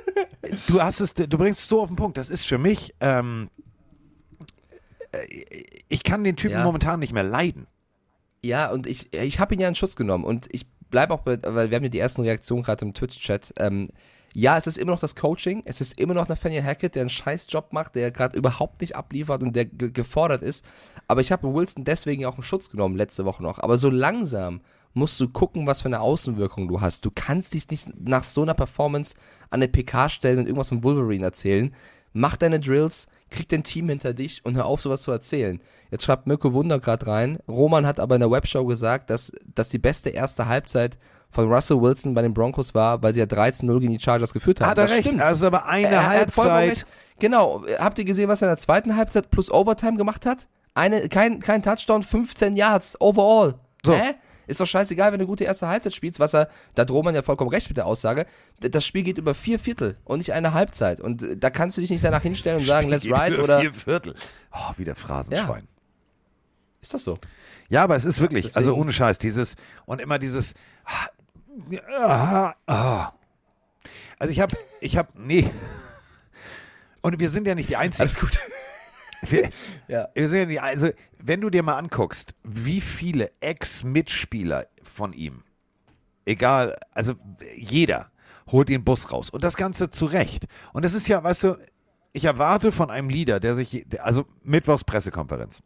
du hast es, du bringst es so auf den Punkt. Das ist für mich, ähm, äh, ich kann den Typen ja. momentan nicht mehr leiden. Ja, und ich, ich habe ihn ja in Schutz genommen und ich bleibe auch bei, weil wir haben ja die ersten Reaktionen gerade im Twitch-Chat. Ähm, ja, es ist immer noch das Coaching, es ist immer noch Nathaniel Hackett, der einen scheiß Job macht, der gerade überhaupt nicht abliefert und der gefordert ist. Aber ich habe Wilson deswegen auch in Schutz genommen, letzte Woche noch. Aber so langsam musst du gucken, was für eine Außenwirkung du hast. Du kannst dich nicht nach so einer Performance an eine PK stellen und irgendwas von Wolverine erzählen. Mach deine Drills, krieg dein Team hinter dich und hör auf, sowas zu erzählen. Jetzt schreibt Mirko Wunder gerade rein. Roman hat aber in der Webshow gesagt, dass, dass die beste erste Halbzeit von Russell Wilson bei den Broncos war, weil sie ja 13-0 gegen die Chargers geführt haben. Hat er das recht, stimmt. also aber eine er, Halbzeit. Genau, habt ihr gesehen, was er in der zweiten Halbzeit plus Overtime gemacht hat? Eine, kein, kein Touchdown, 15 Yards overall. So. Hä? Ist doch scheißegal, wenn du gute erste Halbzeit spielst, was er, da droht man ja vollkommen recht mit der Aussage. Das Spiel geht über vier Viertel und nicht eine Halbzeit. Und äh, da kannst du dich nicht danach hinstellen und sagen, let's ride oder. Vier Viertel. Oh, wie der Phrasenschwein. Ja. Ist doch so. Ja, aber es ist wirklich, Deswegen. also ohne Scheiß, dieses, und immer dieses, ah, ah. also ich habe, ich habe, nee. Und wir sind ja nicht die Einzigen. Alles gut. Wir, ja. wir sind ja nicht, also, wenn du dir mal anguckst, wie viele Ex-Mitspieler von ihm, egal, also jeder, holt den Bus raus. Und das Ganze zu Recht. Und das ist ja, weißt du, ich erwarte von einem Leader, der sich, also Mittwochs Pressekonferenz.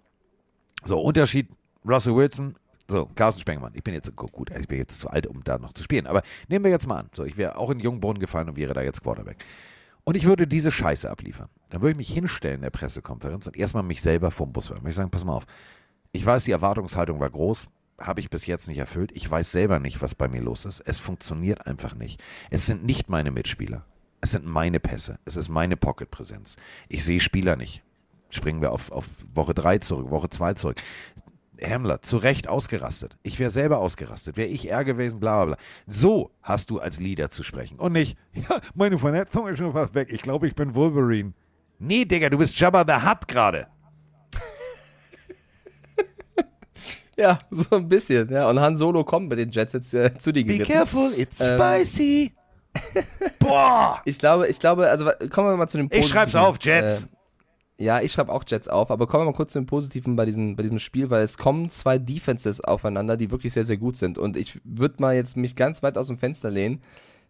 So, Unterschied Russell Wilson, so, Carsten Spengemann. Ich bin jetzt gut, ich bin jetzt zu alt, um da noch zu spielen. Aber nehmen wir jetzt mal an. So, ich wäre auch in Jungbrunnen gefallen und wäre da jetzt Quarterback. Und ich würde diese Scheiße abliefern. Dann würde ich mich hinstellen in der Pressekonferenz und erstmal mich selber vom Bus hören. Ich sagen, pass mal auf. Ich weiß, die Erwartungshaltung war groß, habe ich bis jetzt nicht erfüllt. Ich weiß selber nicht, was bei mir los ist. Es funktioniert einfach nicht. Es sind nicht meine Mitspieler. Es sind meine Pässe. Es ist meine Pocket-Präsenz. Ich sehe Spieler nicht. Springen wir auf, auf Woche 3 zurück, Woche 2 zurück. Hamler, zu Recht ausgerastet. Ich wäre selber ausgerastet. Wäre ich er gewesen, bla bla bla. So hast du als Leader zu sprechen. Und nicht, ja, meine Vernetzung ist schon fast weg. Ich glaube, ich bin Wolverine. Nee, Digga, du bist Jabba the Hutt gerade. ja, so ein bisschen. Ja, und Han Solo kommt mit den Jets jetzt äh, zu dir Be careful, it's ähm, spicy. Boah! Ich glaube, ich glaube, also kommen wir mal zu dem. Ich schreib's auf, Jets. Äh, ja, ich schreibe auch Jets auf, aber kommen wir mal kurz zu dem Positiven bei, diesem, bei diesem Spiel, weil es kommen zwei Defenses aufeinander, die wirklich sehr, sehr gut sind. Und ich würde mal jetzt mich ganz weit aus dem Fenster lehnen.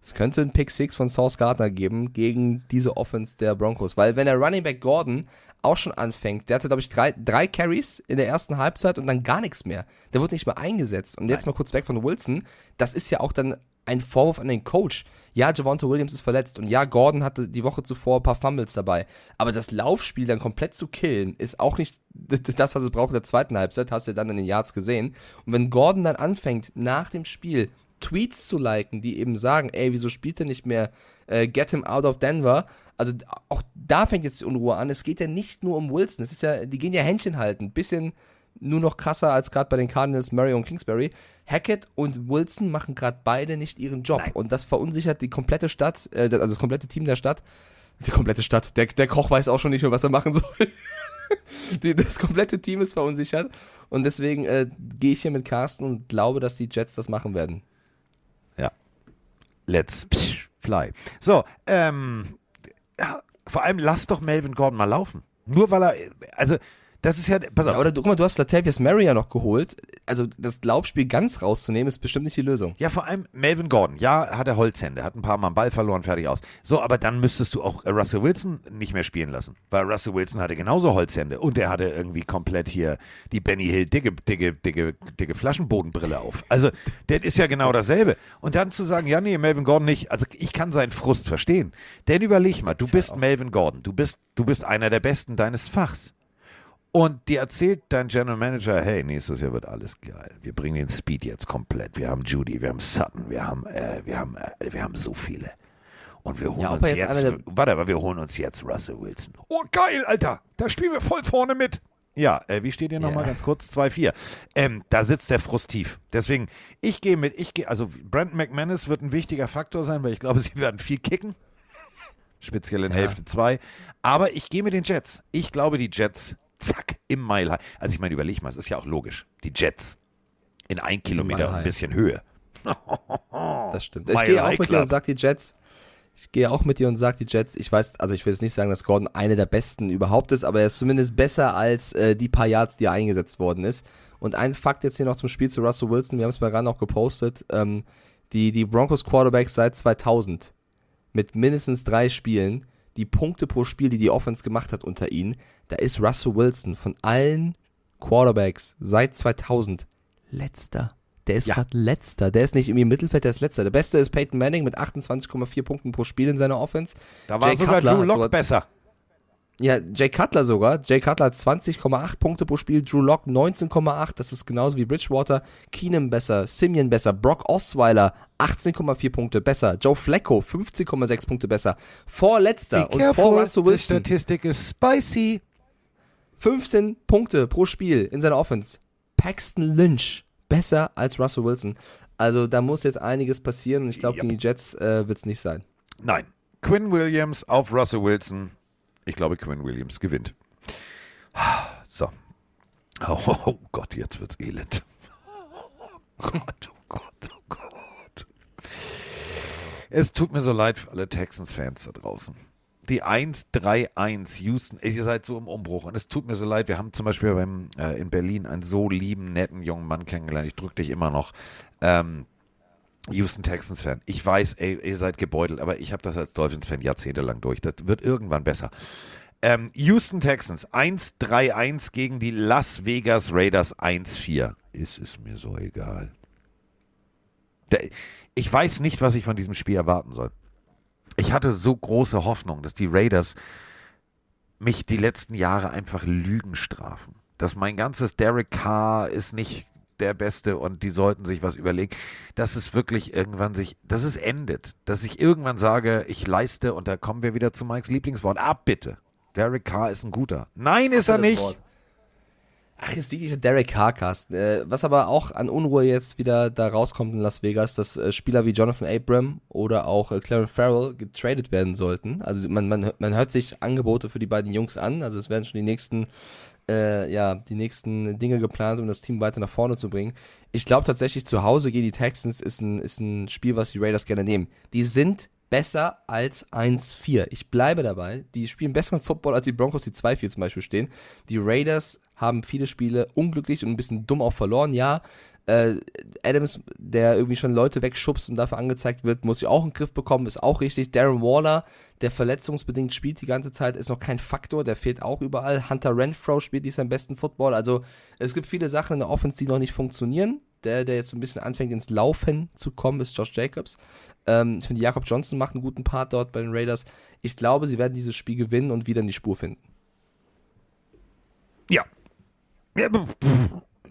Es könnte ein Pick Six von Source Gardner geben gegen diese Offense der Broncos. Weil wenn der Running Back Gordon auch schon anfängt, der hatte, glaube ich, drei, drei Carries in der ersten Halbzeit und dann gar nichts mehr. Der wurde nicht mehr eingesetzt. Und jetzt Nein. mal kurz weg von Wilson. Das ist ja auch dann ein Vorwurf an den Coach. Ja, Javonte Williams ist verletzt und ja, Gordon hatte die Woche zuvor ein paar Fumbles dabei. Aber das Laufspiel dann komplett zu killen, ist auch nicht das, was es braucht in der zweiten Halbzeit, hast du dann in den Yards gesehen. Und wenn Gordon dann anfängt, nach dem Spiel Tweets zu liken, die eben sagen, ey, wieso spielt er nicht mehr äh, Get him out of Denver? Also auch da fängt jetzt die Unruhe an. Es geht ja nicht nur um Wilson. Es ist ja, die gehen ja Händchen halten. Bisschen nur noch krasser als gerade bei den Cardinals, Murray und Kingsbury. Hackett und Wilson machen gerade beide nicht ihren Job. Nein. Und das verunsichert die komplette Stadt, äh, also das komplette Team der Stadt. Die komplette Stadt. Der, der Koch weiß auch schon nicht mehr, was er machen soll. die, das komplette Team ist verunsichert. Und deswegen äh, gehe ich hier mit Carsten und glaube, dass die Jets das machen werden. Ja. Let's fly. So, ähm, ja, vor allem lass doch Melvin Gordon mal laufen. Nur weil er, also, das ist ja, pass auf. Ja, oder du, guck mal, du hast Latavius Murray ja noch geholt. Also das Laufspiel ganz rauszunehmen, ist bestimmt nicht die Lösung. Ja, vor allem Melvin Gordon. Ja, hat er Holzhände, hat ein paar Mal einen Ball verloren, fertig aus. So, aber dann müsstest du auch äh, Russell Wilson nicht mehr spielen lassen. Weil Russell Wilson hatte genauso Holzhände und er hatte irgendwie komplett hier die Benny Hill dicke, dicke, dicke, dicke Flaschenbodenbrille auf. Also, das ist ja genau dasselbe. Und dann zu sagen, ja, nee, Melvin Gordon nicht. Also, ich kann seinen Frust verstehen. Denn überleg mal, du bist Melvin Gordon. Du bist, du bist einer der Besten deines Fachs. Und dir erzählt dein General Manager, hey, nächstes Jahr wird alles geil. Wir bringen den Speed jetzt komplett. Wir haben Judy, wir haben Sutton, wir haben, äh, wir haben, äh, wir haben so viele. Und wir holen Ja, uns jetzt jetzt, warte, aber wir holen uns jetzt Russell Wilson. Oh, geil, Alter. Da spielen wir voll vorne mit. Ja, äh, wie steht ihr nochmal Ja. ganz kurz? 2-4. Ähm, da sitzt der Frust tief. Deswegen, ich gehe mit, ich gehe, also Brandon McManus wird ein wichtiger Faktor sein, weil ich glaube, sie werden viel kicken. Speziell in Ja. Hälfte 2. Aber ich gehe mit den Jets. Ich glaube, die Jets, zack, im Mile High. Also ich meine, überleg mal, es ist ja auch logisch. Die Jets in ein Kilometer ein bisschen Höhe. Das stimmt. Ich gehe auch mit dir und sag die Jets. Ich gehe auch mit dir und sag die Jets. Ich weiß, also ich will jetzt nicht sagen, dass Gordon einer der besten überhaupt ist, aber er ist zumindest besser als äh, die paar Yards, die er eingesetzt worden ist. Und ein Fakt jetzt hier noch zum Spiel zu Russell Wilson. Wir haben es bei RAN auch gepostet. Ähm, die, die Broncos Quarterbacks seit 2000 mit mindestens drei Spielen, die Punkte pro Spiel, die die Offense gemacht hat unter ihnen, da ist Russell Wilson von allen Quarterbacks seit 2000 letzter. Der ist Ja. gerade letzter. Der ist nicht irgendwie im Mittelfeld, der ist letzter. Der beste ist Peyton Manning mit 28,4 Punkten pro Spiel in seiner Offense. Da war Jay sogar Cutler Drew Lock besser. Ja, Jay Cutler sogar. Jay Cutler hat 20,8 Punkte pro Spiel. Drew Lock 19,8. Das ist genauso wie Bridgewater. Keenum besser. Simeon besser. Brock Osweiler 18,4 Punkte besser. Joe Flacco 15,6 Punkte besser. Vorletzter Be und careful, vor Russell die Wilson Statistik ist spicy. 15 Punkte pro Spiel in seiner Offense. Paxton Lynch besser als Russell Wilson. Also da muss jetzt einiges passieren und ich glaube, Ja. gegen die Jets äh, wird es nicht sein. Nein. Quinn Williams auf Russell Wilson. Ich glaube, Quinn Williams gewinnt. So. Oh, oh Gott, jetzt wird's elend. Oh Gott, oh Gott, oh Gott. Es tut mir so leid für alle Texans-Fans da draußen. Die 1-3-1 Houston, ihr seid so im Umbruch und es tut mir so leid. Wir haben zum Beispiel beim, äh, in Berlin einen so lieben, netten jungen Mann kennengelernt. Ich drücke dich immer noch. Ähm, Houston Texans Fan. Ich weiß, ey, ihr seid gebeutelt, aber ich habe das als Dolphins Fan jahrzehntelang durch. Das wird irgendwann besser. Ähm, Houston Texans 1-3-1 gegen die Las Vegas Raiders 1-4. Ist es mir so egal. Ich weiß nicht, was ich von diesem Spiel erwarten soll. Ich hatte so große Hoffnung, dass die Raiders mich die letzten Jahre einfach Lügen strafen. Dass mein ganzes Derek Carr ist nicht der Beste und die sollten sich was überlegen. Dass es wirklich irgendwann sich, dass es endet. Dass ich irgendwann sage, ich leiste und da kommen wir wieder zu Mikes Lieblingswort. Ab bitte. Derek Carr ist ein guter. Nein, ist er nicht. Wort. Ach, jetzt liegt nicht Derek Carr, Carsten. Äh, was aber auch an Unruhe jetzt wieder da rauskommt in Las Vegas, dass äh, Spieler wie Jonathan Abram oder auch äh, Clarence Farrell getradet werden sollten. Also man, man, man hört sich Angebote für die beiden Jungs an. Also es werden schon die nächsten, äh, ja, die nächsten Dinge geplant, um das Team weiter nach vorne zu bringen. Ich glaube tatsächlich, zu Hause gegen die Texans ist ein, ist ein Spiel, was die Raiders gerne nehmen. Die sind besser als 1-4. Ich bleibe dabei. Die spielen besseren Football als die Broncos, die 2-4 zum Beispiel stehen. Die Raiders haben viele Spiele unglücklich und ein bisschen dumm auch verloren. Ja, äh, Adams, der irgendwie schon Leute wegschubst und dafür angezeigt wird, muss sich auch in den Griff bekommen, ist auch richtig. Darren Waller, der verletzungsbedingt spielt die ganze Zeit, ist noch kein Faktor, der fehlt auch überall. Hunter Renfro spielt nicht seinen besten Football. Also es gibt viele Sachen in der Offense, die noch nicht funktionieren. Der, der jetzt so ein bisschen anfängt ins Laufen zu kommen, ist Josh Jacobs. Ähm, ich finde, Jakob Johnson macht einen guten Part dort bei den Raiders. Ich glaube, sie werden dieses Spiel gewinnen und wieder in die Spur finden. Ja,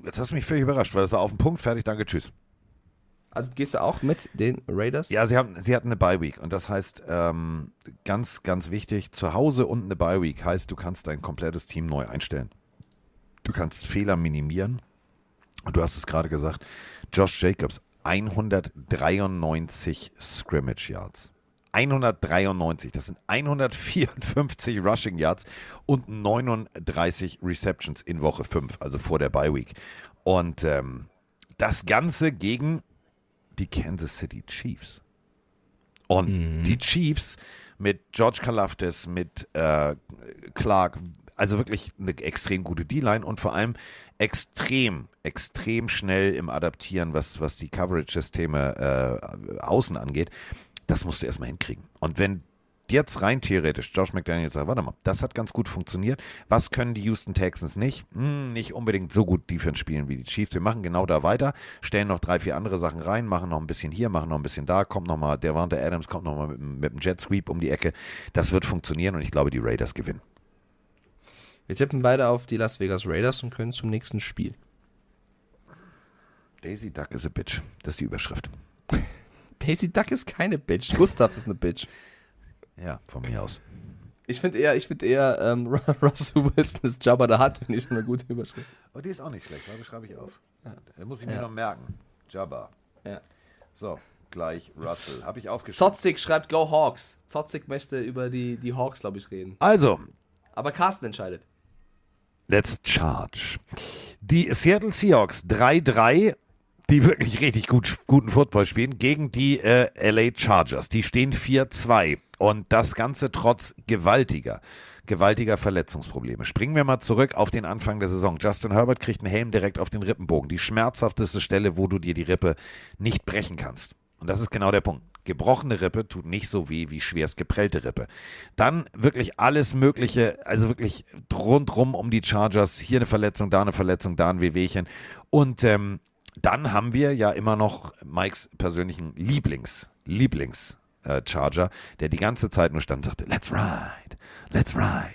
Jetzt hast du mich völlig überrascht, weil das war auf den Punkt, fertig, danke, tschüss. Also gehst du auch mit den Raiders? Ja, sie, haben, sie hatten eine Bye-Week und das heißt, ähm, ganz, ganz wichtig, zu Hause und eine Bye-Week heißt, du kannst dein komplettes Team neu einstellen. Du kannst Fehler minimieren. Und du hast es gerade gesagt, Josh Jacobs, 193 Scrimmage Yards. 193, das sind 154 Rushing Yards und 39 Receptions in Woche 5, also vor der Bye Week. Und ähm, das Ganze gegen die Kansas City Chiefs. Und die Chiefs mit George Kalafdis, mit äh, Clark, also wirklich eine extrem gute D-Line und vor allem extrem, extrem schnell im Adaptieren, was, was die Coverage-Systeme äh, außen angeht. Das musst du erstmal hinkriegen. Und wenn jetzt rein theoretisch Josh McDaniels sagt, warte mal, das hat ganz gut funktioniert. Was können die Houston Texans nicht? Hm, nicht unbedingt so gut Defense spielen wie die Chiefs. Wir machen genau da weiter, stellen noch drei, vier andere Sachen rein, machen noch ein bisschen hier, machen noch ein bisschen da, kommt nochmal, der Wante Adams kommt nochmal mit, dem- mit dem Jet Sweep um die Ecke. Das wird funktionieren und ich glaube, die Raiders gewinnen. Wir tippen beide auf die Las Vegas Raiders und können zum nächsten Spiel. Daisy Duck is a bitch. Das ist die Überschrift. Daisy Duck ist keine Bitch. Gustav ist eine Bitch. Ja, von mir aus. Ich finde eher, ich finde eher, ähm, Russell Wilson ist Jabba the Hutt, finde ich eine gute Überschrift. Oh, die ist auch nicht schlecht, warte, schreibe ich auf. Da muss ich mir Ja. noch merken. Jabba. Ja. So, gleich Russell. Habe ich aufgeschrieben. Zotzig schreibt Go Hawks. Zotzig möchte über die, die Hawks, glaube ich, reden. Also, Aber Carsten entscheidet. Let's charge. Die Seattle Seahawks 3-3, die wirklich richtig gut, guten Football spielen, gegen die äh, LA Chargers. Die stehen 4-2. Und das Ganze trotz gewaltiger, gewaltiger Verletzungsprobleme. Springen wir mal zurück auf den Anfang der Saison. Justin Herbert kriegt einen Helm direkt auf den Rippenbogen. Die schmerzhafteste Stelle, wo du dir die Rippe nicht brechen kannst. Und das ist genau der Punkt. Gebrochene Rippe tut nicht so weh wie schwerst geprellte Rippe. Dann wirklich alles Mögliche, also wirklich rundrum um die Chargers. Hier eine Verletzung, da eine Verletzung, da ein Wehwehchen. Und ähm, dann haben wir ja immer noch Mikes persönlichen Lieblings, Lieblings. äh, Charger, der die ganze Zeit nur stand und sagte, let's ride, let's ride.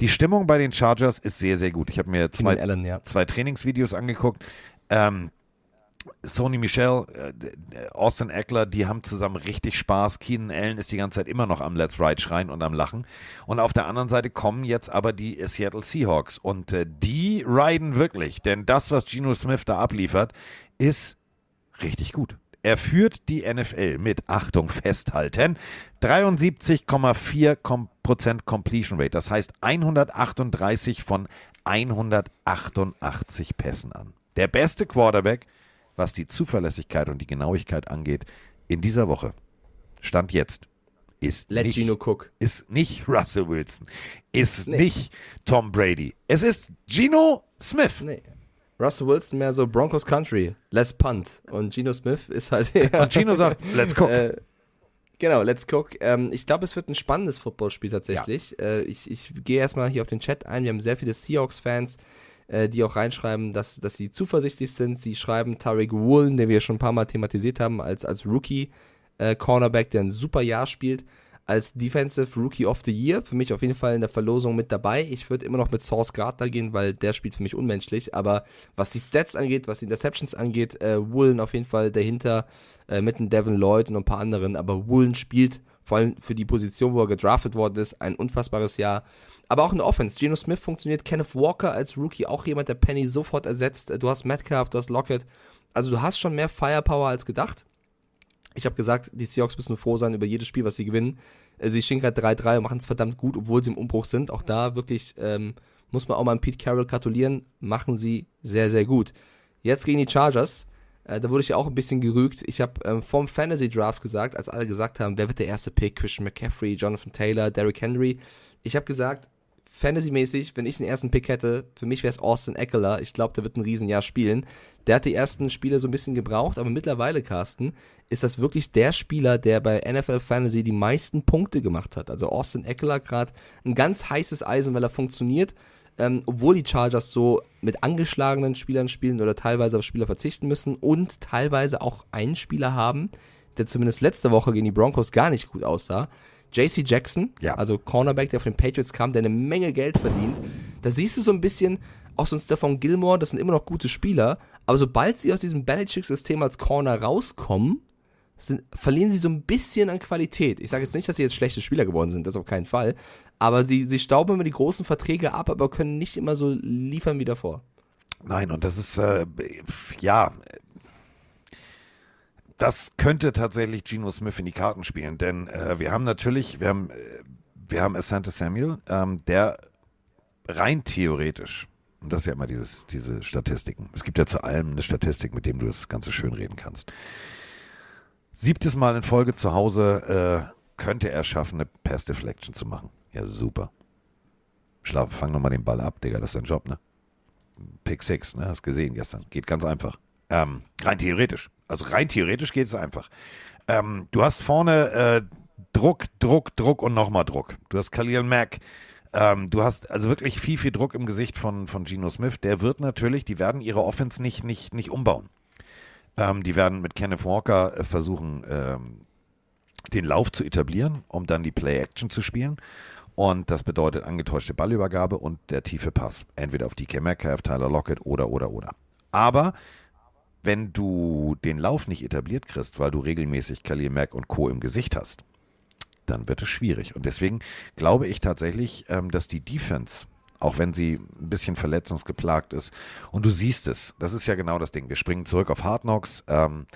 Die Stimmung bei den Chargers ist sehr, sehr gut. Ich habe mir zwei, Allen, ja. zwei Trainingsvideos angeguckt. Ähm, Sony Michel, äh, Austin Eckler, die haben zusammen richtig Spaß. Keenan Allen ist die ganze Zeit immer noch am Let's Ride schreien und am Lachen. Und auf der anderen Seite kommen jetzt aber die Seattle Seahawks und äh, die riden wirklich, denn das, was Geno Smith da abliefert, ist richtig gut. Er führt die NFL mit, Achtung, festhalten, 73,4% Kom- Prozent Completion Rate. Das heißt 138 von 188 Pässen an. Der beste Quarterback, was die Zuverlässigkeit und die Genauigkeit angeht, in dieser Woche. Stand jetzt. Ist Let nicht, Gino cook. ist nicht Russell Wilson, ist Nee. nicht Tom Brady. Es ist Geno Smith. Nee. Russell Wilson mehr so Broncos Country, less punt. Und Geno Smith ist halt eher. Und Gino sagt, let's cook. Äh, genau, let's cook. Ähm, ich glaube, es wird ein spannendes Footballspiel tatsächlich. Äh, ich ich gehe erstmal hier auf den Chat ein. Wir haben sehr viele Seahawks-Fans, äh, die auch reinschreiben, dass, dass sie zuversichtlich sind. Sie schreiben Tariq Woolen, den wir schon ein paar Mal thematisiert haben, als, als Rookie-Cornerback, der ein super Jahr spielt. Als Defensive Rookie of the Year, für mich auf jeden Fall in der Verlosung mit dabei. Ich würde immer noch mit Source Gardner gehen, weil der spielt für mich unmenschlich. Aber was die Stats angeht, was die Interceptions angeht, äh, Woolen auf jeden Fall dahinter äh, mit einem Devin Lloyd und ein paar anderen. Aber Woolen spielt vor allem für die Position, wo er gedraftet worden ist, ein unfassbares Jahr. Aber auch in der Offense. Geno Smith funktioniert. Kenneth Walker als Rookie auch jemand, der Penny sofort ersetzt. Du hast Metcalf, du hast Lockett. Also du hast schon mehr Firepower als gedacht. Ich habe gesagt, die Seahawks müssen froh sein über jedes Spiel, was sie gewinnen. Äh, Sie stehen gerade 3-3 und machen es verdammt gut, obwohl sie im Umbruch sind. Auch da wirklich ähm, muss man auch mal an Pete Carroll gratulieren. Machen sie sehr, sehr gut. Jetzt gegen die Chargers. Äh, da wurde ich ja auch ein bisschen gerügt. Ich habe ähm, vom Fantasy Draft gesagt, als alle gesagt haben, wer wird der erste Pick? Christian McCaffrey, Jonathan Taylor, Derrick Henry. Ich habe gesagt, Fantasy-mäßig, wenn ich den ersten Pick hätte, für mich wäre es Austin Eckler. Ich glaube, der wird ein Riesenjahr spielen. Der hat die ersten Spiele so ein bisschen gebraucht, aber mittlerweile, Carsten, ist das wirklich der Spieler, der bei NFL Fantasy die meisten Punkte gemacht hat. Also Austin Eckler gerade ein ganz heißes Eisen, weil er funktioniert. Ähm, obwohl die Chargers so mit angeschlagenen Spielern spielen oder teilweise auf Spieler verzichten müssen und teilweise auch einen Spieler haben, der zumindest letzte Woche gegen die Broncos gar nicht gut aussah. JC Jackson, Ja. also Cornerback, der von den Patriots kam, der eine Menge Geld verdient. Da siehst du so ein bisschen, Auch so ein Stefan Gilmore, das sind immer noch gute Spieler, aber sobald sie aus diesem Belichick-System als Corner rauskommen, sind, verlieren sie so ein bisschen an Qualität. Ich sage jetzt nicht, dass sie jetzt schlechte Spieler geworden sind, das auf keinen Fall. Aber sie, sie stauben immer die großen Verträge ab, aber können nicht immer so liefern wie davor. Nein, und das ist, äh, ja, das könnte tatsächlich Geno Smith in die Karten spielen, denn äh, wir haben natürlich, wir haben, äh, wir haben Asante Samuel, ähm, der rein theoretisch, und das ist ja immer dieses, diese Statistiken, es gibt ja zu allem eine Statistik, mit dem du das Ganze schön reden kannst. Siebtes Mal in Folge zu Hause äh, könnte er schaffen, eine Pass Deflection zu machen. Ja, super. Schlaf, fang nochmal den Ball ab, Digga, das ist dein Job, ne? Pick Six, ne? Hast gesehen gestern. Geht ganz einfach. Ähm, rein theoretisch. Also rein theoretisch geht es einfach. Ähm, du hast vorne äh, Druck, Druck, Druck und nochmal Druck. Du hast Khalil Mack. Ähm, du hast also wirklich viel, viel Druck im Gesicht von, von Geno Smith. Der wird natürlich, die werden ihre Offense nicht, nicht, nicht umbauen. Ähm, die werden mit Kenneth Walker äh, versuchen, ähm, den Lauf zu etablieren, um dann die Play-Action zu spielen. Und das bedeutet angetäuschte Ballübergabe und der tiefe Pass. Entweder auf DK Metcalf, Tyler Lockett oder, oder, oder. Aber wenn du den Lauf nicht etabliert kriegst, weil du regelmäßig Khalil Mack und Co. im Gesicht hast, dann wird es schwierig. Und deswegen glaube ich tatsächlich, ähm, dass die Defense, auch wenn sie ein bisschen verletzungsgeplagt ist, und du siehst es, das ist ja genau das Ding. Wir springen zurück auf Hard Knocks. Ähm,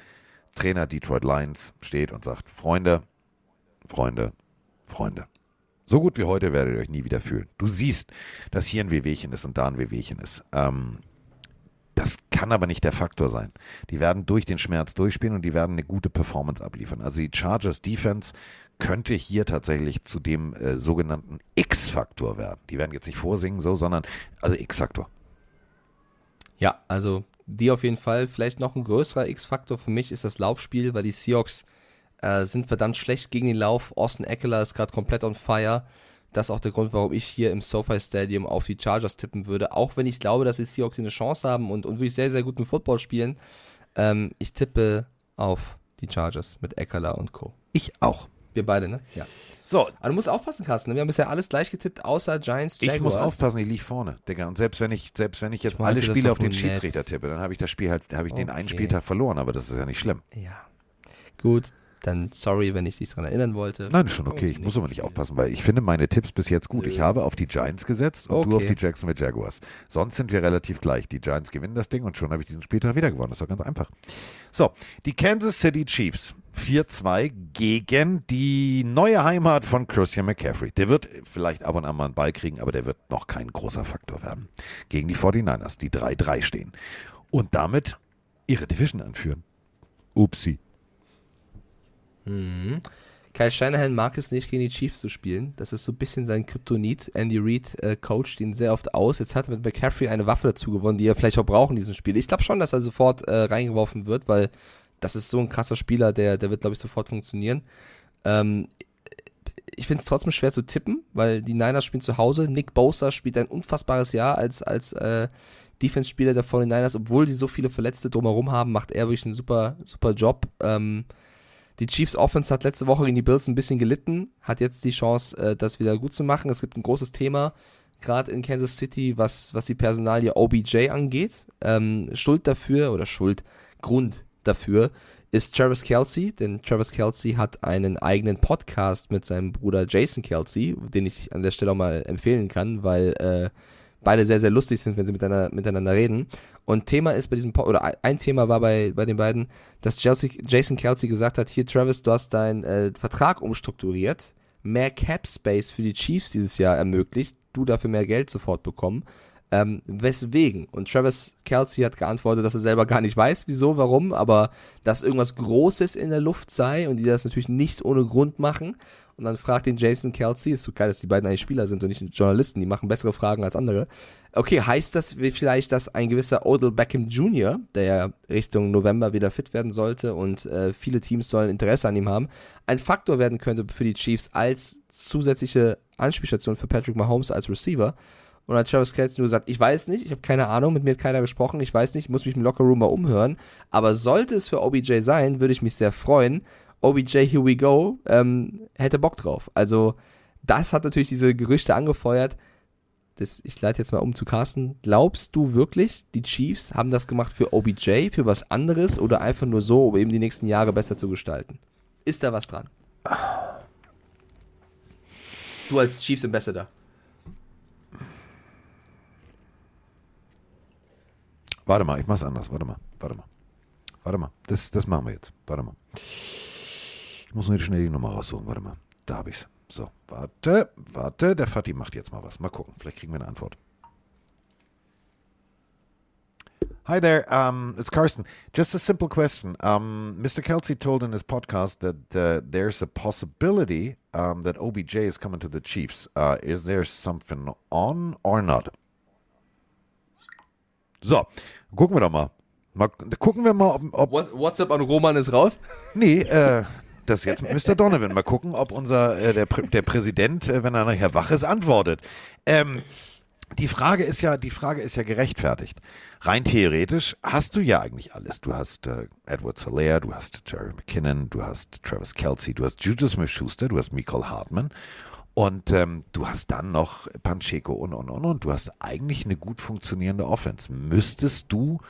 Trainer Detroit Lions steht und sagt, Freunde, Freunde, Freunde. So gut wie heute werdet ihr euch nie wieder fühlen. Du siehst, dass hier ein Wehwehchen ist und da ein Wehwehchen ist. Ähm, das kann aber nicht der Faktor sein. Die werden durch den Schmerz durchspielen und die werden eine gute Performance abliefern. Also die Chargers Defense könnte hier tatsächlich zu dem äh, sogenannten X-Faktor werden. Die werden jetzt nicht vorsingen so, sondern also X-Faktor. Ja, also die auf jeden Fall. Vielleicht noch ein größerer X-Faktor für mich ist das Laufspiel, weil die Seahawks äh, sind verdammt schlecht gegen den Lauf. Austin Eckler ist gerade komplett on fire. Das ist auch der Grund, warum ich hier im SoFi Stadium auf die Chargers tippen würde. Auch wenn ich glaube, dass die Seahawks eine Chance haben und, und wirklich sehr, sehr guten Football spielen. Ähm, ich tippe auf die Chargers mit Eckler und Co. Ich auch. Wir beide, ne? Ja. So. Aber du musst aufpassen, Carsten. Ne? Wir haben bisher alles gleich getippt, außer Giants, Jaguars. Ich muss aufpassen, ich liege vorne, Digga. Und selbst wenn ich, selbst wenn ich jetzt Ich alle Spiele auf den nur Schiedsrichter nett. tippe, dann habe ich das Spiel halt, habe ich den einen Okay. Spieltag verloren, aber das ist ja nicht schlimm. Ja. Gut, dann sorry, wenn ich dich dran erinnern wollte. Nein, ist schon okay. Ich muss aber nicht aufpassen, weil ich finde meine Tipps bis jetzt gut. Ich habe auf die Giants gesetzt und du auf Okay. die Jacksonville Jaguars. Sonst sind wir relativ gleich. Die Giants gewinnen das Ding und schon habe ich diesen Spieltag wieder gewonnen. Das ist doch ganz einfach. So, die Kansas City Chiefs 4-2 gegen die neue Heimat von Christian McCaffrey. Der wird vielleicht ab und an mal einen Ball kriegen, aber der wird noch kein großer Faktor werden. Gegen die 49ers, die 3-3 stehen. Und damit ihre Division anführen. Upsi. Mhm. Kyle Shanahan mag es nicht, gegen die Chiefs zu spielen. Das ist so ein bisschen sein Kryptonit. Andy Reid äh, coacht ihn sehr oft aus. Jetzt hat er mit McCaffrey eine Waffe dazu gewonnen, die er vielleicht auch braucht in diesem Spiel. Ich glaube schon, dass er sofort äh, reingeworfen wird, weil das ist so ein krasser Spieler, der, der wird, glaube ich, sofort funktionieren. Ähm, ich finde es trotzdem schwer zu tippen, weil die Niners spielen zu Hause. Nick Bosa spielt ein unfassbares Jahr als, als äh, Defense-Spieler der 49ers. Obwohl die so viele Verletzte drumherum haben, macht er wirklich einen super, super Job. Ähm, die Chiefs Offense hat letzte Woche gegen die Bills ein bisschen gelitten, hat jetzt die Chance, äh, das wieder gut zu machen. Es gibt ein großes Thema, gerade in Kansas City, was, was die Personalie OBJ angeht. Ähm, Schuld dafür, oder Schuld, Grund dafür ist Travis Kelsey, denn Travis Kelsey hat einen eigenen Podcast mit seinem Bruder Jason Kelsey, den ich an der Stelle auch mal empfehlen kann, weil äh, beide sehr, sehr lustig sind, wenn sie miteinander, miteinander reden. Und Thema ist bei diesem, Po- oder ein- Thema war bei, bei den beiden, dass Chelsea, Jason Kelsey gesagt hat, hier Travis, du hast deinen äh, Vertrag umstrukturiert, mehr Cap Space für die Chiefs dieses Jahr ermöglicht, du dafür mehr Geld sofort bekommen. Ähm, weswegen? Und Travis Kelsey hat geantwortet, dass er selber gar nicht weiß, wieso, warum, aber dass irgendwas Großes in der Luft sei und die das natürlich nicht ohne Grund machen. Und dann fragt ihn Jason Kelsey, ist so geil, dass die beiden eigentlich Spieler sind und nicht Journalisten, die machen bessere Fragen als andere. Okay, heißt das vielleicht, dass ein gewisser Odell Beckham Jr., der ja Richtung November wieder fit werden sollte und äh, viele Teams sollen Interesse an ihm haben, ein Faktor werden könnte für die Chiefs als zusätzliche Anspielstation für Patrick Mahomes als Receiver? Und hat Travis Kelsey nur gesagt, ich weiß nicht, ich habe keine Ahnung, mit mir hat keiner gesprochen, ich weiß nicht, ich muss mich im Lockerroom mal umhören. Aber sollte es für OBJ sein, würde ich mich sehr freuen. OBJ, here we go, ähm, hätte Bock drauf. Also das hat natürlich diese Gerüchte angefeuert. Das, ich leite jetzt mal um zu Carsten. Glaubst du wirklich, die Chiefs haben das gemacht für OBJ, für was anderes oder einfach nur so, um eben die nächsten Jahre besser zu gestalten? Ist da was dran? Du als Chiefs Ambassador. Warte mal, ich mach's anders. Warte mal, warte mal. Warte mal, das, das machen wir jetzt. Warte mal. Ich muss nur schnell die Nummer raussuchen. Warte mal, da habe ich's. So, warte, warte. Der Fatih macht jetzt mal was. Mal gucken, vielleicht kriegen wir eine Antwort. Hi there, um, it's Carsten. Just a simple question. Um, Mr. Kelsey told in his podcast that uh, there's a possibility um, that OBJ is coming to the Chiefs. Uh, is there something on or not? So, gucken wir doch mal. mal gucken wir mal, ob, ob What, WhatsApp an Roman ist raus. Nee, äh, das jetzt mit Mr. Donovan. Mal gucken, ob unser äh, der, der Präsident, äh, wenn er nachher wach ist, antwortet. Ähm, die Frage ist ja, die Frage ist ja gerechtfertigt. Rein theoretisch hast du ja eigentlich alles. Du hast äh, Edward Solaire, du hast Jerry McKinnon, du hast Travis Kelsey, du hast Juju Smith-Schuster, du hast Michael Hartman und ähm, du hast dann noch Pacheco und und und und. Du hast eigentlich eine gut funktionierende Offense. Müsstest du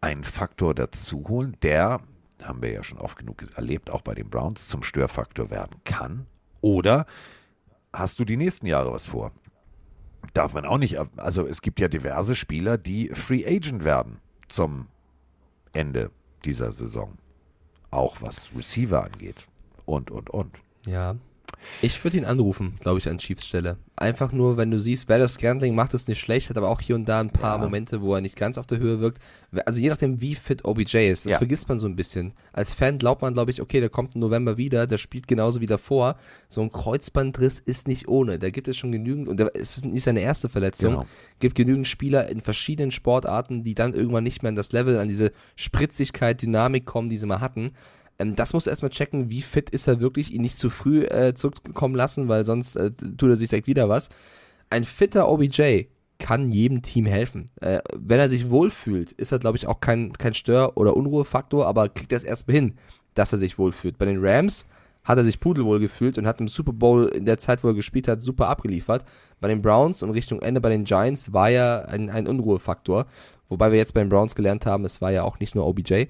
einen Faktor dazu holen, der, haben wir ja schon oft genug erlebt, auch bei den Browns zum Störfaktor werden kann? Oder hast du die nächsten Jahre was vor? Darf man auch nicht, also es gibt ja diverse Spieler, die Free Agent werden zum Ende dieser Saison. Auch was Receiver angeht. Und, und, und. Ja. Ich würde ihn anrufen, glaube ich, an Chiefs Stelle. Einfach nur, wenn du siehst, Valor Scantling macht es nicht schlecht, hat aber auch hier und da ein paar Momente, wo er nicht ganz auf der Höhe wirkt. Also je nachdem, wie fit OBJ ist, das Ja. vergisst man so ein bisschen. Als Fan glaubt man, glaube ich, okay, der kommt im November wieder, der spielt genauso wie davor. So ein Kreuzbandriss ist nicht ohne. Da gibt es schon genügend, und es ist nicht seine erste Verletzung, Genau. gibt genügend Spieler in verschiedenen Sportarten, die dann irgendwann nicht mehr an das Level, an diese Spritzigkeit, Dynamik kommen, die sie mal hatten. Ähm, das muss erstmal checken, wie fit ist er wirklich, ihn nicht zu früh äh, zurückkommen lassen, weil sonst äh, tut er sich direkt wieder was. Ein fitter OBJ kann jedem Team helfen. Äh, wenn er sich wohlfühlt, ist er, glaube ich, auch kein, kein Stör- oder Unruhefaktor, aber kriegt er es erstmal hin, dass er sich wohlfühlt. Bei den Rams hat er sich pudelwohl gefühlt und hat im Super Bowl in der Zeit, wo er gespielt hat, super abgeliefert. Bei den Browns und Richtung Ende bei den Giants war er ein, ein Unruhefaktor. Wobei wir jetzt bei den Browns gelernt haben, es war ja auch nicht nur OBJ.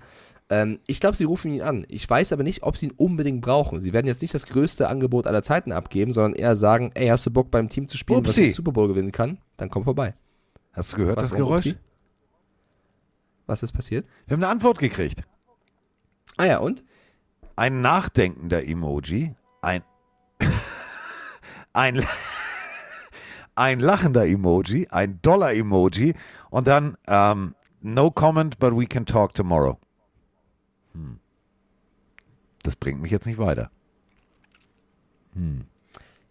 Ähm, ich glaube, sie rufen ihn an. Ich weiß aber nicht, ob sie ihn unbedingt brauchen. Sie werden jetzt nicht das größte Angebot aller Zeiten abgeben, sondern eher sagen, ey, hast du Bock beim Team zu spielen, was Upsi. den Super Bowl gewinnen kann? Dann komm vorbei. Hast du gehört, das warum, Geräusch? Upsi? Was ist passiert? Wir haben eine Antwort gekriegt. Ah ja, und? Ein nachdenkender Emoji, ein, ein, ein lachender Emoji, ein Dollar-Emoji und dann ähm, no comment, but we can talk tomorrow. Hm. Das bringt mich jetzt nicht weiter.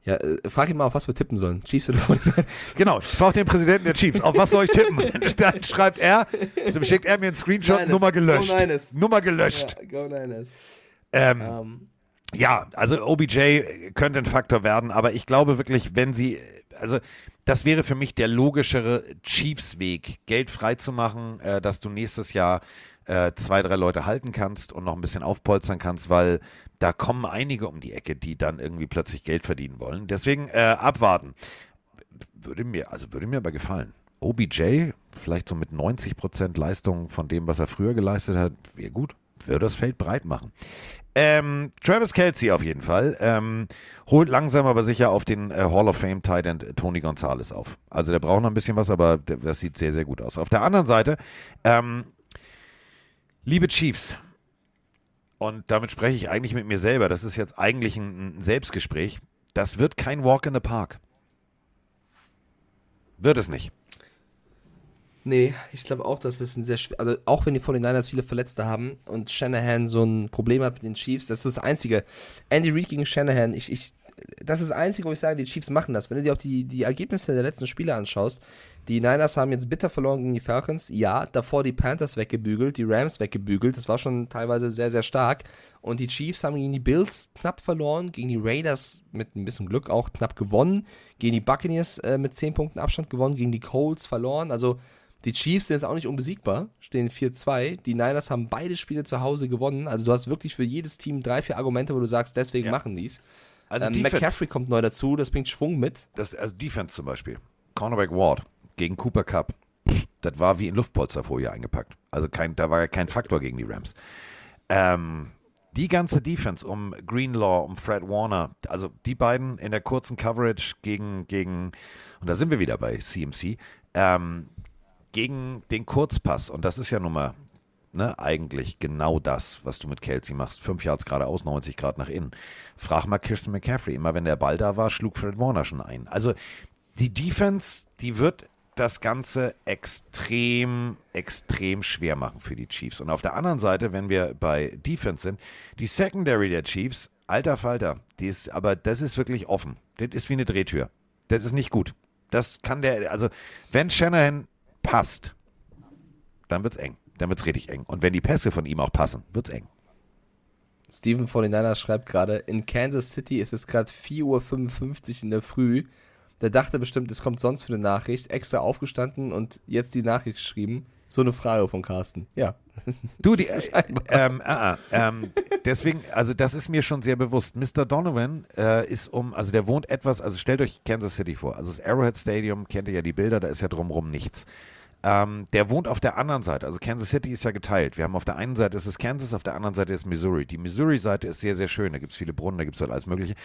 Ja, äh, frag ihn mal, auf was wir tippen sollen. Chiefs oder 49ers? Genau, ich frage den Präsidenten der Chiefs, auf was soll ich tippen? Dann schreibt er, dann schickt er mir einen Screenshot, Niners. Nummer gelöscht. Go Niners. Nummer gelöscht. Ja, go Niners. Ähm, Ähm, Ja, also OBJ könnte ein Faktor werden, aber ich glaube wirklich, wenn sie, also das wäre für mich der logischere Chiefs-Weg, Geld freizumachen, äh, dass du nächstes Jahr äh, zwei, drei Leute halten kannst und noch ein bisschen aufpolstern kannst, weil da kommen einige um die Ecke, die dann irgendwie plötzlich Geld verdienen wollen. Deswegen äh, abwarten. Würde mir, also würde mir aber gefallen. OBJ, vielleicht so mit 90% Leistung von dem, was er früher geleistet hat, wäre gut. Würde das Feld breit machen. Ähm, Travis Kelsey auf jeden Fall. Ähm, holt langsam aber sicher auf den äh, Hall of Fame Tight End Tony Gonzalez auf. Also der braucht noch ein bisschen was, aber der, das sieht sehr, sehr gut aus. Auf der anderen Seite, ähm, liebe Chiefs, und damit spreche ich eigentlich mit mir selber, das ist jetzt eigentlich ein, Selbstgespräch, das wird kein Walk in the Park. Wird es nicht. Nee, ich glaube auch, dass es ein sehr schwer, also auch wenn die 49ers viele Verletzte haben und Shanahan so ein Problem hat mit den Chiefs, das ist das Einzige. Andy Reid gegen Shanahan, ich, ich, das ist das Einzige, wo ich sage, die Chiefs machen das. Wenn du dir auch die, die Ergebnisse der letzten Spiele anschaust, die Niners haben jetzt bitter verloren gegen die Falcons, ja, davor die Panthers weggebügelt, die Rams weggebügelt, das war schon teilweise sehr, sehr stark. Und die Chiefs haben gegen die Bills knapp verloren, gegen die Raiders mit ein bisschen Glück auch knapp gewonnen, gegen die Buccaneers äh, mit 10 Punkten Abstand gewonnen, gegen die Colts verloren, also die Chiefs sind jetzt auch nicht unbesiegbar, stehen 4-2. Die Niners haben beide Spiele zu Hause gewonnen. Also du hast wirklich für jedes Team drei, vier Argumente, wo du sagst, deswegen Ja. machen die's. Also ähm, Defense, McCaffrey kommt neu dazu, das bringt Schwung mit. das, also Defense zum Beispiel. Cornerback Ward gegen Cooper Cup. Das war wie in Luftpolsterfolie eingepackt. Also kein, da war kein Faktor gegen die Rams. Ähm, die ganze Defense um Greenlaw, um Fred Warner, also die beiden in der kurzen Coverage gegen, gegen und da sind wir wieder bei CMC, ähm, gegen den Kurzpass. Und das ist ja nun mal ne, eigentlich genau das, was du mit Kelsey machst. Fünf Yards geradeaus, 90 Grad nach innen. Frag mal Kirsten McCaffrey. Immer wenn der Ball da war, schlug Fred Warner schon ein. Also die Defense, die wird das Ganze extrem, extrem schwer machen für die Chiefs. Und auf der anderen Seite, wenn wir bei Defense sind, die Secondary der Chiefs, alter Falter, die ist, aber das ist wirklich offen. Das ist wie eine Drehtür. Das ist nicht gut. Das kann der, also wenn Shanahan passt, dann wird's eng. Dann wird's richtig eng. Und wenn die Pässe von ihm auch passen, wird's eng. Steven 49 schreibt gerade, in Kansas City ist es gerade 4.55 Uhr in der Früh. Der dachte bestimmt, es kommt sonst für eine Nachricht, extra aufgestanden und jetzt die Nachricht geschrieben. So eine Frage von Carsten. Ja. Du, die, äh, ähm, äh, äh, deswegen, also das ist mir schon sehr bewusst. Mr. Donovan äh, ist um, also der wohnt etwas, also stellt euch Kansas City vor. Also das Arrowhead Stadium, kennt ihr ja die Bilder, da ist ja drumrum nichts. Ähm, der wohnt auf der anderen Seite. Also Kansas City ist ja geteilt. Wir haben auf der einen Seite ist es Kansas, auf der anderen Seite ist Missouri. Die Missouri-Seite ist sehr, sehr schön. Da gibt es viele Brunnen, da gibt es halt alles Mögliche.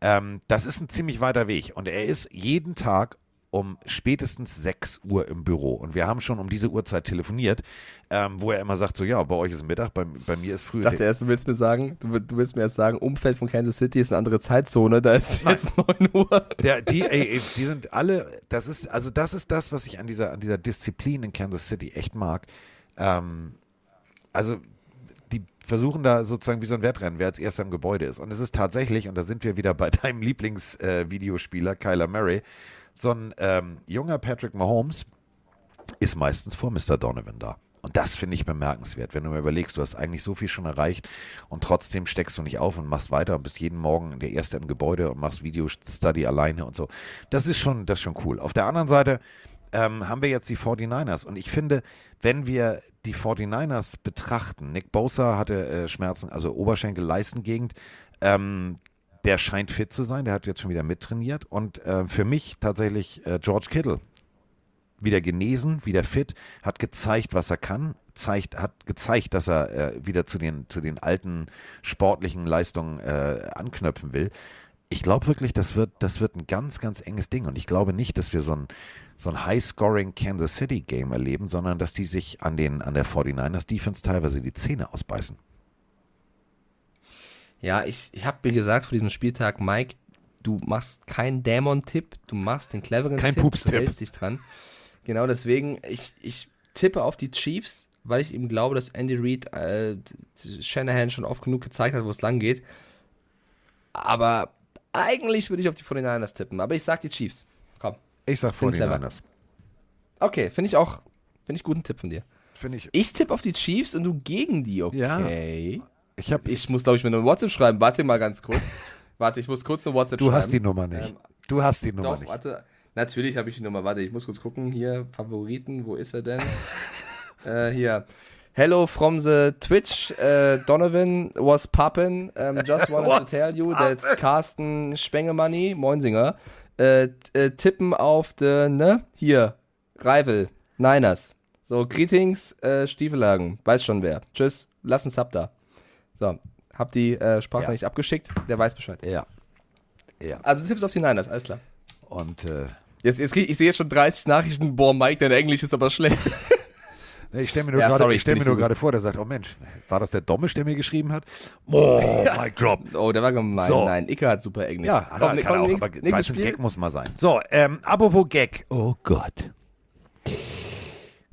Ähm, das ist ein ziemlich weiter Weg. Und er ist jeden Tag um spätestens 6 Uhr im Büro. Und wir haben schon um diese Uhrzeit telefoniert, ähm, wo er immer sagt, so ja, bei euch ist Mittag, bei, bei mir ist früh. Ich dachte erst, du willst mir sagen, du, du willst mir erst sagen, Umfeld von Kansas City ist eine andere Zeitzone, da ist Nein. jetzt 9 Uhr. Der, die, ey, ey, die sind alle, das ist, also das ist das, was ich an dieser, an dieser Disziplin in Kansas City echt mag. Ähm, also die versuchen da sozusagen wie so ein Wettrennen, wer als erster im Gebäude ist. Und es ist tatsächlich, und da sind wir wieder bei deinem Lieblingsvideospieler, äh, Kyler Murray, so ein ähm, junger Patrick Mahomes ist meistens vor Mr. Donovan da. Und das finde ich bemerkenswert, wenn du mir überlegst, du hast eigentlich so viel schon erreicht und trotzdem steckst du nicht auf und machst weiter und bist jeden Morgen der Erste im Gebäude und machst Video-Study alleine und so. Das ist schon, das ist schon cool. Auf der anderen Seite ähm, haben wir jetzt die 49ers und ich finde, wenn wir die 49ers betrachten, Nick Bosa hatte äh, Schmerzen, also Oberschenkel-Leistengegend, ähm, der scheint fit zu sein, der hat jetzt schon wieder mittrainiert und äh, für mich tatsächlich äh, George Kittle wieder genesen, wieder fit, hat gezeigt, was er kann, zeigt, hat gezeigt, dass er äh, wieder zu den, zu den alten sportlichen Leistungen äh, anknöpfen will. Ich glaube wirklich, das wird, das wird ein ganz, ganz enges Ding. Und ich glaube nicht, dass wir so ein, so ein High-Scoring Kansas City-Game erleben, sondern dass die sich an, den, an der 49ers Defense teilweise die Zähne ausbeißen. Ja, ich, ich habe mir gesagt vor diesem Spieltag, Mike, du machst keinen Dämon-Tipp, du machst den cleveren Kein Tipp, Pups-Tipp. du hältst dich dran. Genau deswegen, ich, ich tippe auf die Chiefs, weil ich eben glaube, dass Andy Reid äh, Shanahan schon oft genug gezeigt hat, wo es lang geht. Aber eigentlich würde ich auf die 49ers tippen, aber ich sag die Chiefs. Komm. Ich sag Find clever. 49ers. Okay, finde ich auch, finde ich guten Tipp von dir. Finde ich. Ich tippe auf die Chiefs und du gegen die, okay. Ich hab, Ich muss, glaube ich, mir eine WhatsApp schreiben. Warte mal ganz kurz. Warte, ich muss kurz eine WhatsApp du schreiben. hast die Nummer nicht. Ähm, du hast die Nummer Doch, nicht. warte. Natürlich habe ich die Nummer. Warte, ich muss kurz gucken. Hier, Favoriten, wo ist er denn? äh, hier. Hello from the Twitch. Uh, Donovan was poppin'. Um, just wanted to tell you that Carsten Spengemoney, Moinsinger, äh, äh, tippen auf the, ne? Hier, Rival, Niners. So, Greetings, äh, Stiefelhagen. Weiß schon wer. Tschüss, lass einen Sub da. So, hab die äh, Sprachnachricht abgeschickt. Der weiß Bescheid. Ja. Ja. Also, du tippst auf die Niners, alles klar. Und äh, Jetzt, jetzt krieg, ich sehe jetzt schon 30 Nachrichten. Boah, Mike, dein Englisch ist aber schlecht. ich stelle mir nur Ja, gerade stell so vor, der sagt, oh Mensch, war das der Dommisch, der mir geschrieben hat? Oh, Mic Drop. Oh, der war gemein. So. Nein, Icke hat super Englisch. Ja, komm, kann, kann komm, auch, nächst- aber nächstes. Gag muss mal sein. So, ähm, apropos Gag. Oh Gott.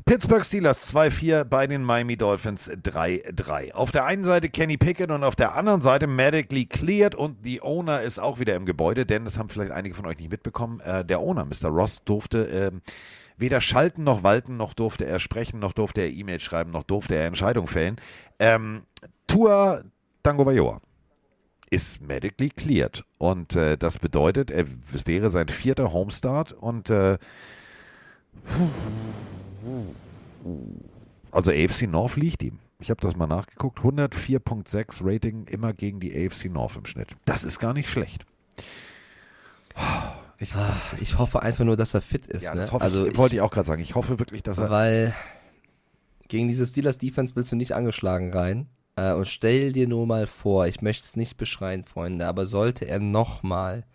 Pittsburgh Steelers 2-4 bei den Miami Dolphins 3-3. Auf der einen Seite Kenny Pickett und auf der anderen Seite medically cleared und die Owner ist auch wieder im Gebäude, denn das haben vielleicht einige von euch nicht mitbekommen. Äh, der Owner, Mr. Ross, durfte ähm, weder schalten noch walten, noch durfte er sprechen, noch durfte er E-Mail schreiben, noch durfte er Entscheidungen fällen. Ähm, Tua Tagovailoa ist medically cleared. Und äh, das bedeutet, er, es wäre sein vierter Homestart und äh, also AFC North liegt ihm. Ich habe das mal nachgeguckt. 104.6 Rating immer gegen die AFC North im Schnitt. Das ist gar nicht schlecht. Ich, es Ich hoffe einfach nur, dass er fit ist. Ja, ne? also ich, wollte ich auch gerade sagen. Ich hoffe wirklich, dass er. Weil gegen diese Steelers Defense willst du nicht angeschlagen rein. Äh, und stell dir nur mal vor, ich möchte es nicht beschreien, Freunde, aber sollte er nochmal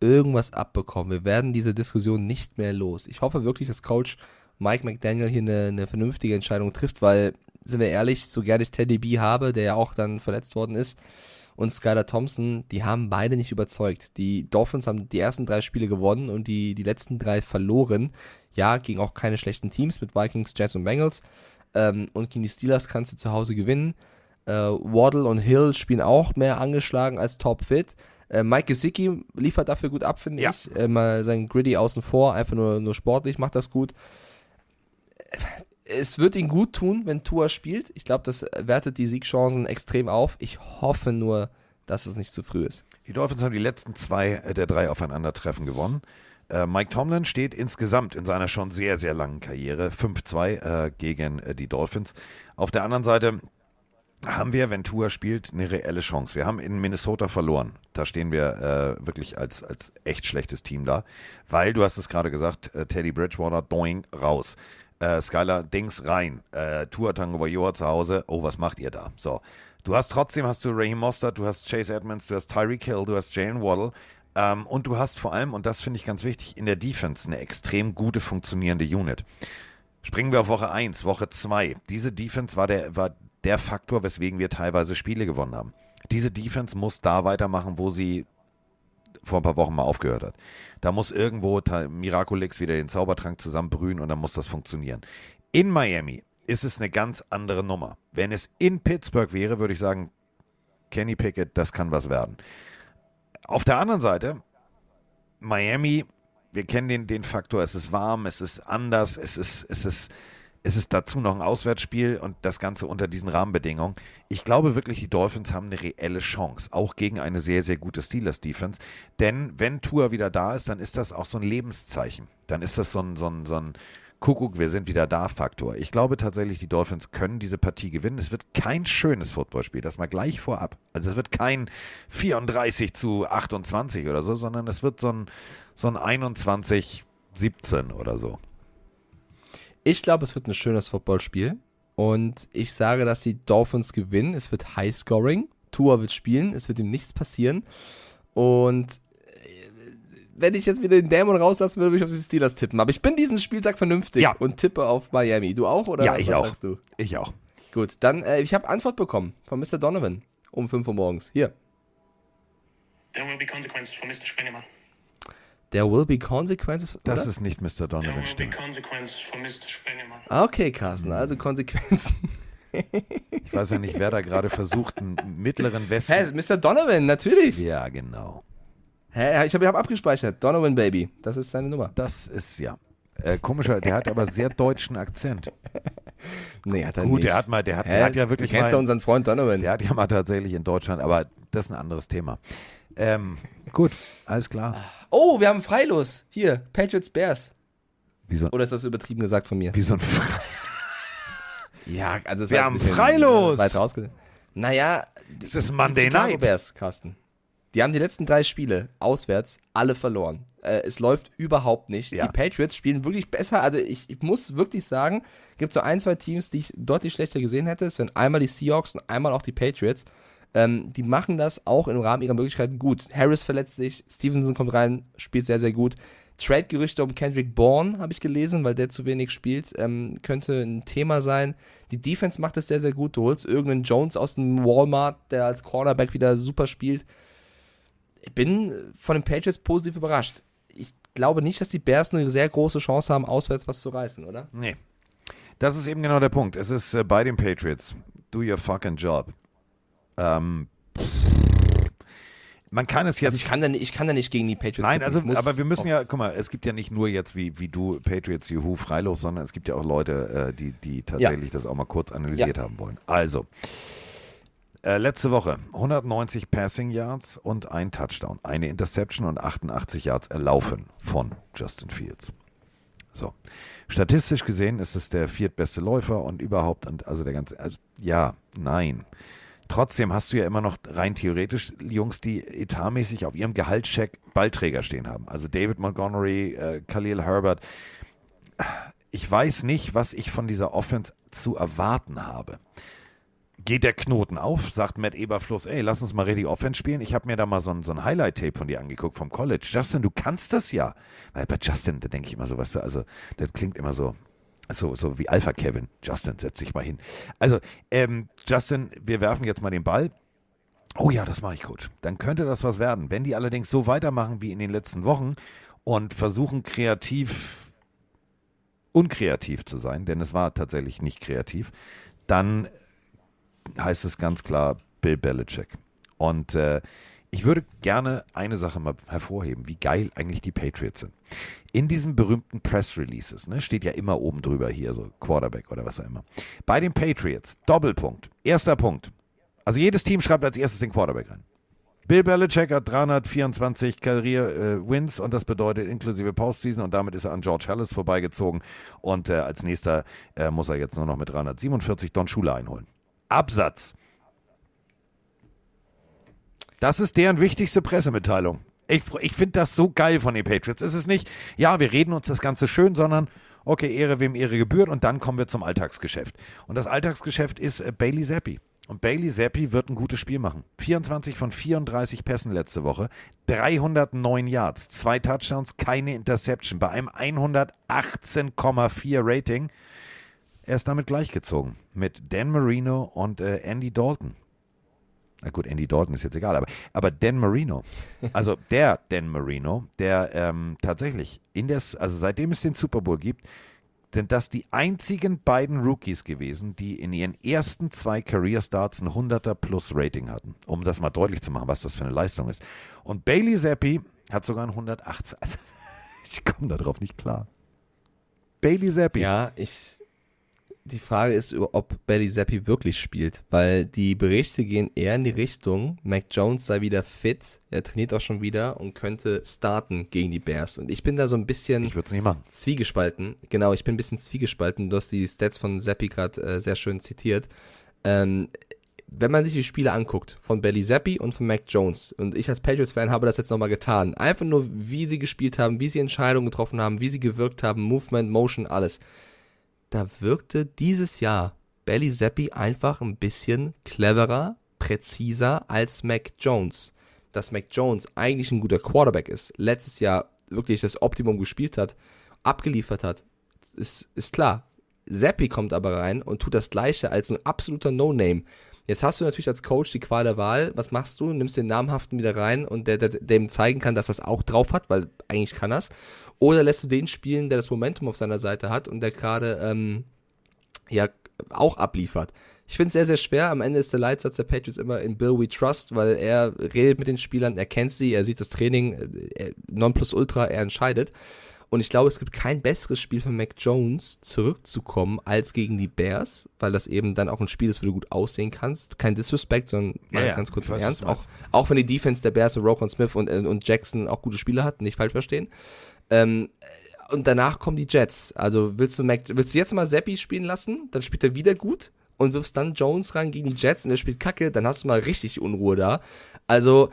irgendwas abbekommen, wir werden diese Diskussion nicht mehr los. Ich hoffe wirklich, dass Coach Mike McDaniel hier eine, eine vernünftige Entscheidung trifft, weil, sind wir ehrlich, so gerne ich Teddy B habe, der ja auch dann verletzt worden ist, und Skylar Thompson, die haben beide nicht überzeugt. Die Dolphins haben die ersten drei Spiele gewonnen und die, die letzten drei verloren. Ja, gegen auch keine schlechten Teams mit Vikings, Jets und Bengals. Ähm, und gegen die Steelers kannst du zu Hause gewinnen. Äh, Waddle und Hill spielen auch mehr angeschlagen als topfit. Äh, Mike Gesicki liefert dafür gut ab, finde Ja. ich. Äh, mal sein Gritty außen vor, einfach nur, nur sportlich macht das gut. Es wird ihn gut tun, wenn Tua spielt. Ich glaube, das wertet die Siegchancen extrem auf. Ich hoffe nur, dass es nicht zu früh ist. Die Dolphins haben die letzten zwei äh, der drei Aufeinandertreffen gewonnen. Äh, Mike Tomlin steht insgesamt in seiner schon sehr, sehr langen Karriere 5-2 äh, gegen äh, die Dolphins. Auf der anderen Seite haben wir, wenn Tua spielt, eine reelle Chance. Wir haben in Minnesota verloren. Da stehen wir äh, wirklich als, als echt schlechtes Team da. Weil, du hast es gerade gesagt, äh, Teddy Bridgewater, doing, raus. Äh, Skylar, Dings, rein. Äh, Tua Tango Vajor zu Hause. Oh, was macht ihr da? So. Du hast trotzdem, hast du Raheem Mostert, du hast Chase Edmonds, du hast Tyreek Hill, du hast Jalen Waddle. Ähm, und du hast vor allem, und das finde ich ganz wichtig, in der Defense eine extrem gute funktionierende Unit. Springen wir auf Woche 1, Woche 2. Diese Defense war der, war der Faktor, weswegen wir teilweise Spiele gewonnen haben. Diese Defense muss da weitermachen, wo sie vor ein paar Wochen mal aufgehört hat. Da muss irgendwo Miraculix wieder den Zaubertrank zusammenbrühen und dann muss das funktionieren. In Miami ist es eine ganz andere Nummer. Wenn es in Pittsburgh wäre, würde ich sagen, Kenny Pickett, das kann was werden. Auf der anderen Seite, Miami, wir kennen den, den Faktor, es ist warm, es ist anders, es ist, es ist, es ist dazu noch ein Auswärtsspiel und das Ganze unter diesen Rahmenbedingungen. Ich glaube wirklich, die Dolphins haben eine reelle Chance, auch gegen eine sehr, sehr gute Steelers-Defense. Denn wenn Tour wieder da ist, dann ist das auch so ein Lebenszeichen. Dann ist das so ein, so ein, so ein Kuckuck, wir sind wieder da Faktor. Ich glaube tatsächlich, die Dolphins können diese Partie gewinnen. Es wird kein schönes Footballspiel, das mal gleich vorab. Also es wird kein 34 zu 28 oder so, sondern es wird so ein, so ein 21 17 oder so. Ich glaube, es wird ein schönes Footballspiel. Und ich sage, dass die Dolphins gewinnen. Es wird High-Scoring. Tua wird spielen. Es wird ihm nichts passieren. Und äh, wenn ich jetzt wieder den Dämon rauslassen würde, würde ich auf die Steelers tippen. Aber ich bin diesen Spieltag vernünftig Ja. und tippe auf Miami. Du auch? Oder Ja, ich was auch. sagst du? Ich auch. Gut, dann, äh, ich habe Antwort bekommen von Mr. Donovan um 5 Uhr morgens. Hier. There will be consequences for Mr. Spengemann. There will be consequences. Das oder? ist nicht Mr. There Donovan will be Stimme. consequences for Mr. Spengemann. Ah, Okay, Carsten, also Konsequenzen. Ich weiß ja nicht, wer da gerade versucht, einen mittleren Westen. Hä, Mr. Donovan, natürlich. Ja, genau. Hä, ich habe ich hab abgespeichert. Donovan Baby, das ist seine Nummer. Das ist ja. Äh, komischer, der hat aber sehr deutschen Akzent. Nee, hat er Gut, nicht. der hat mal, der hat, Hä? der hat ja wirklich du kennst ja mal, unseren Freund Donovan. der hat ja mal tatsächlich in Deutschland, aber das ist ein anderes Thema. Ähm, gut, alles klar. Oh, wir haben Freilos. Hier, Patriots Bears. So, Oder ist das übertrieben gesagt von mir? wie so ein Fre Ja, also es Wir haben bisschen Freilos. Weit rausge Naja, Es ist Monday Chicago Night. Bears, Carsten. Die haben die letzten drei Spiele auswärts alle verloren. Äh, es läuft überhaupt nicht. Ja. Die Patriots spielen wirklich besser. Also ich, ich muss wirklich sagen, gibt so ein, zwei Teams, die ich deutlich schlechter gesehen hätte. Es wären einmal die Seahawks und einmal auch die Patriots. Ähm, die machen das auch im Rahmen ihrer Möglichkeiten gut. Harris verletzt sich, Stevenson kommt rein, spielt sehr, sehr gut. Trade-Gerüchte um Kendrick Bourne habe ich gelesen, weil der zu wenig spielt. Ähm, könnte ein Thema sein. Die Defense macht es sehr, sehr gut. Du holst irgendeinen Jones aus dem Walmart, der als Cornerback wieder super spielt. Ich bin von den Patriots positiv überrascht. Ich glaube nicht, dass die Bears eine sehr große Chance haben, auswärts was zu reißen, oder? Nee. Das ist eben genau der Punkt. Es ist äh, bei den Patriots. Do your fucking job. Ähm, man kann es jetzt Also ich kann da nicht, ich kann da nicht gegen die Patriots Nein, tippen. also, aber wir müssen ja, guck mal, es gibt ja nicht nur jetzt wie, wie du Patriots Juhu freilos, sondern es gibt ja auch Leute, äh, die, die tatsächlich das auch mal kurz analysiert haben wollen. Also, äh, letzte Woche 190 Passing Yards und ein Touchdown, eine Interception und 88 Yards erlaufen von Justin Fields. So. Statistisch gesehen ist es der viertbeste Läufer und überhaupt, und also der ganze, also, ja, nein. Trotzdem hast du ja immer noch rein theoretisch Jungs, die etatmäßig auf ihrem Gehaltscheck Ballträger stehen haben. Also David Montgomery, äh, Khalil Herbert. Ich weiß nicht, was ich von dieser Offense zu erwarten habe. Geht der Knoten auf, sagt Matt Eberfluss, ey, lass uns mal richtig Offense spielen. Ich habe mir da mal so ein, so ein Highlight-Tape von dir angeguckt vom College. Justin, du kannst das ja. Weil bei Justin, da denke ich immer so, was, also, das klingt immer so, so, so wie Alpha Kevin. Justin, setz dich mal hin. Also, ähm, Justin, wir werfen jetzt mal den Ball. Oh ja, das mache ich, Coach. Dann könnte das was werden. Wenn die allerdings so weitermachen wie in den letzten Wochen und versuchen kreativ, unkreativ zu sein, denn es war tatsächlich nicht kreativ, dann heißt es ganz klar Bill Belichick. Und äh, ich würde gerne eine Sache mal hervorheben, wie geil eigentlich die Patriots sind. In diesen berühmten Press Releases, ne, steht ja immer oben drüber hier, so Quarterback oder was auch immer. Bei den Patriots, Doppelpunkt, erster Punkt. Also jedes Team schreibt als erstes den Quarterback rein. Bill Belichick hat 324 Career-Wins äh, und das bedeutet inklusive Postseason und damit ist er an George Hallis vorbeigezogen und äh, als nächster äh, muss er jetzt nur noch mit 347 Don Schule einholen. Absatz. Das ist deren wichtigste Pressemitteilung. Ich, ich finde das so geil von den Patriots. Es ist nicht, ja, wir reden uns das Ganze schön, sondern okay, Ehre wem Ehre gebührt und dann kommen wir zum Alltagsgeschäft. Und das Alltagsgeschäft ist äh, Bailey Zappi. Und Bailey Zappi wird ein gutes Spiel machen. 24 von 34 Pässen letzte Woche, 309 Yards, zwei Touchdowns, keine Interception bei einem 118,4 Rating. Er ist damit gleichgezogen mit Dan Marino und äh, Andy Dalton. Na gut, Andy Dalton ist jetzt egal, aber, aber Dan Marino, also der Dan Marino, der ähm, tatsächlich in der, also seitdem es den Super Bowl gibt, sind das die einzigen beiden Rookies gewesen, die in ihren ersten zwei Career Starts ein 100er plus Rating hatten. Um das mal deutlich zu machen, was das für eine Leistung ist. Und Bailey Zappi hat sogar ein 118. Also, ich komme darauf nicht klar. Bailey Zappi. Ja, ich, die Frage ist, ob Bailey Zappi wirklich spielt, weil die Berichte gehen eher in die Richtung, Mac Jones sei wieder fit, er trainiert auch schon wieder und könnte starten gegen die Bears. Und ich bin da so ein bisschen ich nicht machen. zwiegespalten. Genau, ich bin ein bisschen zwiegespalten. Du hast die Stats von Zappi gerade äh, sehr schön zitiert. Ähm, wenn man sich die Spiele anguckt von Bailey Zappi und von Mac Jones, und ich als Patriots-Fan habe das jetzt nochmal getan, einfach nur, wie sie gespielt haben, wie sie Entscheidungen getroffen haben, wie sie gewirkt haben, Movement, Motion, alles da wirkte dieses Jahr Belly Zappi einfach ein bisschen cleverer, präziser als Mac Jones. Dass Mac Jones eigentlich ein guter Quarterback ist, letztes Jahr wirklich das Optimum gespielt hat, abgeliefert hat, ist, ist klar. Zappi kommt aber rein und tut das Gleiche als ein absoluter No-Name. Jetzt hast du natürlich als Coach die Qual der Wahl. Was machst du? Nimmst den Namhaften wieder rein und der, der, dem zeigen kann, dass das auch drauf hat, weil eigentlich kann das. Oder lässt du den spielen, der das Momentum auf seiner Seite hat und der gerade ähm, ja auch abliefert. Ich finde es sehr, sehr schwer. Am Ende ist der Leitsatz der Patriots immer in Bill We Trust, weil er redet mit den Spielern, er kennt sie, er sieht das Training, äh, Nonplusultra, er entscheidet. Und ich glaube, es gibt kein besseres Spiel für Mac Jones, zurückzukommen, als gegen die Bears, weil das eben dann auch ein Spiel ist, wo du gut aussehen kannst. Kein Disrespect, sondern ja, ja, ganz kurz im Ernst. Auch, auch wenn die Defense der Bears mit Rokon Smith und, äh, und Jackson auch gute Spiele hat, nicht falsch verstehen. Ähm, und danach kommen die Jets. Also willst du, Mac, willst du jetzt mal Seppi spielen lassen, dann spielt er wieder gut und wirfst dann Jones rein gegen die Jets und er spielt Kacke, dann hast du mal richtig Unruhe da. Also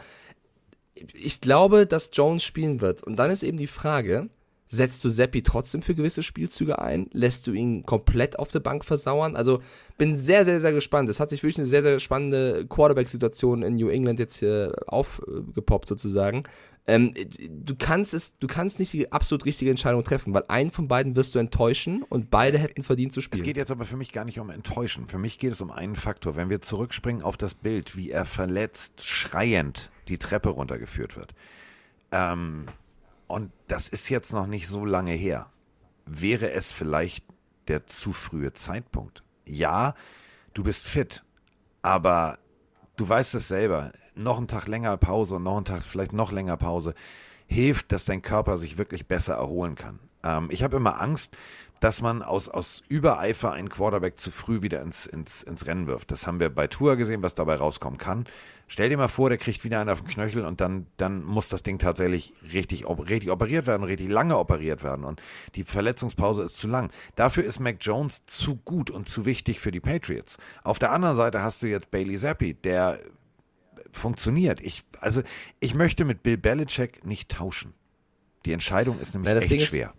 ich glaube, dass Jones spielen wird. Und dann ist eben die Frage, Setzt du Seppi trotzdem für gewisse Spielzüge ein? Lässt du ihn komplett auf der Bank versauern? Also bin sehr, sehr, sehr gespannt. Es hat sich wirklich eine sehr, sehr spannende Quarterback-Situation in New England jetzt hier aufgepoppt sozusagen. Ähm, du kannst es, du kannst nicht die absolut richtige Entscheidung treffen, weil einen von beiden wirst du enttäuschen und beide hätten verdient zu spielen. Es geht jetzt aber für mich gar nicht um enttäuschen. Für mich geht es um einen Faktor. Wenn wir zurückspringen auf das Bild, wie er verletzt, schreiend die Treppe runtergeführt wird. Ähm, und das ist jetzt noch nicht so lange her. Wäre es vielleicht der zu frühe Zeitpunkt? Ja, du bist fit, aber du weißt es selber. Noch einen Tag länger Pause und noch einen Tag vielleicht noch länger Pause hilft, dass dein Körper sich wirklich besser erholen kann. Ähm, ich habe immer Angst dass man aus, aus Übereifer einen Quarterback zu früh wieder ins, ins, ins Rennen wirft. Das haben wir bei Tour gesehen, was dabei rauskommen kann. Stell dir mal vor, der kriegt wieder einen auf den Knöchel und dann, dann muss das Ding tatsächlich richtig, richtig operiert werden, richtig lange operiert werden. Und die Verletzungspause ist zu lang. Dafür ist Mac Jones zu gut und zu wichtig für die Patriots. Auf der anderen Seite hast du jetzt Bailey Zappi, der funktioniert. Ich, also, ich möchte mit Bill Belichick nicht tauschen. Die Entscheidung ist nämlich das echt Ding ist- schwer.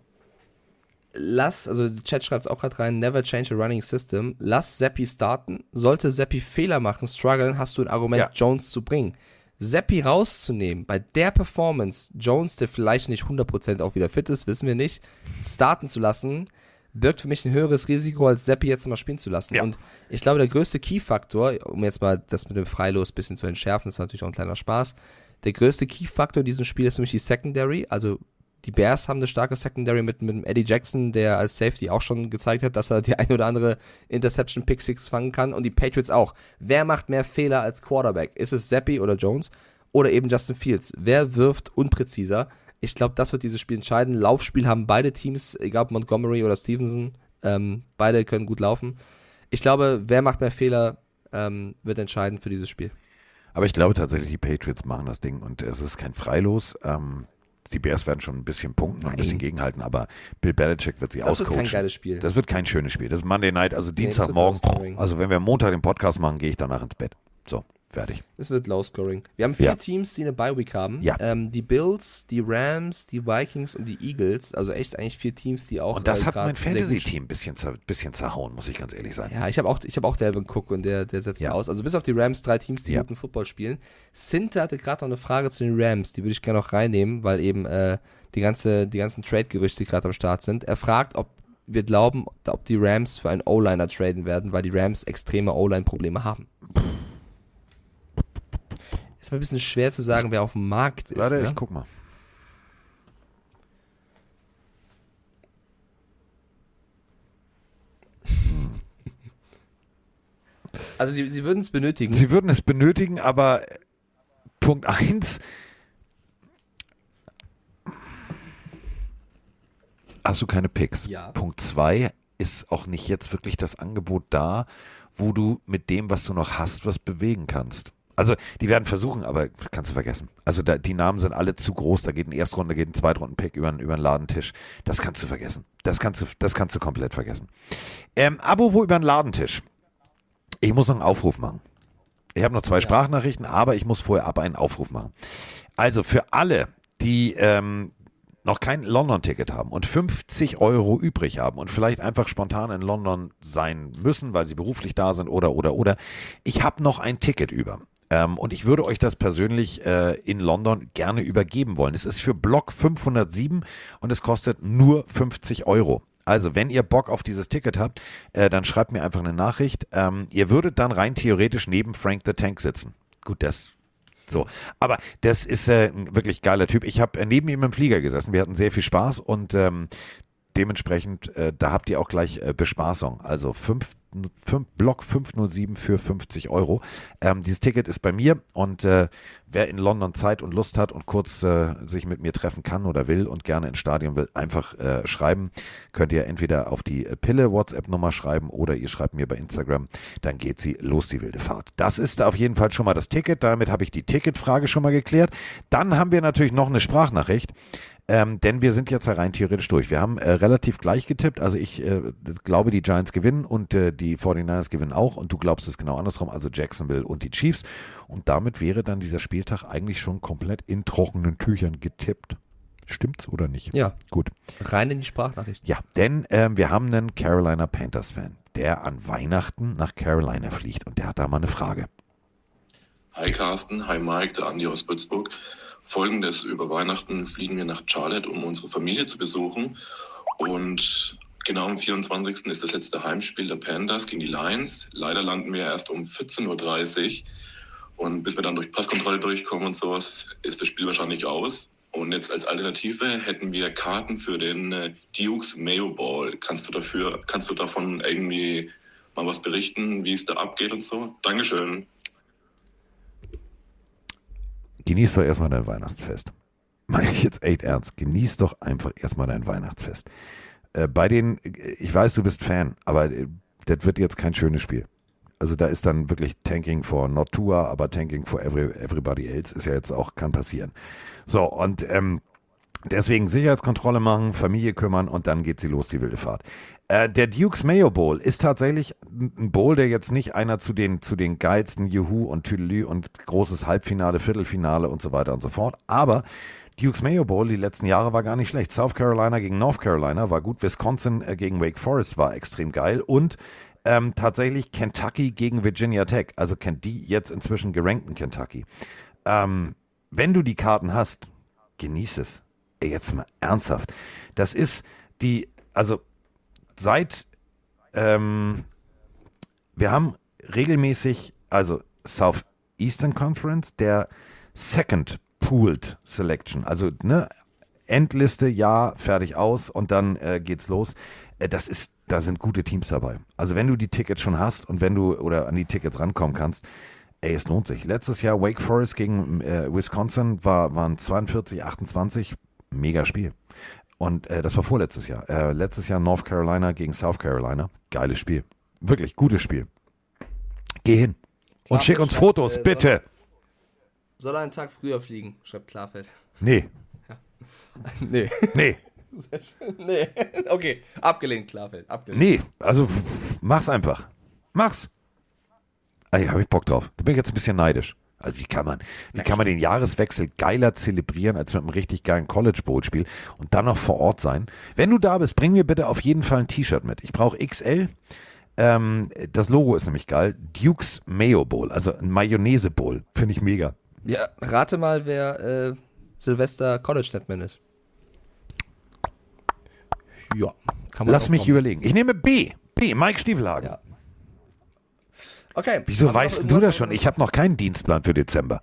Lass, also der Chat schreibt es auch gerade rein, never change a running system. Lass Seppi starten. Sollte Seppi Fehler machen, strugglen, hast du ein Argument, Ja. Jones zu bringen. Seppi rauszunehmen, bei der Performance, Jones, der vielleicht nicht 100% auch wieder fit ist, wissen wir nicht, starten zu lassen, birgt für mich ein höheres Risiko, als Seppi jetzt mal spielen zu lassen. Ja. Und ich glaube, der größte Key-Faktor, um jetzt mal das mit dem Freilos ein bisschen zu entschärfen, ist natürlich auch ein kleiner Spaß, der größte Key-Faktor in diesem Spiel ist nämlich die Secondary, also die Bears haben eine starke Secondary mit, mit Eddie Jackson, der als Safety auch schon gezeigt hat, dass er die ein oder andere Interception Pick Six fangen kann und die Patriots auch. Wer macht mehr Fehler als Quarterback? Ist es Zappi oder Jones oder eben Justin Fields? Wer wirft unpräziser? Ich glaube, das wird dieses Spiel entscheiden. Laufspiel haben beide Teams, egal ob Montgomery oder Stevenson, ähm, beide können gut laufen. Ich glaube, wer macht mehr Fehler, ähm, wird entscheiden für dieses Spiel. Aber ich glaube tatsächlich, die Patriots machen das Ding und es ist kein Freilos. Ähm, die Bears werden schon ein bisschen punkten und ein bisschen gegenhalten, aber Bill Belichick wird sie Das wird auscoachen. kein geiles Spiel. Das wird kein schönes Spiel. Das ist Monday Night, also das wird Dienstagmorgen. low-scoring. also wenn wir Montag den Podcast machen, gehe ich danach ins Bett. So, fertig. Es wird low scoring. Wir haben vier Ja. Teams, die eine Bye Week haben. Ja. Ähm, die Bills, die Rams, die Vikings und die Eagles. Also echt eigentlich vier Teams, die auch. Und das äh, hat mein sehr gut Fantasy-Team ein bisschen, zer bisschen zerhauen, muss ich ganz ehrlich sagen. Ja, ich habe auch, ich habe auch Delvin Cook und der, der setzt Ja. aus. Also bis auf die Rams drei Teams, die guten Football spielen. Sinte hatte gerade noch eine Frage zu den Rams, die würde ich gerne noch reinnehmen, weil eben äh, die ganze, die ganzen Trade-Gerüchte gerade am Start sind. Er fragt, ob wir glauben, ob die Rams für einen O-Liner traden werden, weil die Rams extreme O-Line-Probleme haben. Ist mal ein bisschen schwer zu sagen, wer auf dem Markt ist. Warte, ne? ich guck mal. Also sie, sie würden es benötigen. Sie würden es benötigen, aber Punkt 1. Hast du keine Picks? Ja. Punkt 2 ist auch nicht jetzt wirklich das Angebot da, wo du mit dem, was du noch hast, was bewegen kannst. Also die werden versuchen, aber kannst du vergessen. Also da, die Namen sind alle zu groß. Da geht ein Erstrunde, geht ein Zweitrunden-Pick über, über einen Ladentisch. Das kannst du vergessen. Das kannst du, das kannst du komplett vergessen. Ähm, Abo wo über einen Ladentisch. Ich muss noch einen Aufruf machen. Ich habe noch zwei Sprachnachrichten, aber ich muss vorher ab einen Aufruf machen. Also für alle, die ähm, noch kein London-Ticket haben und 50 Euro übrig haben und vielleicht einfach spontan in London sein müssen, weil sie beruflich da sind oder, oder, oder. Ich habe noch ein Ticket über. Ähm, und ich würde euch das persönlich äh, in London gerne übergeben wollen. Es ist für Block 507 und es kostet nur 50 Euro. Also, wenn ihr Bock auf dieses Ticket habt, äh, dann schreibt mir einfach eine Nachricht. Ähm, ihr würdet dann rein theoretisch neben Frank the Tank sitzen. Gut, das so, aber das ist äh, ein wirklich geiler Typ. Ich habe äh, neben ihm im Flieger gesessen. Wir hatten sehr viel Spaß und ähm, dementsprechend, äh, da habt ihr auch gleich äh, Bespaßung. Also fünf, fünf, Block 507 für 50 Euro. Ähm, dieses Ticket ist bei mir und äh, wer in London Zeit und Lust hat und kurz äh, sich mit mir treffen kann oder will und gerne ins Stadion will, einfach äh, schreiben. Könnt ihr entweder auf die Pille WhatsApp-Nummer schreiben oder ihr schreibt mir bei Instagram. Dann geht sie los, die wilde Fahrt. Das ist auf jeden Fall schon mal das Ticket. Damit habe ich die Ticketfrage schon mal geklärt. Dann haben wir natürlich noch eine Sprachnachricht. Ähm, denn wir sind jetzt rein theoretisch durch. Wir haben äh, relativ gleich getippt. Also ich äh, glaube, die Giants gewinnen und äh, die 49ers gewinnen auch. Und du glaubst es genau andersrum, also Jacksonville und die Chiefs. Und damit wäre dann dieser Spieltag eigentlich schon komplett in trockenen Tüchern getippt. Stimmt's oder nicht? Ja. Gut. Rein in die Sprachnachricht. Ja, denn ähm, wir haben einen Carolina Panthers-Fan, der an Weihnachten nach Carolina fliegt. Und der hat da mal eine Frage. Hi Carsten, hi Mike, der Andi aus Würzburg. Folgendes, über Weihnachten fliegen wir nach Charlotte, um unsere Familie zu besuchen. Und genau am 24. ist das letzte Heimspiel der Panthers gegen die Lions. Leider landen wir erst um 14.30 Uhr. Und bis wir dann durch Passkontrolle durchkommen und sowas, ist das Spiel wahrscheinlich aus. Und jetzt als Alternative hätten wir Karten für den äh, Dukes Mayo Ball. Kannst du dafür, kannst du davon irgendwie mal was berichten, wie es da abgeht und so? Dankeschön. Genieß doch erstmal dein Weihnachtsfest. Meine ich jetzt echt ernst. Genieß doch einfach erstmal dein Weihnachtsfest. Äh, bei den, ich weiß, du bist Fan, aber äh, das wird jetzt kein schönes Spiel. Also da ist dann wirklich Tanking for not Tour, aber Tanking for every, everybody else ist ja jetzt auch, kann passieren. So, und ähm, deswegen Sicherheitskontrolle machen, Familie kümmern und dann geht sie los, die wilde Fahrt. Äh, der Dukes Mayo Bowl ist tatsächlich ein Bowl, der jetzt nicht einer zu den, zu den geilsten Juhu und Tüdelü und großes Halbfinale, Viertelfinale und so weiter und so fort. Aber Dukes Mayo Bowl die letzten Jahre war gar nicht schlecht. South Carolina gegen North Carolina war gut. Wisconsin äh, gegen Wake Forest war extrem geil. Und ähm, tatsächlich Kentucky gegen Virginia Tech. Also kennt die jetzt inzwischen gerankten Kentucky. Ähm, wenn du die Karten hast, genieß es. Jetzt mal ernsthaft. Das ist die, also seit, ähm, wir haben regelmäßig, also Southeastern Conference, der Second Pooled Selection, also ne, Endliste, ja, fertig aus und dann äh, geht's los. Äh, das ist, da sind gute Teams dabei. Also wenn du die Tickets schon hast und wenn du oder an die Tickets rankommen kannst, ey, es lohnt sich. Letztes Jahr Wake Forest gegen äh, Wisconsin war, waren 42, 28, mega Spiel. Und äh, das war vorletztes Jahr. Äh, letztes Jahr North Carolina gegen South Carolina. Geiles Spiel. Wirklich gutes Spiel. Geh hin. Und schick uns Fotos, äh, bitte. Soll er einen Tag früher fliegen, schreibt Klarfeld. Nee. Nee. Nee. Sehr schön. Nee. Okay, abgelehnt, Klarfeld. Abgelehnt. Nee, also mach's einfach. Mach's. Ey, hab ich Bock drauf. Da bin ich jetzt ein bisschen neidisch. Also wie kann man, wie kann man den Jahreswechsel geiler zelebrieren als mit einem richtig geilen College Bowl Spiel und dann noch vor Ort sein? Wenn du da bist, bring mir bitte auf jeden Fall ein T-Shirt mit. Ich brauche XL. Ähm, das Logo ist nämlich geil. Dukes Mayo Bowl, also ein Mayonnaise Bowl. Finde ich mega. Ja, rate mal, wer äh, Silvester College Netman ist. Ja, kann man Lass mich kommen. überlegen. Ich nehme B. B, Mike Stiefelhagen. Ja. Okay. Wieso weißt du das schon? Ich habe noch keinen Dienstplan für Dezember.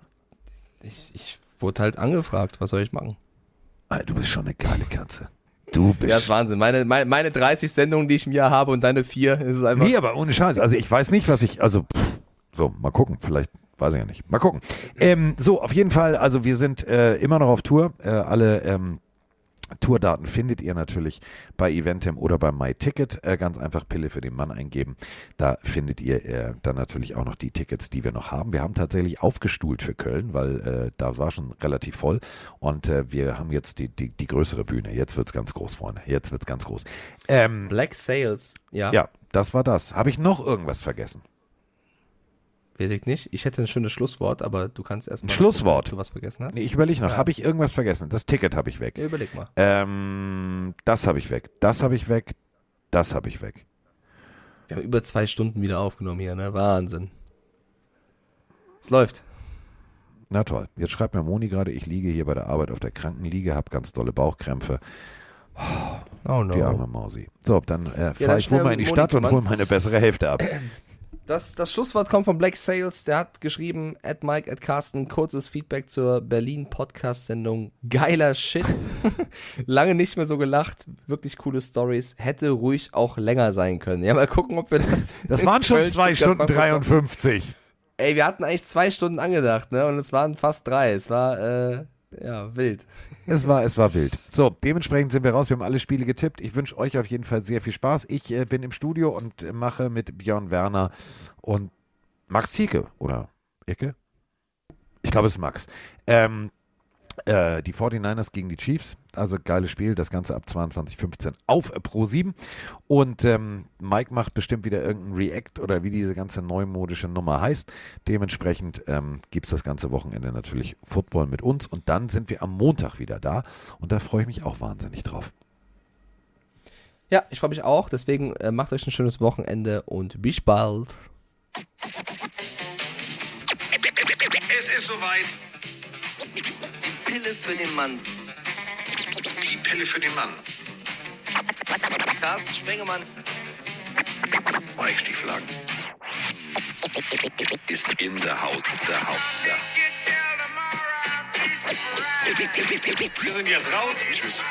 Ich, ich wurde halt angefragt. Was soll ich machen? Ah, Du bist schon eine geile Katze. Du bist. Ja, ist Wahnsinn. Meine, meine, meine 30 Sendungen, die ich im Jahr habe und deine vier, ist es einfach. Nee, aber ohne Scheiß. Also ich weiß nicht, was ich, also pff, so, mal gucken. Vielleicht weiß ich ja nicht. Mal gucken. Ähm, so, auf jeden Fall, also wir sind äh, immer noch auf Tour. Äh, alle ähm, Tourdaten findet ihr natürlich bei Eventim oder bei MyTicket. Äh, ganz einfach Pille für den Mann eingeben. Da findet ihr äh, dann natürlich auch noch die Tickets, die wir noch haben. Wir haben tatsächlich aufgestuhlt für Köln, weil äh, da war schon relativ voll. Und äh, wir haben jetzt die, die, die größere Bühne. Jetzt wird's ganz groß, Freunde. Jetzt wird's ganz groß. Ähm, Black Sales, ja. ja, das war das. Habe ich noch irgendwas vergessen? Weiß ich nicht. Ich hätte ein schönes Schlusswort, aber du kannst erstmal. Schlusswort? Du was vergessen hast? Nee, ich überlege noch. Ja. Habe ich irgendwas vergessen? Das Ticket habe ich weg. Ja, überleg mal. Ähm, das habe ich weg. Das habe ich weg. Das habe ich weg. Wir haben über zwei Stunden wieder aufgenommen hier, ne? Wahnsinn. Es läuft. Na toll. Jetzt schreibt mir Moni gerade, ich liege hier bei der Arbeit auf der Krankenliege, habe ganz dolle Bauchkrämpfe. Oh no. Die arme Mausi. So, dann äh, dann fahre ich wohl mal in die Moni Stadt und hole meine bessere Hälfte ab. Das, das Schlusswort kommt von Black Sales. Der hat geschrieben, at Mike, at Carsten, kurzes Feedback zur Berlin-Podcast-Sendung. Geiler Shit. Lange nicht mehr so gelacht. Wirklich coole Stories. Hätte ruhig auch länger sein können. Ja, mal gucken, ob wir das. Das waren schon Köln, zwei Stunden Frankfurt 53. Ey, wir hatten eigentlich zwei Stunden angedacht, ne? Und es waren fast drei. Es war, äh, ja, wild. Es war, es war wild. So, dementsprechend sind wir raus. Wir haben alle Spiele getippt. Ich wünsche euch auf jeden Fall sehr viel Spaß. Ich äh, bin im Studio und mache mit Björn Werner und Max Zieke oder Icke? Ich glaube, es ist Max. Ähm, äh, die 49ers gegen die Chiefs. Also geiles Spiel. Das Ganze ab 22.15 auf Pro 7. Und ähm, Mike macht bestimmt wieder irgendein React oder wie diese ganze neumodische Nummer heißt. Dementsprechend ähm, gibt es das ganze Wochenende natürlich Football mit uns. Und dann sind wir am Montag wieder da. Und da freue ich mich auch wahnsinnig drauf. Ja, ich freue mich auch. Deswegen äh, macht euch ein schönes Wochenende und bis bald. Es ist soweit. Die Pille für den Mann. Die Pille für den Mann. Carsten Spengemann. Mike Stieflagen. Ist in der Haus. Der Haus. Der. Wir sind jetzt raus. Tschüss.